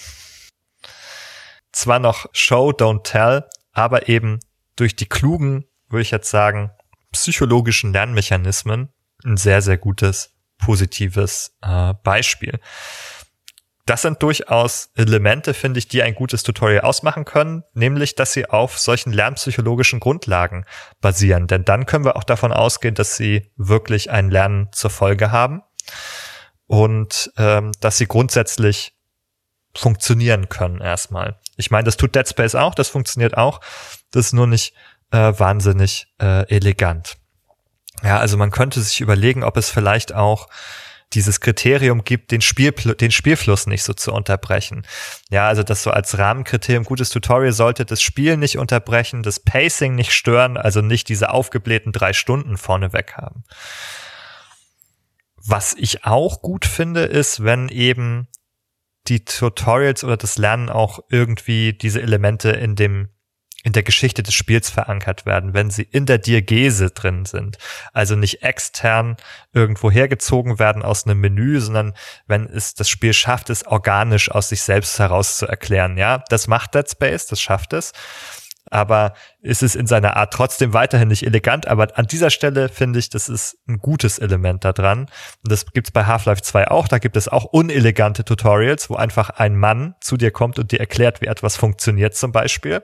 S1: Zwar noch Show, don't tell, aber eben durch die klugen, würde ich jetzt sagen, psychologischen Lernmechanismen ein sehr, sehr gutes positives äh, Beispiel. Das sind durchaus Elemente, finde ich, die ein gutes Tutorial ausmachen können, nämlich, dass sie auf solchen lernpsychologischen Grundlagen basieren. Denn dann können wir auch davon ausgehen, dass sie wirklich ein Lernen zur Folge haben und ähm, dass sie grundsätzlich funktionieren können erstmal. Ich meine, das tut Dead Space auch, das funktioniert auch. Das ist nur nicht äh, wahnsinnig äh, elegant. Ja, also man könnte sich überlegen, ob es vielleicht auch dieses Kriterium gibt, den, Spiel, den Spielfluss nicht so zu unterbrechen. Ja, also das so als Rahmenkriterium, gutes Tutorial sollte das Spiel nicht unterbrechen, das Pacing nicht stören, also nicht diese aufgeblähten drei Stunden vorneweg haben. Was ich auch gut finde, ist, wenn eben die Tutorials oder das Lernen auch irgendwie diese Elemente in dem in der Geschichte des Spiels verankert werden, wenn sie in der Diagese drin sind. Also nicht extern irgendwo hergezogen werden aus einem Menü, sondern wenn es das Spiel schafft, es organisch aus sich selbst heraus zu erklären. Ja, das macht Dead Space, das schafft es aber ist es in seiner Art trotzdem weiterhin nicht elegant. Aber an dieser Stelle finde ich, das ist ein gutes Element da dran. Und das gibt's bei Half-Life 2 auch. Da gibt es auch unelegante Tutorials, wo einfach ein Mann zu dir kommt und dir erklärt, wie etwas funktioniert zum Beispiel.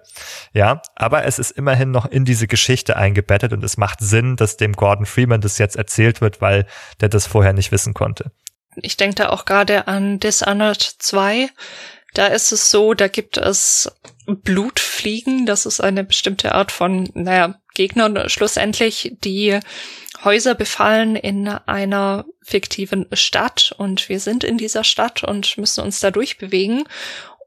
S1: Ja, aber es ist immerhin noch in diese Geschichte eingebettet und es macht Sinn, dass dem Gordon Freeman das jetzt erzählt wird, weil der das vorher nicht wissen konnte.
S3: Ich denke da auch gerade an Dishonored 2, da ist es so, da gibt es Blutfliegen. Das ist eine bestimmte Art von, naja, Gegnern schlussendlich, die Häuser befallen in einer fiktiven Stadt und wir sind in dieser Stadt und müssen uns da durchbewegen.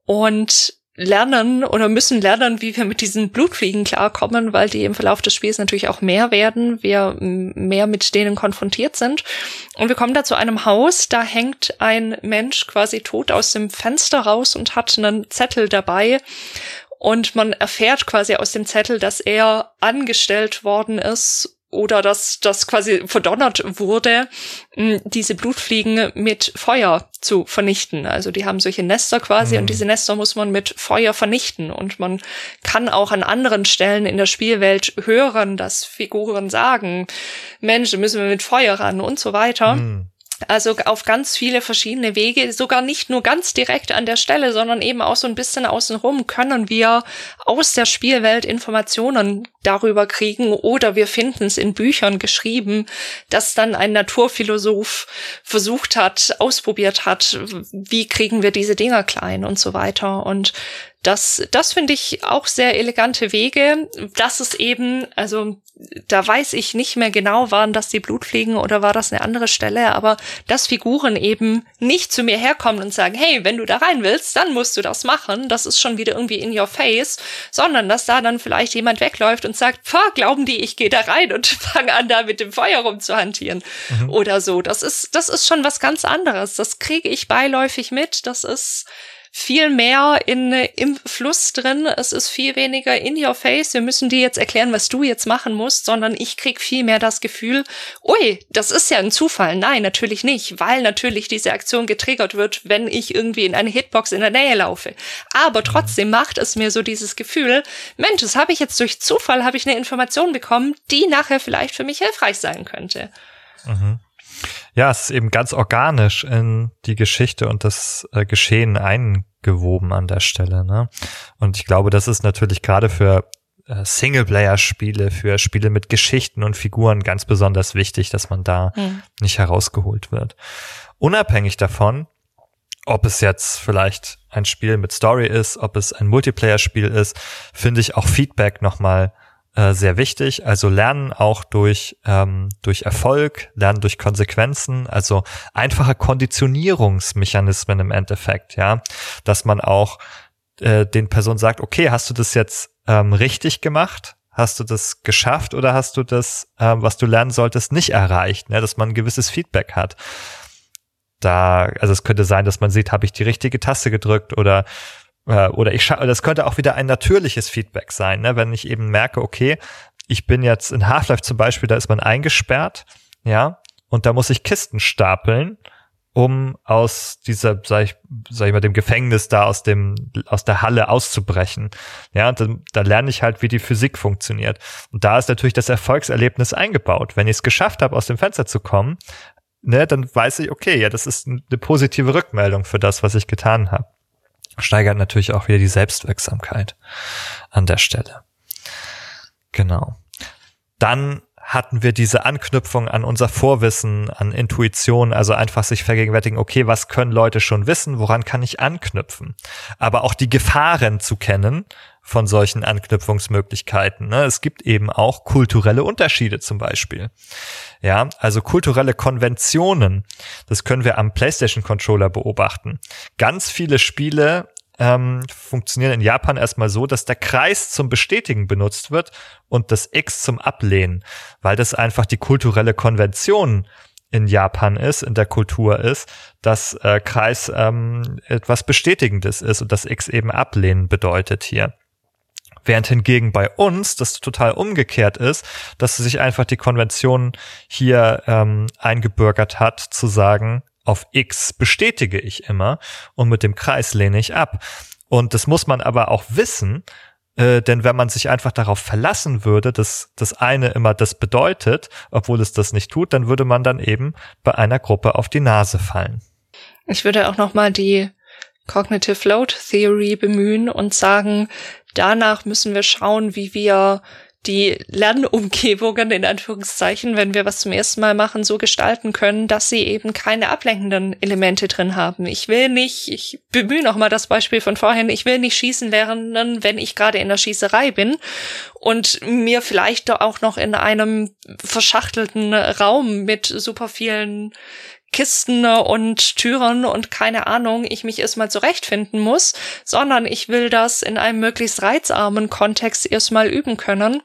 S3: Und lernen oder müssen lernen, wie wir mit diesen Blutfliegen klarkommen, weil die im Verlauf des Spiels natürlich auch mehr werden, wir mehr mit denen konfrontiert sind. Und wir kommen da zu einem Haus, da hängt ein Mensch quasi tot aus dem Fenster raus und hat einen Zettel dabei. Und man erfährt quasi aus dem Zettel, dass er angestellt worden ist, oder dass das quasi verdonnert wurde, diese Blutfliegen mit Feuer zu vernichten. Also die haben solche Nester quasi mhm. und diese Nester muss man mit Feuer vernichten. Und man kann auch an anderen Stellen in der Spielwelt hören, dass Figuren sagen, Mensch, müssen wir mit Feuer ran und so weiter. Mhm. Also auf ganz viele verschiedene Wege, sogar nicht nur ganz direkt an der Stelle, sondern eben auch so ein bisschen außenrum können wir aus der Spielwelt Informationen darüber kriegen oder wir finden es in Büchern geschrieben, dass dann ein Naturphilosoph versucht hat, ausprobiert hat, wie kriegen wir diese Dinger klein und so weiter. Und das, das finde ich auch sehr elegante Wege. Das ist eben, also da weiß ich nicht mehr genau, waren das die Blutfliegen oder war das eine andere Stelle, aber dass Figuren eben nicht zu mir herkommen und sagen, hey, wenn du da rein willst, dann musst du das machen, das ist schon wieder irgendwie in your face, sondern dass da dann vielleicht jemand wegläuft und sagt, pah, glauben die, ich gehe da rein und fange an, da mit dem Feuer rumzuhantieren mhm. oder so. Das ist, das ist schon was ganz anderes. Das kriege ich beiläufig mit. Das ist, viel mehr in, im Fluss drin. Es ist viel weniger in your face. Wir müssen dir jetzt erklären, was du jetzt machen musst, sondern ich krieg viel mehr das Gefühl, ui, das ist ja ein Zufall. Nein, natürlich nicht, weil natürlich diese Aktion getriggert wird, wenn ich irgendwie in eine Hitbox in der Nähe laufe. Aber trotzdem macht es mir so dieses Gefühl, Mensch, das habe ich jetzt durch Zufall, habe ich eine Information bekommen, die nachher vielleicht für mich hilfreich sein könnte.
S1: Mhm ja, es ist eben ganz organisch in die Geschichte und das äh, Geschehen eingewoben an der Stelle. Ne? Und ich glaube, das ist natürlich gerade für äh, Singleplayer-Spiele, für Spiele mit Geschichten und Figuren ganz besonders wichtig, dass man da mhm. nicht herausgeholt wird. Unabhängig davon, ob es jetzt vielleicht ein Spiel mit Story ist, ob es ein Multiplayer-Spiel ist, finde ich auch Feedback nochmal äh, sehr wichtig. Also lernen auch durch, ähm, durch Erfolg, lernen durch Konsequenzen, also einfache Konditionierungsmechanismen im Endeffekt, ja, dass man auch äh, den Personen sagt, okay, hast du das jetzt ähm, richtig gemacht? Hast du das geschafft oder hast du das, ähm, was du lernen solltest, nicht erreicht? Ne? Dass man ein gewisses Feedback hat da, also es könnte sein, dass man sieht, habe ich die richtige Taste gedrückt oder äh, oder ich das könnte auch wieder ein natürliches Feedback sein, ne? wenn ich eben merke, okay, ich bin jetzt in Half-Life zum Beispiel, da ist man eingesperrt, ja, und da muss ich Kisten stapeln, um aus dieser, sag ich, sag ich mal, dem Gefängnis da aus dem, aus der Halle auszubrechen. Ja, und dann, da lerne ich halt, wie die Physik funktioniert. Und da ist natürlich das Erfolgserlebnis eingebaut. Wenn ich es geschafft habe, aus dem Fenster zu kommen, ne, dann weiß ich, okay, ja, das ist eine positive Rückmeldung für das, was ich getan habe steigert natürlich auch wieder die Selbstwirksamkeit an der Stelle. Genau. Dann hatten wir diese Anknüpfung an unser Vorwissen, an Intuition, also einfach sich vergegenwärtigen, okay, was können Leute schon wissen, woran kann ich anknüpfen? Aber auch die Gefahren zu kennen von solchen Anknüpfungsmöglichkeiten. Ne? Es gibt eben auch kulturelle Unterschiede zum Beispiel. Ja, also kulturelle Konventionen. Das können wir am PlayStation Controller beobachten. Ganz viele Spiele ähm, funktionieren in Japan erstmal so, dass der Kreis zum Bestätigen benutzt wird und das X zum Ablehnen, weil das einfach die kulturelle Konvention in Japan ist, in der Kultur ist, dass äh, Kreis ähm, etwas Bestätigendes ist und das X eben ablehnen bedeutet hier. Während hingegen bei uns das total umgekehrt ist, dass sich einfach die Konvention hier ähm, eingebürgert hat, zu sagen, auf X bestätige ich immer und mit dem Kreis lehne ich ab. Und das muss man aber auch wissen, äh, denn wenn man sich einfach darauf verlassen würde, dass das eine immer das bedeutet, obwohl es das nicht tut, dann würde man dann eben bei einer Gruppe auf die Nase fallen.
S3: Ich würde auch noch mal die Cognitive Load Theory bemühen und sagen, danach müssen wir schauen, wie wir die Lernumgebungen in Anführungszeichen, wenn wir was zum ersten Mal machen, so gestalten können, dass sie eben keine ablenkenden Elemente drin haben. Ich will nicht, ich bemühe noch mal das Beispiel von vorhin, ich will nicht schießen lernen, wenn ich gerade in der Schießerei bin und mir vielleicht auch noch in einem verschachtelten Raum mit super vielen Kisten und Türen und keine Ahnung, ich mich erstmal zurechtfinden muss, sondern ich will das in einem möglichst reizarmen Kontext erstmal üben können.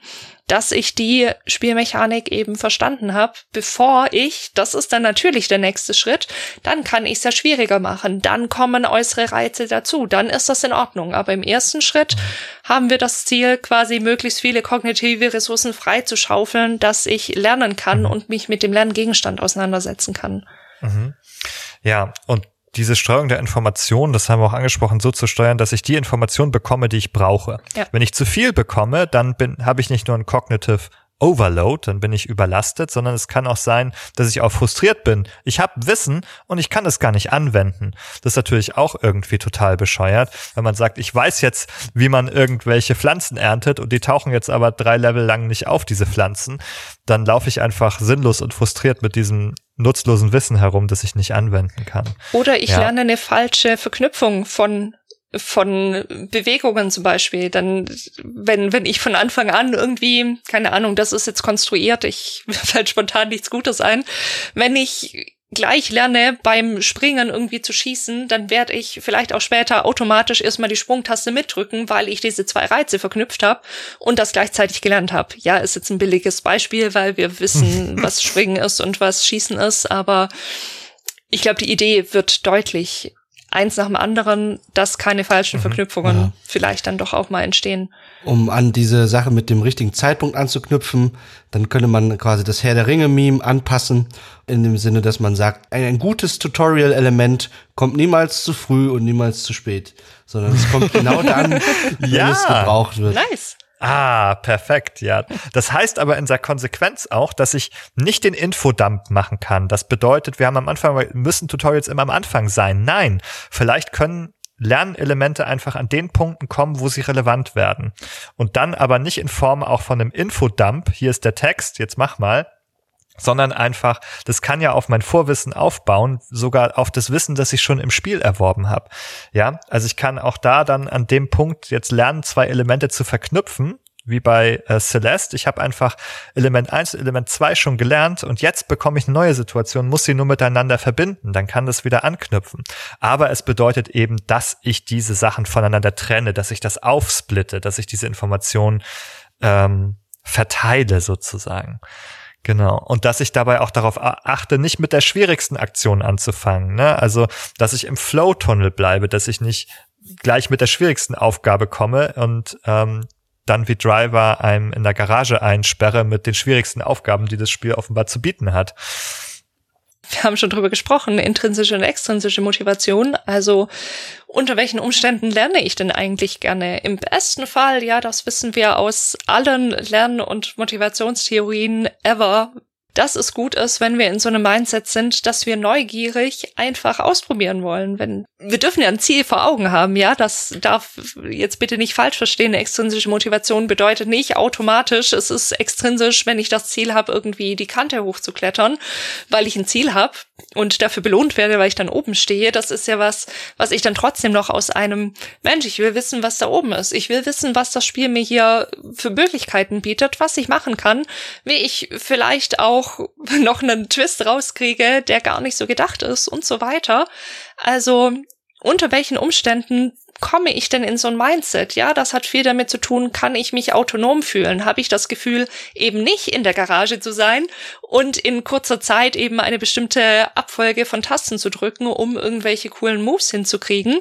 S3: dass ich die Spielmechanik eben verstanden habe, bevor ich, das ist dann natürlich der nächste Schritt, dann kann ich es ja schwieriger machen, dann kommen äußere Reize dazu, dann ist das in Ordnung. Aber im ersten Schritt haben wir das Ziel, quasi möglichst viele kognitive Ressourcen freizuschaufeln, dass ich lernen kann und mich mit dem Lerngegenstand auseinandersetzen kann.
S1: Mhm. Ja, und diese Steuerung der Information, das haben wir auch angesprochen, so zu steuern, dass ich die Information bekomme, die ich brauche. Ja. Wenn ich zu viel bekomme, dann bin, habe ich nicht nur ein Cognitive Overload, dann bin ich überlastet, sondern es kann auch sein, dass ich auch frustriert bin. Ich habe Wissen und ich kann es gar nicht anwenden. Das ist natürlich auch irgendwie total bescheuert, wenn man sagt, ich weiß jetzt, wie man irgendwelche Pflanzen erntet und die tauchen jetzt aber drei Level lang nicht auf, diese Pflanzen, dann laufe ich einfach sinnlos und frustriert mit diesem nutzlosen Wissen herum, das ich nicht anwenden kann.
S3: Oder ich ja. lerne eine falsche Verknüpfung von von Bewegungen zum Beispiel, dann, wenn, wenn ich von Anfang an irgendwie, keine Ahnung, das ist jetzt konstruiert, ich fällt spontan nichts Gutes ein, wenn ich gleich lerne, beim Springen irgendwie zu schießen, dann werde ich vielleicht auch später automatisch erstmal die Sprungtaste mitdrücken, weil ich diese zwei Reize verknüpft habe und das gleichzeitig gelernt habe. Ja, ist jetzt ein billiges Beispiel, weil wir wissen, was Springen ist und was Schießen ist, aber ich glaube, die Idee wird deutlich eins nach dem anderen, dass keine falschen mhm, Verknüpfungen ja. vielleicht dann doch auch mal entstehen.
S2: Um an diese Sache mit dem richtigen Zeitpunkt anzuknüpfen, dann könnte man quasi das Herr der Ringe-Meme anpassen, in dem Sinne, dass man sagt, ein, ein gutes Tutorial-Element kommt niemals zu früh und niemals zu spät, sondern es kommt genau dann, wenn ja. es gebraucht wird.
S3: Nice.
S1: Ah, perfekt, ja. Das heißt aber in der Konsequenz auch, dass ich nicht den Infodump machen kann. Das bedeutet, wir haben am Anfang, müssen Tutorials immer am Anfang sein. Nein, vielleicht können Lernelemente einfach an den Punkten kommen, wo sie relevant werden. Und dann aber nicht in Form auch von einem Infodump. Hier ist der Text, jetzt mach mal, sondern einfach, das kann ja auf mein Vorwissen aufbauen, sogar auf das Wissen, das ich schon im Spiel erworben habe. Ja, also ich kann auch da dann an dem Punkt jetzt lernen, zwei Elemente zu verknüpfen, wie bei äh, Celeste. Ich habe einfach Element 1 und Element 2 schon gelernt und jetzt bekomme ich eine neue Situation, muss sie nur miteinander verbinden, dann kann das wieder anknüpfen. Aber es bedeutet eben, dass ich diese Sachen voneinander trenne, dass ich das aufsplitte, dass ich diese Informationen ähm, verteile sozusagen. Genau. Und dass ich dabei auch darauf achte, nicht mit der schwierigsten Aktion anzufangen. Ne? Also, dass ich im Flow-Tunnel bleibe, dass ich nicht gleich mit der schwierigsten Aufgabe komme und ähm, dann wie Driver einem in der Garage einsperre mit den schwierigsten Aufgaben, die das Spiel offenbar zu bieten hat
S3: wir haben schon drüber gesprochen, intrinsische und extrinsische Motivation. Also unter welchen Umständen lerne ich denn eigentlich gerne? Im besten Fall, ja, das wissen wir aus allen Lern- und Motivationstheorien ever, dass es gut ist, wenn wir in so einem Mindset sind, dass wir neugierig einfach ausprobieren wollen. Wenn wir dürfen ja ein Ziel vor Augen haben, ja, das darf jetzt bitte nicht falsch verstehen. Extrinsische Motivation bedeutet nicht automatisch, es ist extrinsisch, wenn ich das Ziel habe, irgendwie die Kante hochzuklettern, weil ich ein Ziel habe und dafür belohnt werde, weil ich dann oben stehe. Das ist ja was, was ich dann trotzdem noch aus einem Mensch, ich will wissen, was da oben ist. Ich will wissen, was das Spiel mir hier für Möglichkeiten bietet, was ich machen kann, wie ich vielleicht auch noch einen Twist rauskriege, der gar nicht so gedacht ist und so weiter. Also unter welchen Umständen komme ich denn in so ein Mindset? Ja, das hat viel damit zu tun, kann ich mich autonom fühlen? Habe ich das Gefühl, eben nicht in der Garage zu sein und in kurzer Zeit eben eine bestimmte Abfolge von Tasten zu drücken, um irgendwelche coolen Moves hinzukriegen?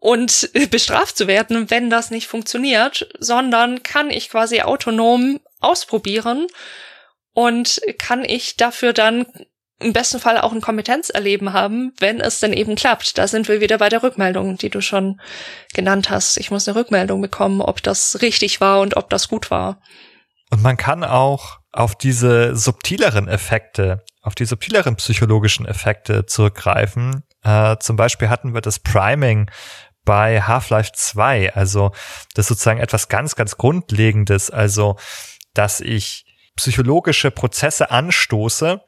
S3: und bestraft zu werden, wenn das nicht funktioniert, sondern kann ich quasi autonom ausprobieren und kann ich dafür dann im besten Fall auch ein Kompetenzerleben haben, wenn es denn eben klappt. Da sind wir wieder bei der Rückmeldung, die du schon genannt hast. Ich muss eine Rückmeldung bekommen, ob das richtig war und ob das gut war.
S1: Und man kann auch auf diese subtileren Effekte, auf die subtileren psychologischen Effekte zurückgreifen. Äh, zum Beispiel hatten wir das Priming bei Half-Life 2, also das ist sozusagen etwas ganz, ganz Grundlegendes, also dass ich psychologische Prozesse anstoße,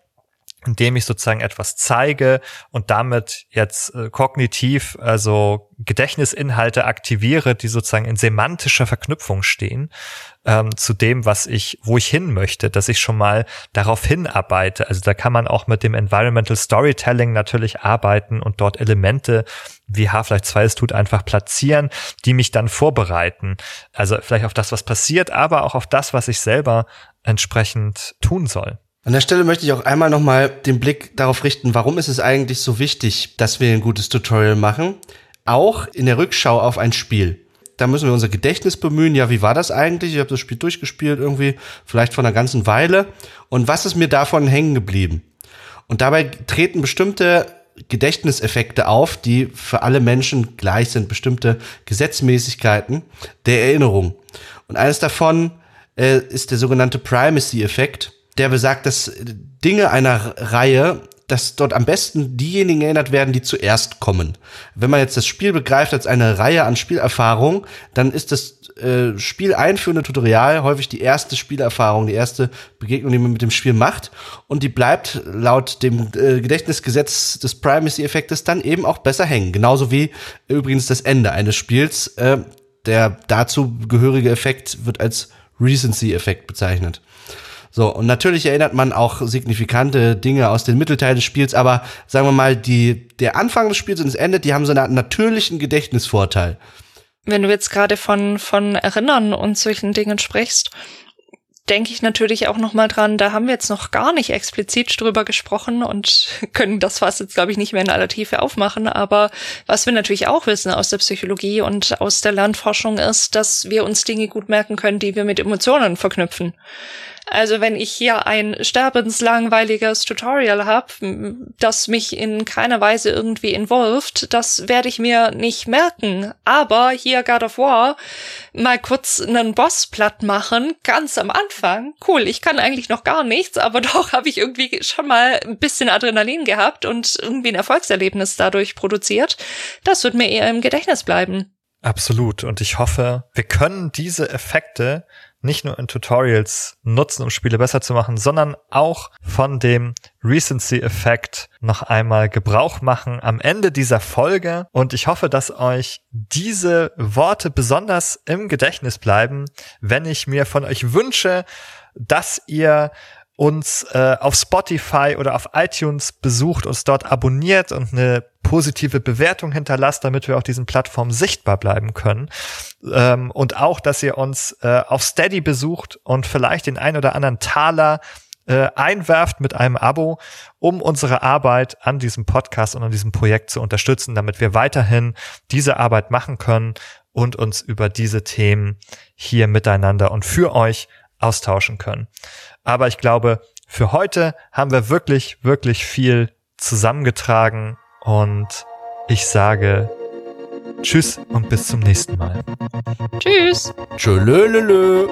S1: indem ich sozusagen etwas zeige und damit jetzt äh, kognitiv, also Gedächtnisinhalte aktiviere, die sozusagen in semantischer Verknüpfung stehen ähm, zu dem, was ich, wo ich hin möchte, dass ich schon mal darauf hinarbeite. Also da kann man auch mit dem Environmental Storytelling natürlich arbeiten und dort Elemente wie Half-Life 2 es tut, einfach platzieren, die mich dann vorbereiten. Also vielleicht auf das, was passiert, aber auch auf das, was ich selber entsprechend tun soll.
S2: An der Stelle möchte ich auch einmal nochmal den Blick darauf richten, warum ist es eigentlich so wichtig, dass wir ein gutes Tutorial machen, auch in der Rückschau auf ein Spiel. Da müssen wir unser Gedächtnis bemühen. Ja, wie war das eigentlich? Ich habe das Spiel durchgespielt irgendwie, vielleicht vor einer ganzen Weile. Und was ist mir davon hängen geblieben? Und dabei treten bestimmte Gedächtniseffekte auf, die für alle Menschen gleich sind, bestimmte Gesetzmäßigkeiten der Erinnerung. Und eines davon äh, ist der sogenannte Primacy-Effekt der besagt, dass Dinge einer Reihe, dass dort am besten diejenigen erinnert werden, die zuerst kommen. Wenn man jetzt das Spiel begreift als eine Reihe an Spielerfahrungen, dann ist das äh, Spiel einführende Tutorial häufig die erste Spielerfahrung, die erste Begegnung, die man mit dem Spiel macht. Und die bleibt laut dem äh, Gedächtnisgesetz des Primacy-Effektes dann eben auch besser hängen. Genauso wie übrigens das Ende eines Spiels. Äh, der dazu gehörige Effekt wird als Recency-Effekt bezeichnet. So, und natürlich erinnert man auch signifikante Dinge aus den Mittelteil des Spiels, aber sagen wir mal, die, der Anfang des Spiels und das Ende, die haben so einen natürlichen Gedächtnisvorteil.
S3: Wenn du jetzt gerade von, von Erinnern und solchen Dingen sprichst, denke ich natürlich auch noch mal dran, da haben wir jetzt noch gar nicht explizit drüber gesprochen und können das fast jetzt, glaube ich, nicht mehr in aller Tiefe aufmachen. Aber was wir natürlich auch wissen aus der Psychologie und aus der Lernforschung ist, dass wir uns Dinge gut merken können, die wir mit Emotionen verknüpfen. Also wenn ich hier ein sterbenslangweiliges Tutorial habe, das mich in keiner Weise irgendwie involved, das werde ich mir nicht merken. Aber hier God of War mal kurz einen Boss platt machen, ganz am Anfang. Cool, ich kann eigentlich noch gar nichts, aber doch habe ich irgendwie schon mal ein bisschen Adrenalin gehabt und irgendwie ein Erfolgserlebnis dadurch produziert. Das wird mir eher im Gedächtnis bleiben.
S1: Absolut. Und ich hoffe, wir können diese Effekte nicht nur in Tutorials nutzen, um Spiele besser zu machen, sondern auch von dem Recency-Effekt noch einmal Gebrauch machen am Ende dieser Folge. Und ich hoffe, dass euch diese Worte besonders im Gedächtnis bleiben, wenn ich mir von euch wünsche, dass ihr uns äh, auf Spotify oder auf iTunes besucht, uns dort abonniert und eine positive Bewertung hinterlasst, damit wir auf diesen Plattformen sichtbar bleiben können. Ähm, und auch, dass ihr uns äh, auf Steady besucht und vielleicht den ein oder anderen Taler äh, einwerft mit einem Abo, um unsere Arbeit an diesem Podcast und an diesem Projekt zu unterstützen, damit wir weiterhin diese Arbeit machen können und uns über diese Themen hier miteinander und für euch austauschen können. Aber ich glaube, für heute haben wir wirklich, wirklich viel zusammengetragen und ich sage Tschüss und bis zum nächsten Mal.
S3: Tschüss.
S2: Lö.